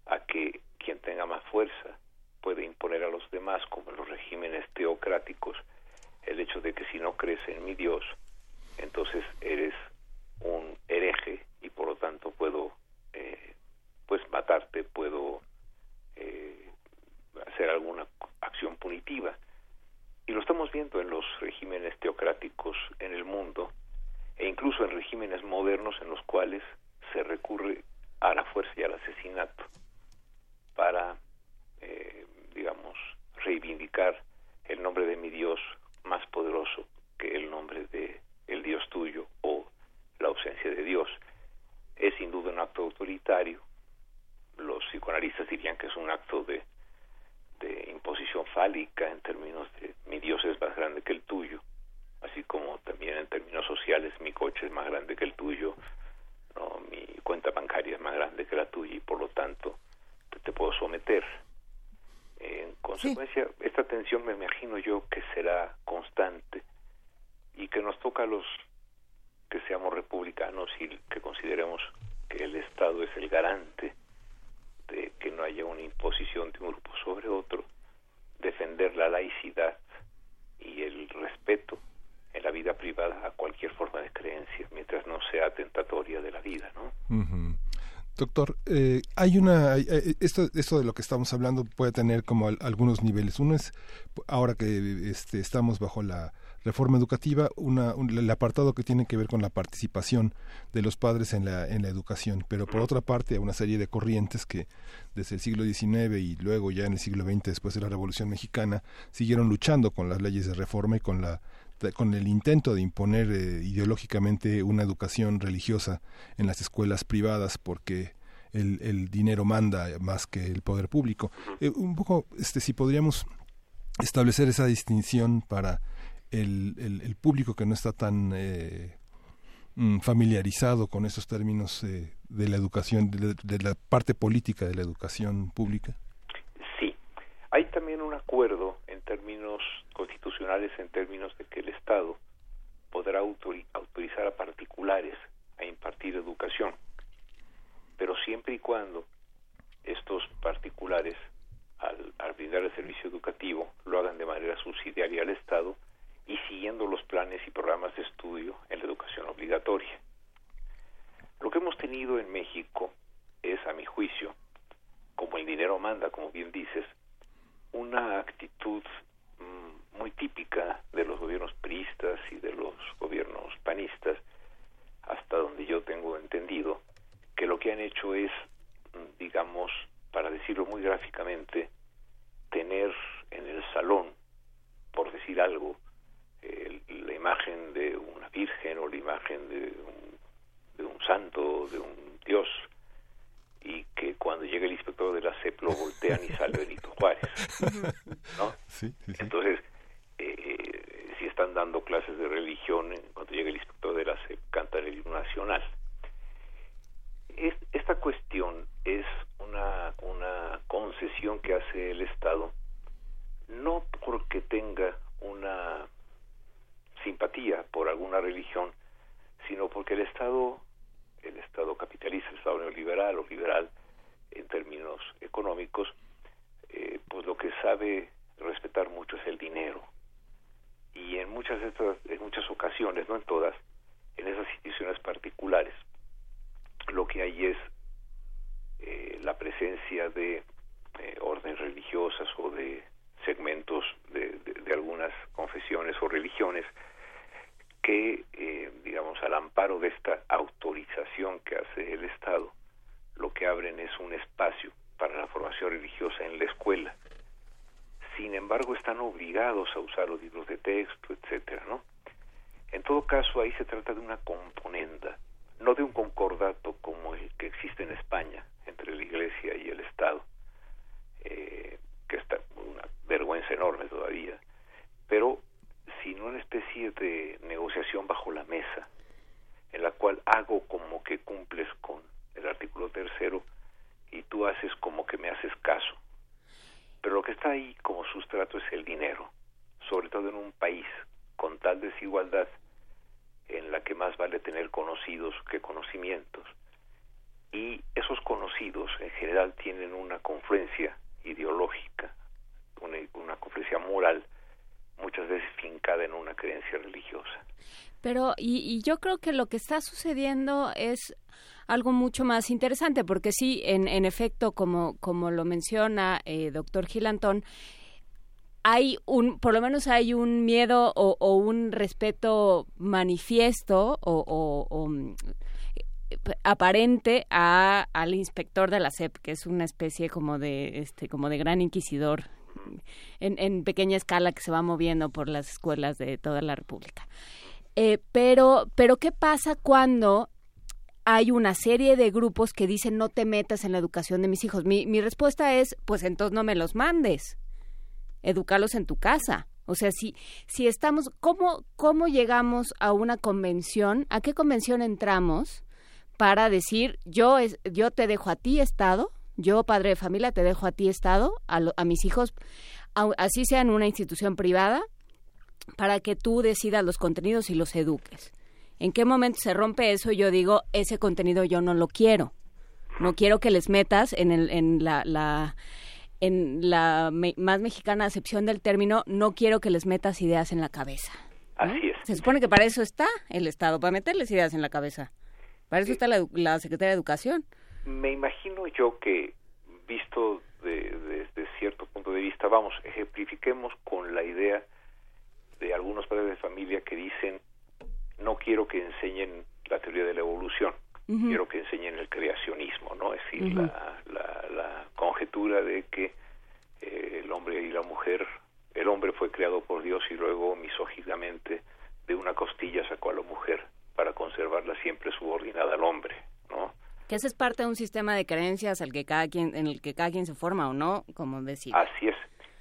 a que quien tenga más fuerza puede imponer a los demás, como en los regímenes teocráticos, el hecho de que si no crees en mi Dios, entonces eres un hereje y por lo tanto puedo eh, pues matarte, puedo eh, hacer alguna acción punitiva. Y lo estamos viendo en los regímenes teocráticos en el mundo e incluso en regímenes modernos en los cuales se recurre a la fuerza y al asesinato para, eh, digamos, reivindicar el nombre de mi Dios más poderoso que el nombre de el Dios tuyo o la ausencia de Dios. Es sin duda un acto autoritario. Los psicoanalistas dirían que es un acto de de imposición fálica en términos de mi Dios es más grande que el tuyo, así como también en términos sociales mi coche es más grande que el tuyo, no mi cuenta bancaria es más grande que la tuya y por lo tanto te, puedo someter. En consecuencia, esta tensión me imagino yo que será constante y que nos toca a los que seamos republicanos y que consideremos que el Estado es el garante de que no haya una imposición de un grupo sobre otro, defender la laicidad y el respeto en la vida privada a cualquier forma de creencia, mientras no sea tentatoria de la vida, ¿no? Doctor, eh, hay una, esto, esto de lo que estamos hablando puede tener como algunos niveles. Uno es, ahora que este, estamos bajo la reforma educativa, una, el apartado que tiene que ver con la participación de los padres en la, en la educación, pero por otra parte una serie de corrientes que desde el siglo XIX y luego ya en el siglo XX, después de la Revolución Mexicana, siguieron luchando con las leyes de reforma y con la con el intento de imponer eh, ideológicamente una educación religiosa en las escuelas privadas porque el, el dinero manda más que el poder público. Eh, un poco, este, si podríamos establecer esa distinción para el, el, público que no está tan eh, mm, familiarizado con esos términos eh, de la educación, de, la parte política de la educación pública? También un acuerdo en términos constitucionales, en términos de que el Estado podrá autorizar a particulares a impartir educación, pero siempre y cuando estos particulares, al brindar el servicio educativo, lo hagan de manera subsidiaria al Estado y siguiendo los planes y programas de estudio en la educación obligatoria. Lo que hemos tenido en México es, a mi juicio, como el dinero manda, como bien dices, una actitud mm, muy típica de los gobiernos priistas y de los gobiernos panistas, hasta donde yo tengo entendido, que lo que han hecho es, mm, digamos, para decirlo muy gráficamente, tener en el salón, por decir algo, la imagen de una virgen o la imagen de un, de un santo, de un dios, y que cuando llega el inspector de la CEP lo voltean y sale Benito Juárez. ¿no? (laughs) Entonces, eh, si están dando clases de religión, eh, cuando llega el inspector de la CEP cantan el himno nacional. Esta cuestión es una, una concesión que hace el Estado, no porque tenga una simpatía por alguna religión, sino porque el Estado neoliberal o liberal en términos económicos, eh, pues lo que sabe respetar mucho es el dinero. Y en muchas, estas, en muchas ocasiones, no en todas, en esas instituciones particulares, lo que hay es eh, la presencia de eh, órdenes religiosas o de segmentos de, algunas confesiones o religiones que, eh, digamos, al amparo de esta autorización que hace el Estado, lo que abren es un espacio para la formación religiosa en la escuela. Sin embargo, están obligados a usar los libros de texto, etcétera, ¿no? En todo caso, ahí se trata de una componenda, no de un concordato como el que existe en España entre la Iglesia y el Estado, eh, que está una vergüenza enorme todavía, pero sino una especie de negociación bajo la mesa, en la cual hago como que cumples con el artículo tercero y tú haces como que me haces caso. Pero lo que está ahí como sustrato es el dinero, sobre todo en un país con tal desigualdad en la que más vale tener conocidos que conocimientos. Y esos conocidos en general tienen una confluencia ideológica, una, una confluencia moral, muchas veces fincada en una creencia religiosa. Pero, y, yo creo que lo que está sucediendo es algo mucho más interesante, porque sí, en, efecto, como, como lo menciona eh, doctor Gilantón, hay un, por lo menos hay un miedo o, un respeto manifiesto o, mm, aparente a, al inspector de la SEP, que es una especie como de, este, como de gran inquisidor en, en pequeña escala que se va moviendo por las escuelas de toda la República. Eh, pero, pero ¿qué pasa cuando hay una serie de grupos que dicen no te metas en la educación de mis hijos? Mi, respuesta es, pues entonces no me los mandes educarlos en tu casa. O sea, si, si estamos, ¿cómo, ¿cómo llamamos a una convención? ¿A qué convención entramos para decir, yo, es, yo te dejo a ti, Estado, yo, padre de familia, te dejo a ti, Estado, a, a mis hijos, así sea en una institución privada, para que tú decidas los contenidos y los eduques? ¿En qué momento se rompe eso? Yo digo, ese contenido yo no lo quiero. No quiero que les metas en, el, en la, la en la más mexicana acepción del término, no quiero que les metas ideas en la cabeza. Así es. Se supone que para eso está el Estado, para meterles ideas en la cabeza. Para eso está la, la, Secretaría de Educación. Me imagino yo que, visto desde cierto punto de vista, vamos, ejemplifiquemos con la idea de algunos padres de familia que dicen, no quiero que enseñen la teoría de la evolución quiero que enseñen el creacionismo, ¿no? Es decir, la, la, conjetura de que eh, el hombre y la mujer, el hombre fue creado por Dios y luego misógicamente de una costilla sacó a la mujer para conservarla siempre subordinada al hombre, ¿no? Que ese es parte de un sistema de creencias al que cada quien, en el que cada quien se forma o no, como decir. Así es.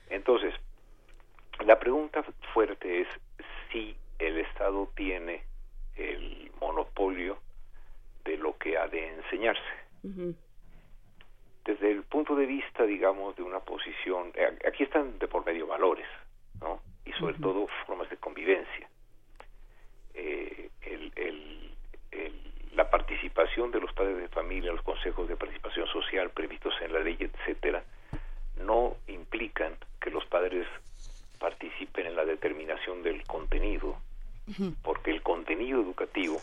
Entonces, la pregunta fuerte es si el Estado tiene el monopolio de lo que ha de enseñarse. Desde el punto de vista, digamos, de una posición, eh, aquí están de por medio valores, ¿no? Y sobre todo formas de convivencia. Eh, la participación de los padres de familia, los consejos de participación social previstos en la ley, etcétera, no implican que los padres participen en la determinación del contenido, porque el contenido educativo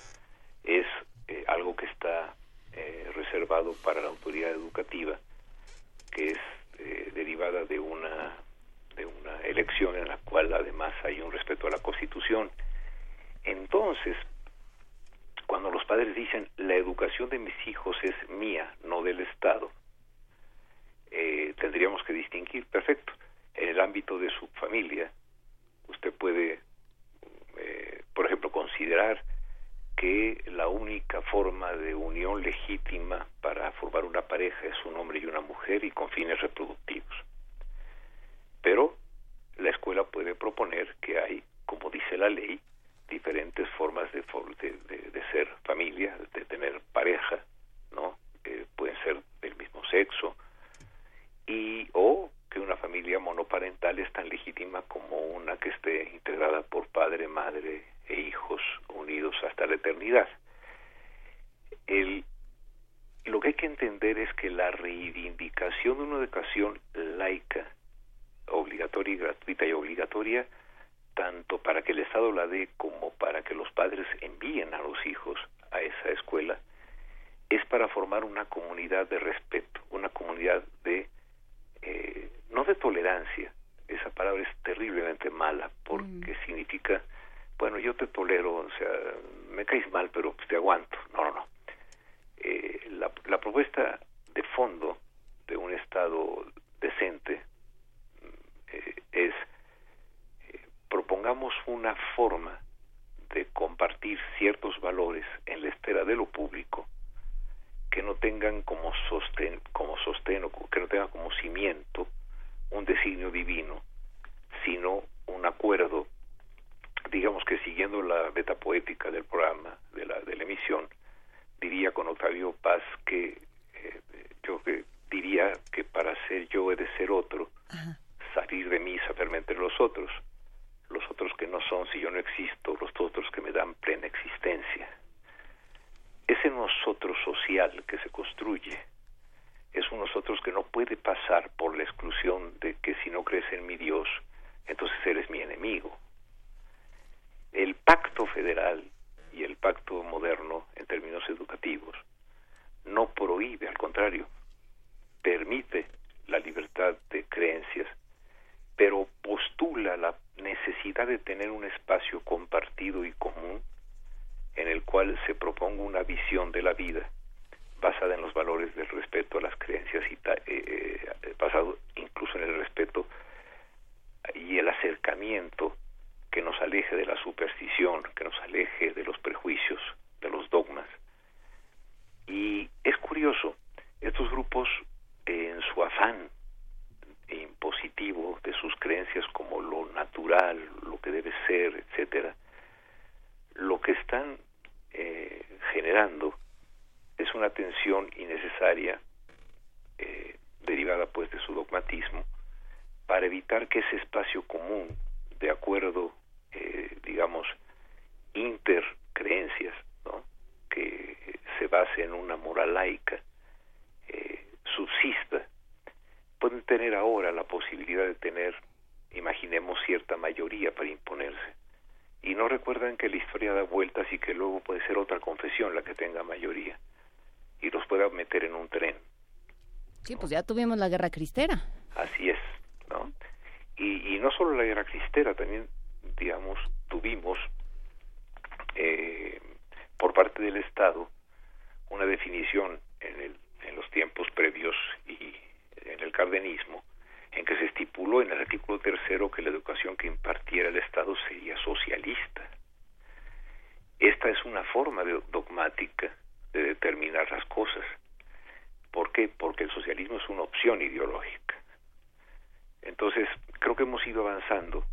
es eh, algo que está eh, reservado para la autoridad educativa, que es eh, derivada de una de una elección en la cual además hay un respeto a la Constitución. Entonces, cuando los padres dicen la educación de mis hijos es mía, no del Estado, tendríamos que distinguir, perfecto, en el ámbito de su familia, usted puede, por ejemplo, considerar que la única forma de unión legítima para formar una pareja es un hombre y una mujer y con fines reproductivos. Pero la escuela puede proponer que hay, como dice la ley, diferentes formas de, de, ser familia, de tener pareja, ¿no? pueden ser del mismo sexo, y o que una familia monoparental es tan legítima como una que esté integrada por padre, madre e hijos unidos hasta la eternidad. El, lo que hay que entender es que la reivindicación de una educación laica, obligatoria y gratuita y obligatoria, tanto para que el Estado la dé como para que los padres envíen a los hijos a esa escuela, es para formar una comunidad de respeto, una comunidad de, eh, no de tolerancia, esa palabra es terriblemente mala porque significa, bueno, yo te tolero, o sea, me caes mal, pero pues, te aguanto. No, no, no. Eh, la, la propuesta de fondo de un Estado decente eh, es propongamos una forma de compartir ciertos valores en la esfera de lo público que no tengan como sostén, como sostén o que no tengan como cimiento un designio divino, sino un acuerdo, digamos que siguiendo la beta poética del programa, de la, de la emisión, diría con Octavio Paz que eh, yo que diría que para ser yo he de ser otro, salir de mí, saberme entre los otros, los otros que no son si yo no existo, los otros que me dan plena existencia. Ese nosotros social que se construye es un nosotros que no puede pasar por la exclusión de que si no crees en mi Dios, entonces eres mi enemigo. El pacto federal y el pacto moderno en términos educativos no prohíbe, al contrario, permite la libertad de creencias, pero postula la necesidad de tener un espacio compartido y común en el cual se proponga una visión de la vida basada en los valores del respeto a las creencias y eh, eh, basado incluso en el respeto y el acercamiento que nos aleje de la superstición, que nos aleje de los prejuicios, de los dogmas. Y es curioso, estos grupos en su afán impositivo de sus creencias como lo natural, lo que debe ser, etcétera, lo que están eh, generando es una tensión innecesaria eh, derivada pues de su dogmatismo para evitar que ese espacio común de acuerdo eh, digamos intercreencias ¿no? que se base en una moral laica eh, subsista pueden tener ahora la posibilidad de tener imaginemos cierta mayoría para imponerse y no recuerdan que la historia da vueltas y que luego puede ser otra confesión la que tenga mayoría y los pueda meter en un tren. Sí, pues ya tuvimos la guerra cristera. Así es, ¿no? Y, y no solo la guerra cristera, también, digamos, tuvimos eh, por parte del Estado una definición en, el, en los tiempos previos y en el cardenismo en que se estipuló en el artículo tercero que la educación que impartiera el Estado sería socialista. Esta es una forma dogmática de determinar las cosas. ¿Por qué? Porque el socialismo es una opción ideológica. Entonces, creo que hemos ido avanzando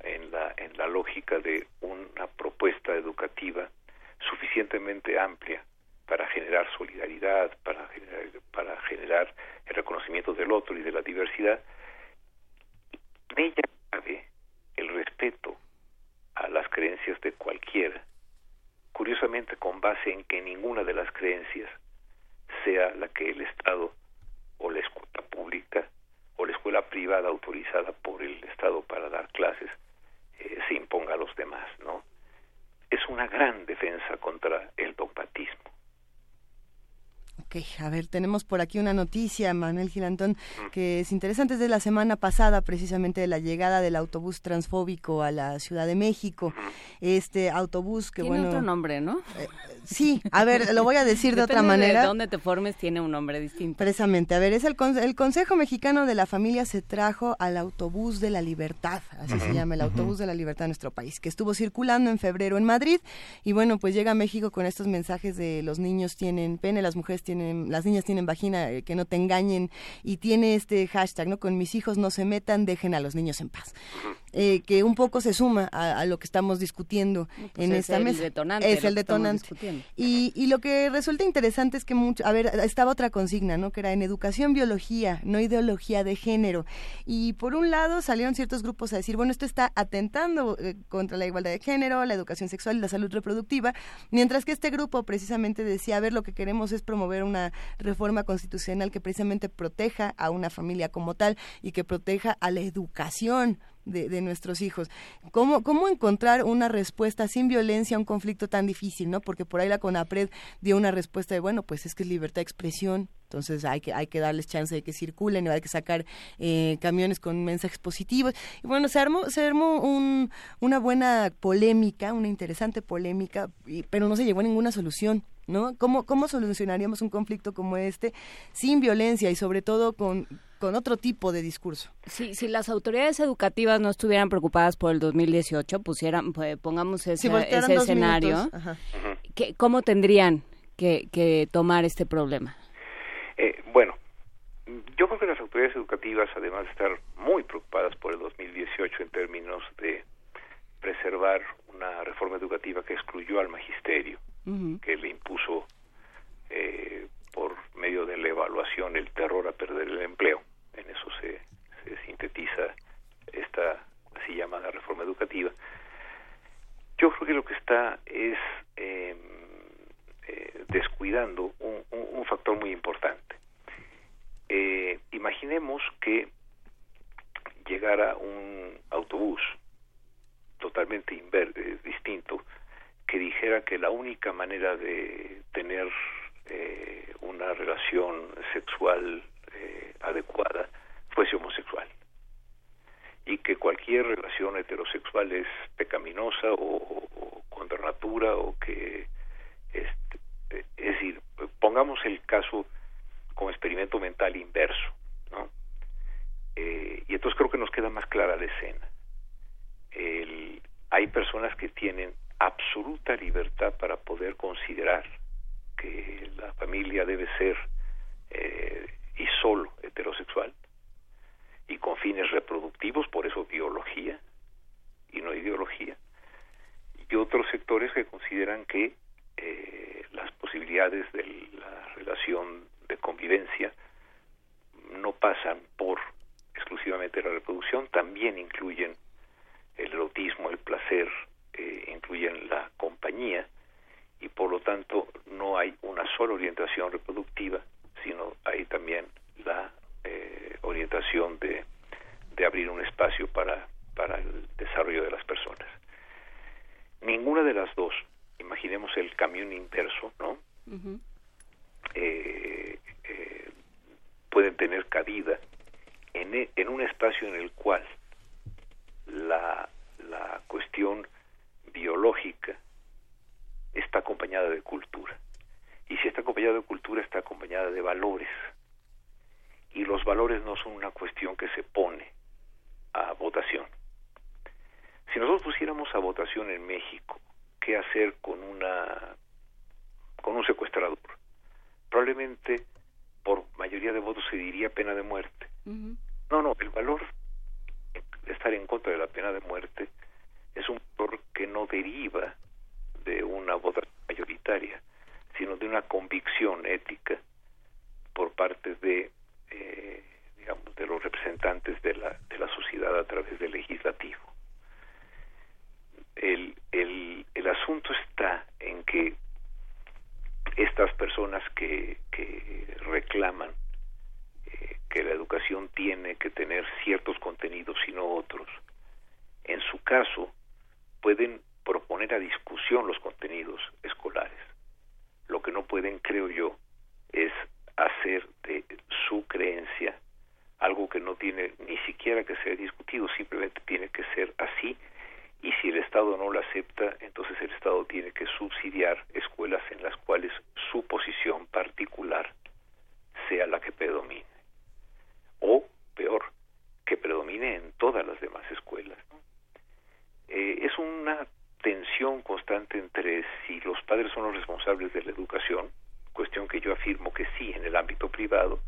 en la, en la lógica de una propuesta educativa suficientemente amplia para generar solidaridad, para generar, para generar el reconocimiento del otro y de la diversidad, en ella cabe el respeto a las creencias de cualquiera, curiosamente con base en que ninguna de las creencias sea la que el Estado o la escuela pública o la escuela privada autorizada por el Estado para dar clases eh, se imponga a los demás, ¿no? Es una gran defensa contra el dogmatismo. Ok, a ver, tenemos por aquí una noticia, Manuel Gilantón, que es interesante, es de la semana pasada, precisamente de la llegada del autobús transfóbico a la Ciudad de México. Este autobús que, tiene bueno... otro nombre, ¿no? Eh, sí, a ver, lo voy a decir de (laughs) otra manera. De dónde te formes tiene un nombre distinto. Precisamente, a ver, es el, con- el Consejo Mexicano de la Familia se trajo al autobús de la libertad, así se llama, el autobús de la libertad de nuestro país, que estuvo circulando en febrero en Madrid y bueno, pues llega a México con estos mensajes de los niños tienen pene, las mujeres tienen, las niñas tienen vagina, eh, que no te engañen y tiene este hashtag, ¿no? Con mis hijos no se metan, dejen a los niños en paz. eh, que un poco se suma a, lo que estamos discutiendo pues en es esta el mesa. Detonante, es el detonante. Y, y lo que resulta interesante es que mucho, a ver, estaba otra consigna, ¿no? Que era en educación, biología, no ideología de género. Y por un lado salieron ciertos grupos a decir, bueno, esto está atentando eh, contra la igualdad de género, la educación sexual y la salud reproductiva, mientras que este grupo precisamente decía, a ver, lo que queremos es promover una reforma constitucional que precisamente proteja a una familia como tal y que proteja a la educación de, nuestros hijos. ¿Cómo, ¿Cómo encontrar una respuesta sin violencia a un conflicto tan difícil, no? Porque por ahí la CONAPRED dio una respuesta de, bueno, pues es que es libertad de expresión, entonces hay que, hay que darles chance de que circulen, hay que sacar eh, camiones con mensajes positivos. Y bueno, se armó, se armó un, una buena polémica, una interesante polémica, pero no se llegó a ninguna solución. ¿No? ¿Cómo, ¿Cómo solucionaríamos un conflicto como este sin violencia y sobre todo con, con otro tipo de discurso. Sí, si las autoridades educativas no estuvieran preocupadas por el 2018, pusieran, pues, pongamos ese, ese escenario, ¿cómo tendrían que, tomar este problema? Eh, bueno, yo creo que las autoridades educativas, además de estar muy preocupadas por el 2018 en términos de preservar una reforma educativa que excluyó al magisterio, que le impuso eh, por medio de la evaluación el terror a perder el empleo. En eso se, sintetiza esta así llamada reforma educativa. Yo creo que lo que está es em, eh, descuidando un, factor muy importante. Eh, imaginemos que llegara un autobús totalmente eh, distinto que dijera que la única manera de tener eh, una relación sexual eh, adecuada fuese homosexual y que cualquier relación heterosexual es pecaminosa o, contra natura o que este, es decir pongamos el caso como experimento mental inverso ¿no? Eh, y entonces creo que nos queda más clara la escena hay personas que tienen absoluta libertad para poder considerar que la familia debe ser eh, y solo heterosexual y con fines reproductivos, por eso biología y no ideología, y otros sectores que consideran que eh, las posibilidades de la relación de convivencia no pasan por exclusivamente la reproducción, también incluyen el erotismo, el placer, eh, incluyen la compañía y por lo tanto no hay una sola orientación reproductiva, sino hay también la eh, orientación de, de abrir un espacio para, para el desarrollo de las personas. Ninguna de las dos, imaginemos el camión inverso, ¿no? Eh, eh, pueden tener cabida en, e, en un espacio en el cual la, la cuestión biológica está acompañada de cultura. Y si está acompañada de cultura, está acompañada de valores. Y los valores no son una cuestión que se pone a votación. Si nosotros pusiéramos a votación en México qué hacer con una con un secuestrador, probablemente por mayoría de votos se diría pena de muerte. No, no, el valor de estar en contra de la pena de muerte es un valor que no deriva de una votación mayoritaria, sino de una convicción ética por parte de, eh, digamos, de los representantes de la, de la sociedad a través del legislativo. El, el, el asunto está en que estas personas que, que reclaman eh, que la educación tiene que tener ciertos contenidos y no otros, en su caso pueden proponer a discusión los contenidos escolares. Lo que no pueden, creo yo, es hacer de su creencia algo que no tiene ni siquiera que ser discutido, simplemente tiene que ser así y si el Estado no lo acepta, entonces el Estado tiene que subsidiar escuelas en las cuales su posición particular sea la que predomine. O, peor, que predomine en todas las demás escuelas. Eh, es una tensión constante entre si los padres son los responsables de la educación, cuestión que yo afirmo que sí en el ámbito privado,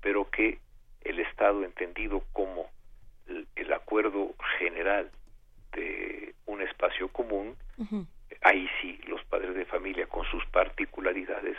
pero que el Estado entendido como el, acuerdo general de un espacio común, ahí sí los padres de familia con sus particularidades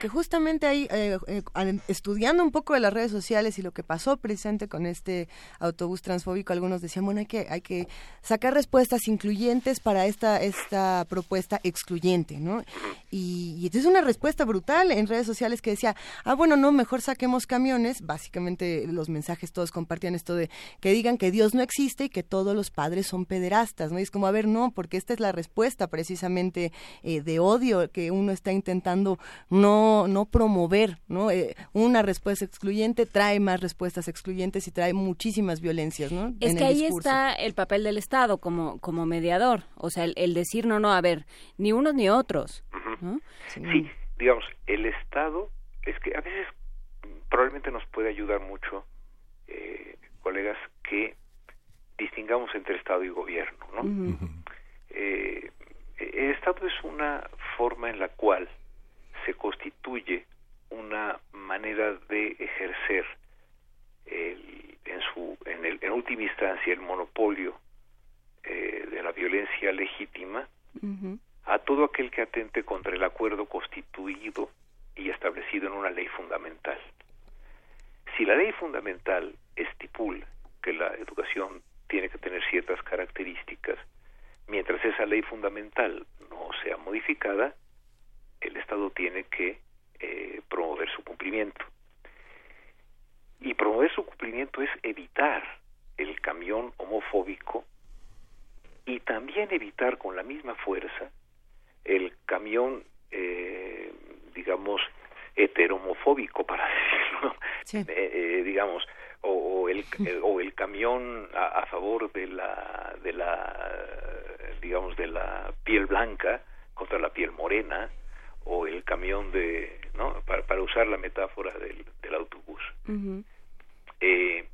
porque justamente ahí, eh, eh, estudiando un poco de las redes sociales y lo que pasó presente con este autobús transfóbico, algunos decían, bueno, hay que, hay que sacar respuestas incluyentes para esta, esta propuesta excluyente, ¿no? Y, y es una respuesta brutal en redes sociales que decía, ah, bueno, no, mejor saquemos camiones. Básicamente los mensajes todos compartían esto de que digan que Dios no existe y que todos los padres son pederastas, ¿no? Y es como, a ver, no, porque esta es la respuesta precisamente eh, de odio que uno está intentando no, no promover, ¿no? Eh, una respuesta excluyente trae más respuestas excluyentes y trae muchísimas violencias, ¿no? Es que ahí está el papel del Estado como, como mediador, o sea, el, decir, no, no, a ver, ni unos ni otros, sí. digamos, el Estado es que a veces probablemente nos puede ayudar mucho, eh, colegas, que distingamos entre Estado y gobierno, ¿no? Eh, el Estado es una forma en la cual se constituye una manera de ejercer en su en, el, en última instancia el monopolio eh, de la violencia legítima a todo aquel que atente contra el acuerdo constituido y establecido en una ley fundamental. Si la ley fundamental estipula que la educación tiene que tener ciertas características, mientras esa ley fundamental no sea modificada, el Estado tiene que eh, promover su cumplimiento. Y promover su cumplimiento es evitar el camión homofóbico y también evitar con la misma fuerza el camión, eh, digamos, heteromofóbico, para (laughs) decirlo, eh, digamos, o, el, (laughs) o el camión a, a, favor de la, de la, digamos, de la piel blanca contra la piel morena, o el camión de, ¿no? Para, para usar la metáfora del, del autobús. eh,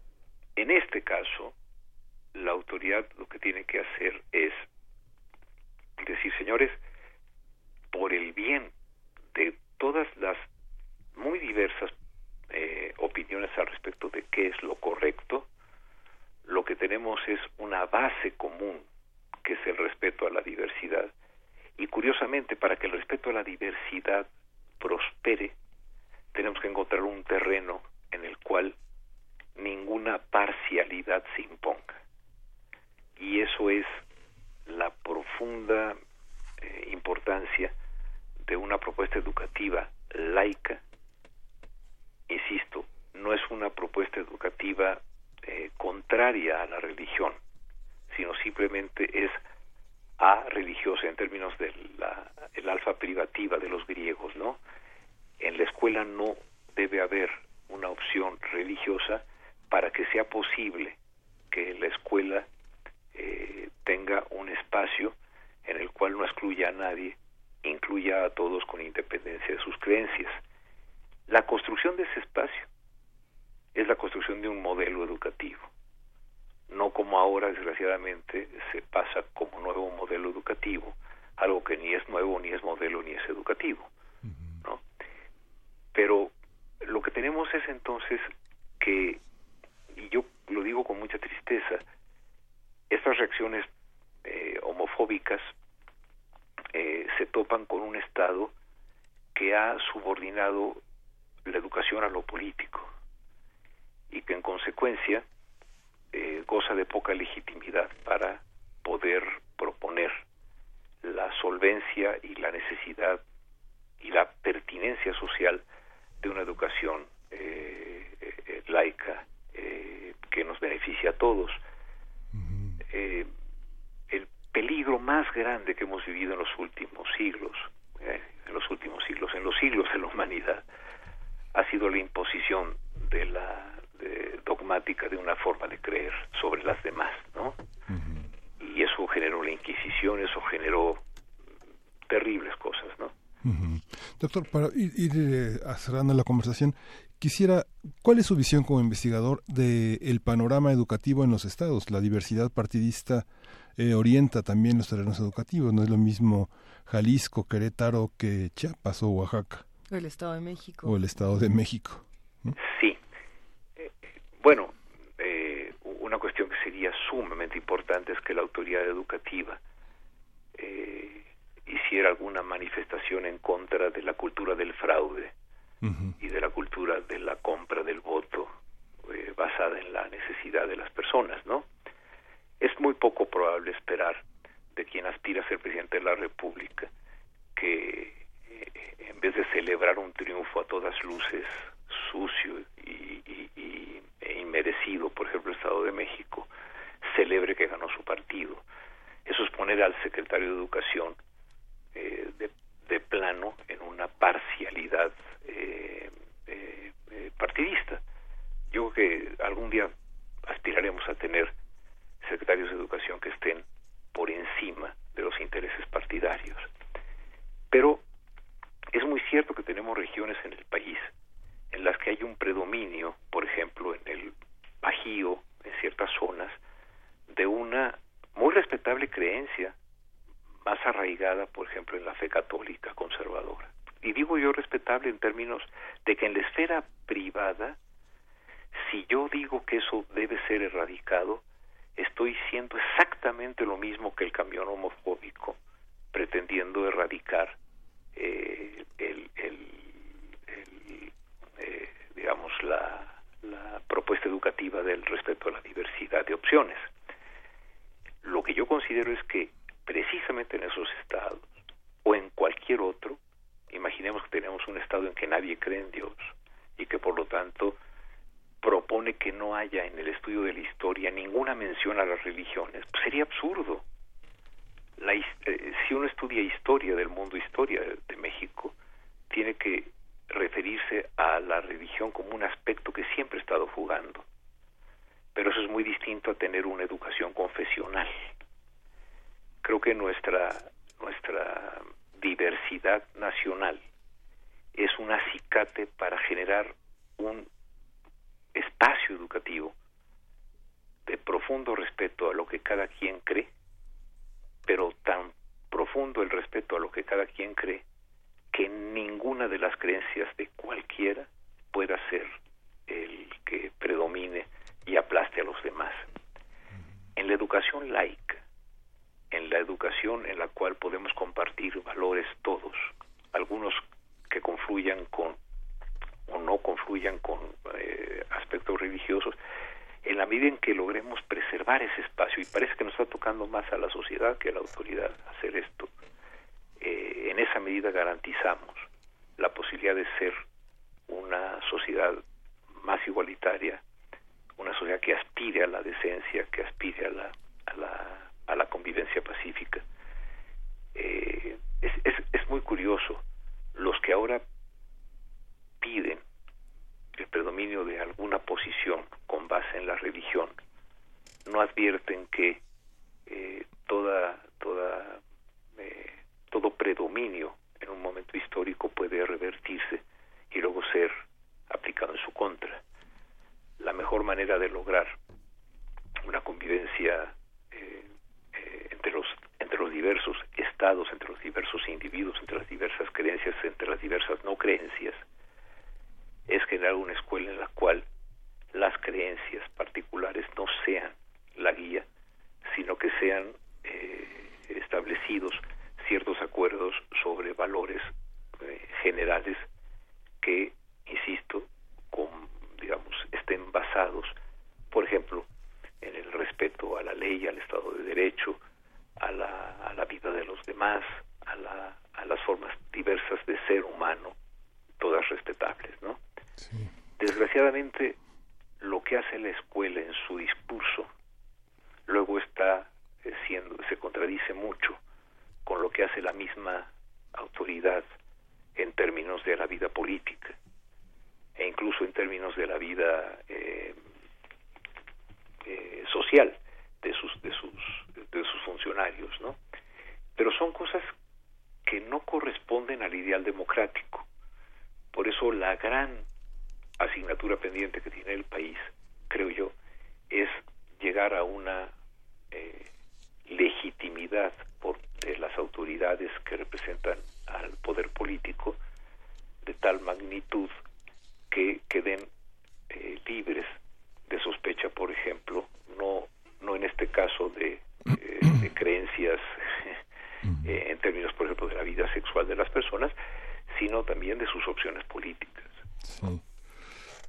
en este caso, la autoridad lo que tiene que hacer es decir, señores, por el bien de todas las muy diversas eh, opiniones al respecto de qué es lo correcto, lo que tenemos es una base común, que es el respeto a la diversidad, y curiosamente, para que el respeto a la diversidad prospere, tenemos que encontrar un terreno en el cual ninguna parcialidad se imponga. Y eso es la profunda eh, importancia de una propuesta educativa laica. Insisto, no es una propuesta educativa eh, contraria a la religión, sino simplemente es a religiosa en términos del el alfa privativa de los griegos, ¿no? En la escuela no debe haber una opción religiosa para que sea posible que la escuela eh, tenga un espacio en el cual no excluya a nadie, incluya a todos con independencia de sus creencias. La construcción de ese espacio es la construcción de un modelo educativo no como ahora desgraciadamente se pasa como nuevo modelo educativo, algo que ni es nuevo, ni es modelo, ni es educativo. ¿no? Pero lo que tenemos es entonces que, y yo lo digo con mucha tristeza, estas reacciones eh, homofóbicas eh, se topan con un Estado que ha subordinado la educación a lo político y que en consecuencia eh, goza de poca legitimidad para poder proponer la solvencia y la necesidad y la pertinencia social de una educación eh, eh, laica que nos beneficia a todos. Peligro más grande que hemos vivido en los últimos siglos, en los últimos siglos, en los siglos de la humanidad, ha sido la imposición de la dogmática de una forma de creer sobre las demás, ¿no? Y eso generó la Inquisición, eso generó terribles cosas, ¿no? Doctor, para ir, eh, cerrando la conversación, quisiera, ¿cuál es su visión como investigador del el panorama educativo en los estados? La diversidad partidista eh, orienta también los terrenos educativos, no es lo mismo Jalisco, Querétaro que Chiapas o Oaxaca. O el Estado de México. O el Estado de México. Sí, bueno, eh, una cuestión que sería sumamente importante es que la autoridad educativa eh, haber alguna manifestación en contra de la cultura del fraude y de la cultura de la compra del voto eh, basada en la necesidad de las personas, ¿no? Es muy poco probable esperar de quien aspira a ser presidente de la República que eh, en vez de celebrar un triunfo a todas luces sucio y, e inmerecido, por ejemplo, el Estado de México, celebre que ganó su partido. Eso es poner al secretario de Educación eh, de, plano en una parcialidad eh, eh, partidista. Yo creo que algún día aspiraremos a tener secretarios de Educación que estén por encima de los intereses partidarios. Pero es muy cierto que tenemos regiones en el país en las que hay un predominio, por ejemplo, en el Bajío, en ciertas zonas, de una muy respetable creencia, más arraigada, por ejemplo, en la fe católica conservadora. Y digo yo respetable en términos de que en la esfera privada, si yo digo que eso debe ser erradicado, estoy siendo exactamente lo mismo que el camión homofóbico, pretendiendo erradicar eh, el, eh, digamos, la, la propuesta educativa del respeto a la diversidad de opciones. Lo que yo considero es que precisamente en esos estados o en cualquier otro, imaginemos que tenemos un estado en que nadie cree en Dios y que por lo tanto propone que no haya en el estudio de la historia ninguna mención a las religiones, pues sería absurdo. La, eh, si uno estudia historia del mundo, historia de México, tiene que referirse a la religión como un aspecto que siempre ha estado jugando. Pero eso es muy distinto a tener una educación confesional. Creo que nuestra, nuestra diversidad nacional es un acicate para generar un espacio educativo de profundo respeto a lo que cada quien cree, pero tan profundo el respeto a lo que cada quien cree que ninguna de las creencias de cualquiera pueda ser el que predomine y aplaste a los demás. En la educación laica, en la educación en la cual podemos compartir valores todos, algunos que confluyan con o no confluyan con eh, aspectos religiosos, en la medida en que logremos preservar ese espacio, y parece que nos está tocando más a la sociedad que a la autoridad hacer esto, eh, en esa medida garantizamos la posibilidad de ser una sociedad más igualitaria, una sociedad que aspire a la decencia, que aspire a la, a la, a la convivencia pacífica. Eh, es, es, es muy curioso, los que ahora piden el predominio de alguna posición con base en la religión, no advierten que eh, toda, toda eh, todo predominio en un momento histórico puede revertirse y luego ser aplicado en su contra. La mejor manera de lograr una convivencia eh, entre los entre los diversos estados, entre los diversos individuos, entre las diversas creencias, entre las diversas no creencias, es generar una escuela en la cual las creencias particulares no sean la guía, sino que sean eh, establecidos ciertos acuerdos sobre valores eh, generales que, insisto, con, digamos, estén basados, por ejemplo, en el respeto a la ley, al Estado de Derecho, a la, a la vida de los demás, a, la, a las formas diversas de ser humano, todas respetables, ¿no? Desgraciadamente, lo que hace la escuela en su discurso luego está eh, siendo, se contradice mucho con lo que hace la misma autoridad en términos de la vida política e incluso en términos de la vida eh, eh, social de sus de sus de sus funcionarios no pero son cosas que no corresponden al ideal democrático. Por eso la gran asignatura pendiente que tiene el país creo yo es llegar a una eh, legitimidad por de las autoridades que representan al poder político de tal magnitud que queden eh, libres de sospecha, por ejemplo, no no en este caso de, eh, de creencias eh, en términos, por ejemplo, de la vida vida sexual de las personas, sino también de sus opciones políticas.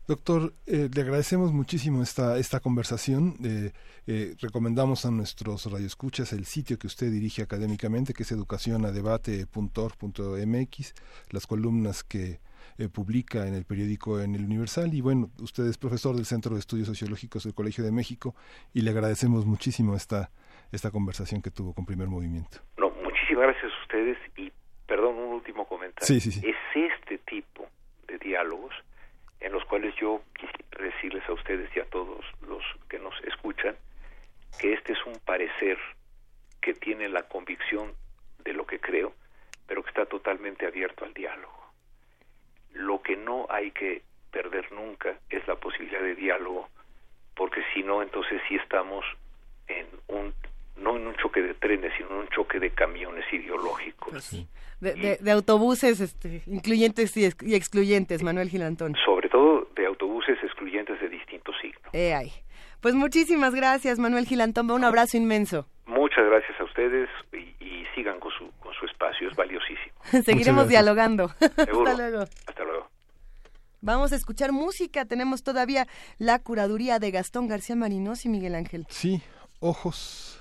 Doctor, eh, le agradecemos muchísimo esta, esta conversación. Eh, eh, recomendamos a nuestros radioescuchas el sitio que usted dirige académicamente, que es educacionadebate.org.mx, las columnas que publica en el periódico En el Universal. Y bueno, usted es profesor del Centro de Estudios Sociológicos del Colegio de México y le agradecemos muchísimo esta, esta conversación que tuvo con Primer Movimiento. No, muchísimas gracias a ustedes y perdón, un último comentario. Sí, sí, sí. Es este tipo de diálogos en los cuales yo quisiera decirles a ustedes y a todos los que nos escuchan que este es un parecer que tiene la convicción de lo que creo, pero que está totalmente abierto al diálogo. Lo que no hay que perder nunca es la posibilidad de diálogo, porque si no, entonces sí estamos en un no en un choque de trenes, sino en un choque de camiones ideológicos. Pues de, autobuses este, incluyentes y, excluyentes, Manuel Gilantón. Sobre todo de autobuses excluyentes de distintos signos. Eh, Pues muchísimas gracias, Manuel Gilantón. Un abrazo inmenso. Muchas gracias a ustedes y, sigan con su, con su espacio, es valiosísimo. (laughs) Seguiremos dialogando. (laughs) Hasta luego. Hasta luego. Vamos a escuchar música. Tenemos todavía la curaduría de Gastón García Marinos y Miguel Ángel. Sí, ojos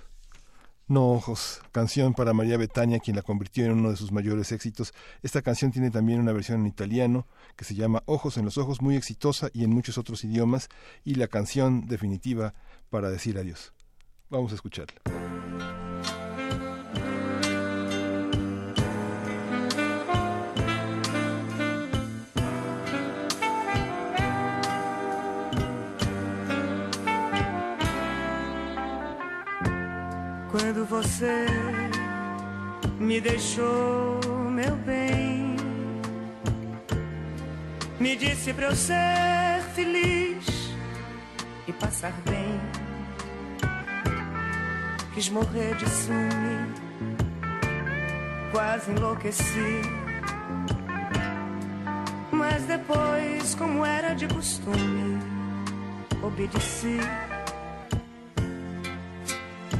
no Ojos, canción para María Betania, quien la convirtió en uno de sus mayores éxitos. Esta canción tiene también una versión en italiano que se llama Ojos en los Ojos, muy exitosa y en muchos otros idiomas, y la canción definitiva para decir adiós. Vamos a escucharla. Quando você me deixou, meu bem, me disse pra eu ser feliz e passar bem. Quis morrer de ciúme, quase enlouqueci. Mas depois, como era de costume, obedeci.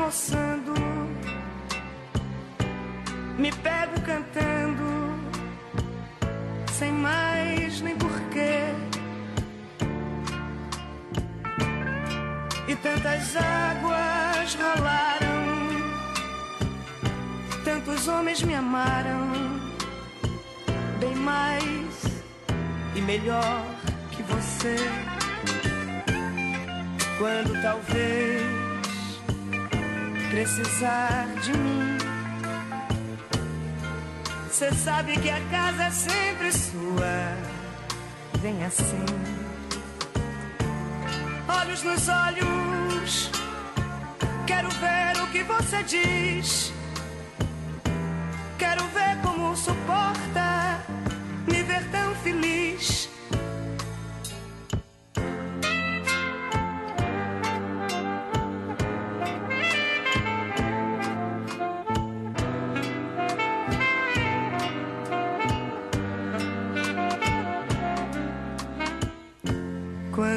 remoçando, me pego cantando, sem mais nem porquê. E tantas águas rolaram, tantos homens me amaram, bem mais e melhor que você. Quando talvez precisar de mim. Cê sabe que a casa é sempre sua. Vem assim, olhos nos olhos. Quero ver o que você diz. Quero ver como suporta me ver tão feliz.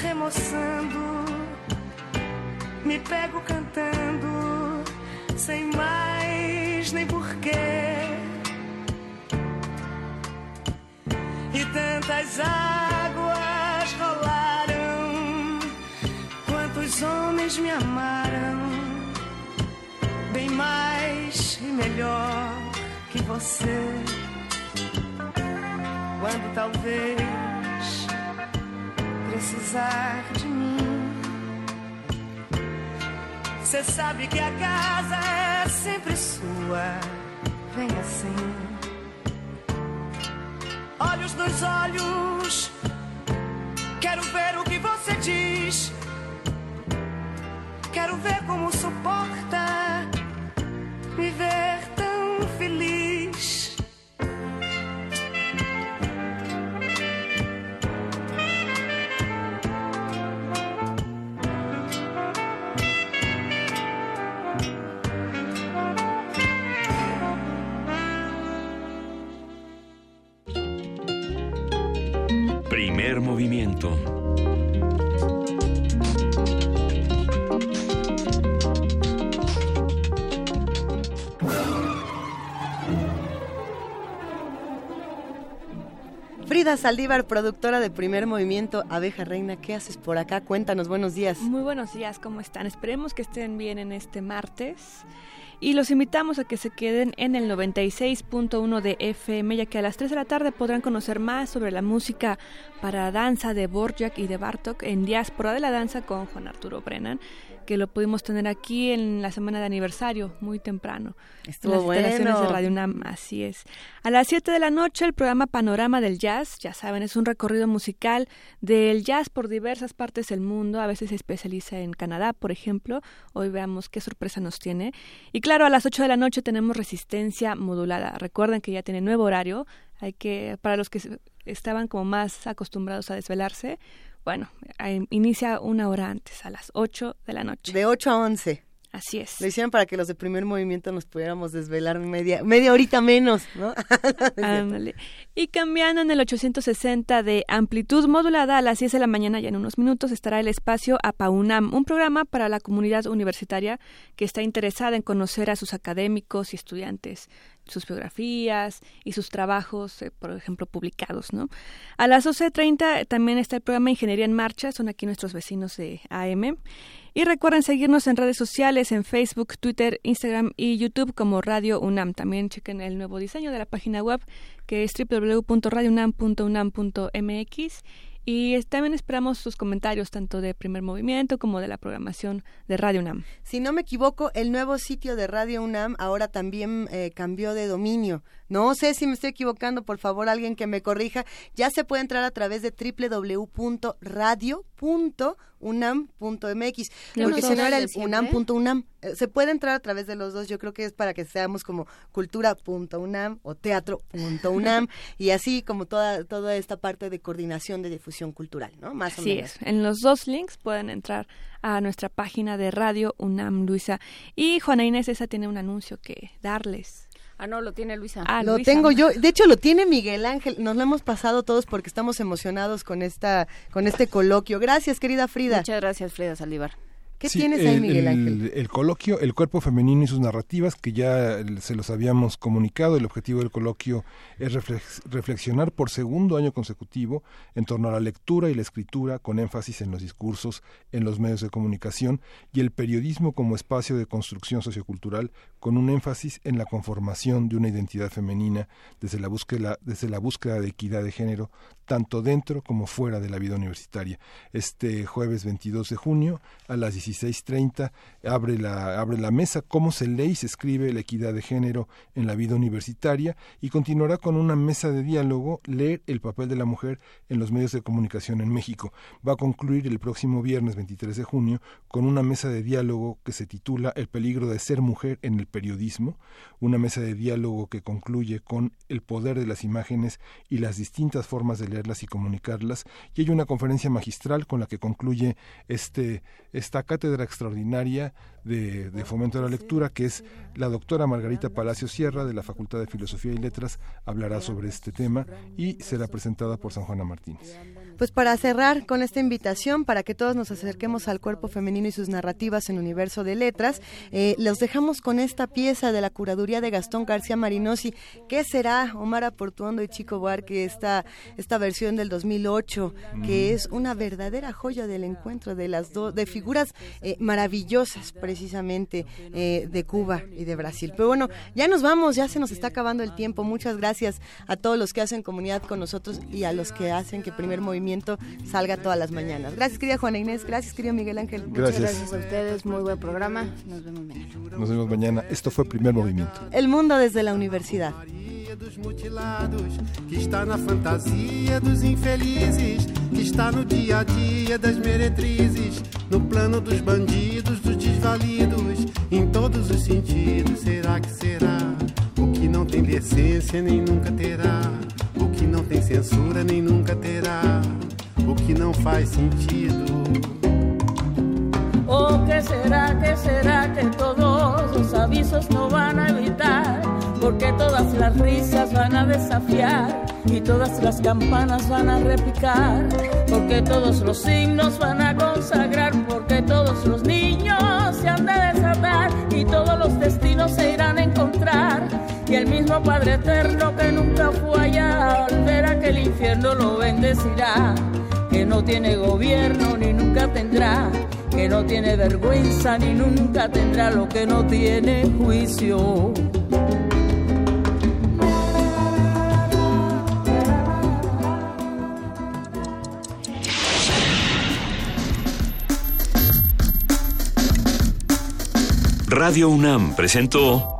remoçando, me pego cantando sem mais nem porquê. E tantas águas rolaram, quantos homens me amaram, bem mais e melhor que você. Quando talvez precisar de mim, você sabe que a casa é sempre sua. Vem assim olhos nos olhos. Quero ver o que você diz. Quero ver como suporta me ver tão Primer movimiento. Frida Saldívar, productora de Primer Movimiento, Abeja Reina, ¿qué haces por acá? Cuéntanos, buenos días. Muy buenos días, ¿cómo están? Esperemos que estén bien en este martes. Y los invitamos a que se queden en el 96.1 de FM, ya que a las 3 de la tarde podrán conocer más sobre la música para danza de Borjak y de Bartok en Diáspora de la Danza con Juan Arturo Brennan, que lo pudimos tener aquí en la semana de aniversario, muy temprano. Estuvo en las instalaciones bueno. de Radio UNAM, así es. A las 7 de la noche, el programa Panorama del Jazz, ya saben, es un recorrido musical del jazz por diversas partes del mundo, a veces se especializa en Canadá, por ejemplo. Hoy veamos qué sorpresa nos tiene. Y claro, a las 8 de la noche tenemos resistencia modulada. Recuerden que ya tiene nuevo horario. Hay que, para los que estaban como más acostumbrados a desvelarse, bueno, eh, inicia una hora antes, a las 8 de la noche. De 8 a 11. Así es. Lo hicieron para que los de primer movimiento nos pudiéramos desvelar media, media horita menos, ¿no? (laughs) Ándale. Y cambiando en el 860 de amplitud modulada a las 10 de la mañana, ya en unos minutos, estará el espacio APAUNAM, un programa para la comunidad universitaria que está interesada en conocer a sus académicos y estudiantes, sus biografías y sus trabajos, eh, por ejemplo, publicados, ¿no? A las 12.30 también está el programa Ingeniería en Marcha, son aquí nuestros vecinos de AM. Y recuerden seguirnos en redes sociales, en Facebook, Twitter, Instagram y YouTube como Radio UNAM. También chequen el nuevo diseño de la página web que es www.radiounam.unam.mx y también esperamos sus comentarios tanto de primer movimiento como de la programación de Radio UNAM. Si no me equivoco, el nuevo sitio de Radio UNAM ahora también eh, cambió de dominio. No sé si me estoy equivocando, por favor, alguien que me corrija. Ya se puede entrar a través de www.radio.unam.mx, Yo porque si no era el unam.unam. Eh, Se puede entrar a través de los dos, yo creo que es para que seamos como cultura.unam o teatro.unam (laughs) y así como toda, toda esta parte de coordinación de difusión cultural, ¿no? Más o menos. es. En los dos links pueden entrar a nuestra página de Radio UNAM, Luisa. Y Juana Inés, esa tiene un anuncio que darles. Ah, no, lo tiene Luisa. Ah, lo Luisa. tengo yo. De hecho, lo tiene Miguel Ángel. Nos lo hemos pasado todos porque estamos emocionados con esta, con este coloquio. Gracias, querida Frida. Muchas gracias, Frida Saldívar. ¿Qué Sí, tienes ahí, el- Miguel el- Ángel? El coloquio, el cuerpo femenino y sus narrativas, que ya se los habíamos comunicado. El objetivo del coloquio es reflex- reflexionar por segundo año consecutivo en torno a la lectura y la escritura, con énfasis en los discursos, en los medios de comunicación y el periodismo como espacio de construcción sociocultural, con un énfasis en la conformación de una identidad femenina desde la búsqueda, desde la búsqueda de equidad de género, tanto dentro como fuera de la vida universitaria. Este jueves 22 de junio a las 16.30 abre la, abre la mesa. Cómo se lee y se escribe la equidad de género en la vida universitaria y continuará con una mesa de diálogo leer el papel de la mujer en los medios de comunicación en México. Va a concluir el próximo viernes 23 de junio con una mesa de diálogo que se titula El peligro de ser mujer en el periodismo, una mesa de diálogo que concluye con el poder de las imágenes y las distintas formas de leerlas y comunicarlas. Y hay una conferencia magistral con la que concluye este esta cátedra cátedra extraordinaria de, de, Fomento de la Lectura, que es la doctora Margarita Palacio Sierra de la Facultad de Filosofía y Letras, hablará sobre este tema y será presentada por San Juana Martínez. Pues para cerrar con esta invitación, para que todos nos acerquemos al cuerpo femenino y sus narrativas en Universo de Letras, eh, los dejamos con esta pieza de la curaduría de Gastón García Marinosi. ¿Qué será Omar Aportuondo y Chico Buarque, esta, esta versión del 2008, que es una verdadera joya del encuentro de las dos, de figuras eh, maravillosas precisamente eh, de Cuba y de Brasil? Pero bueno, ya nos vamos, ya se nos está acabando el tiempo. Muchas gracias a todos los que hacen comunidad con nosotros y a los que hacen que Primer Movimiento salga todas las mañanas. Gracias, querida Juana Inés. Gracias, querido Miguel Ángel. Gracias. Muchas gracias a ustedes. Muy buen programa. Nos vemos mañana. Nos vemos mañana. Esto fue Primer Movimiento. El mundo desde la universidad. dos mutilados, que está na fantasia dos infelizes, que está no dia a dia das meretrizes, no plano dos bandidos, dos desvalidos, em todos os sentidos. Será que será? O que não tem decência nem nunca terá, o não tem censura nem nunca terá, o que não faz sentido. ¿O qué será, qué será que todos los avisos no van a evitar? Porque todas las risas van a desafiar y todas las campanas van a repicar. Porque todos los signos van a consagrar, porque todos los niños se han de desatar y todos los destinos se irán encontrar. Y el mismo Padre Eterno que nunca fue allá, al que el infierno lo bendecirá. Que no tiene gobierno ni nunca tendrá que no tiene vergüenza ni nunca tendrá lo que no tiene juicio. Radio UNAM presentó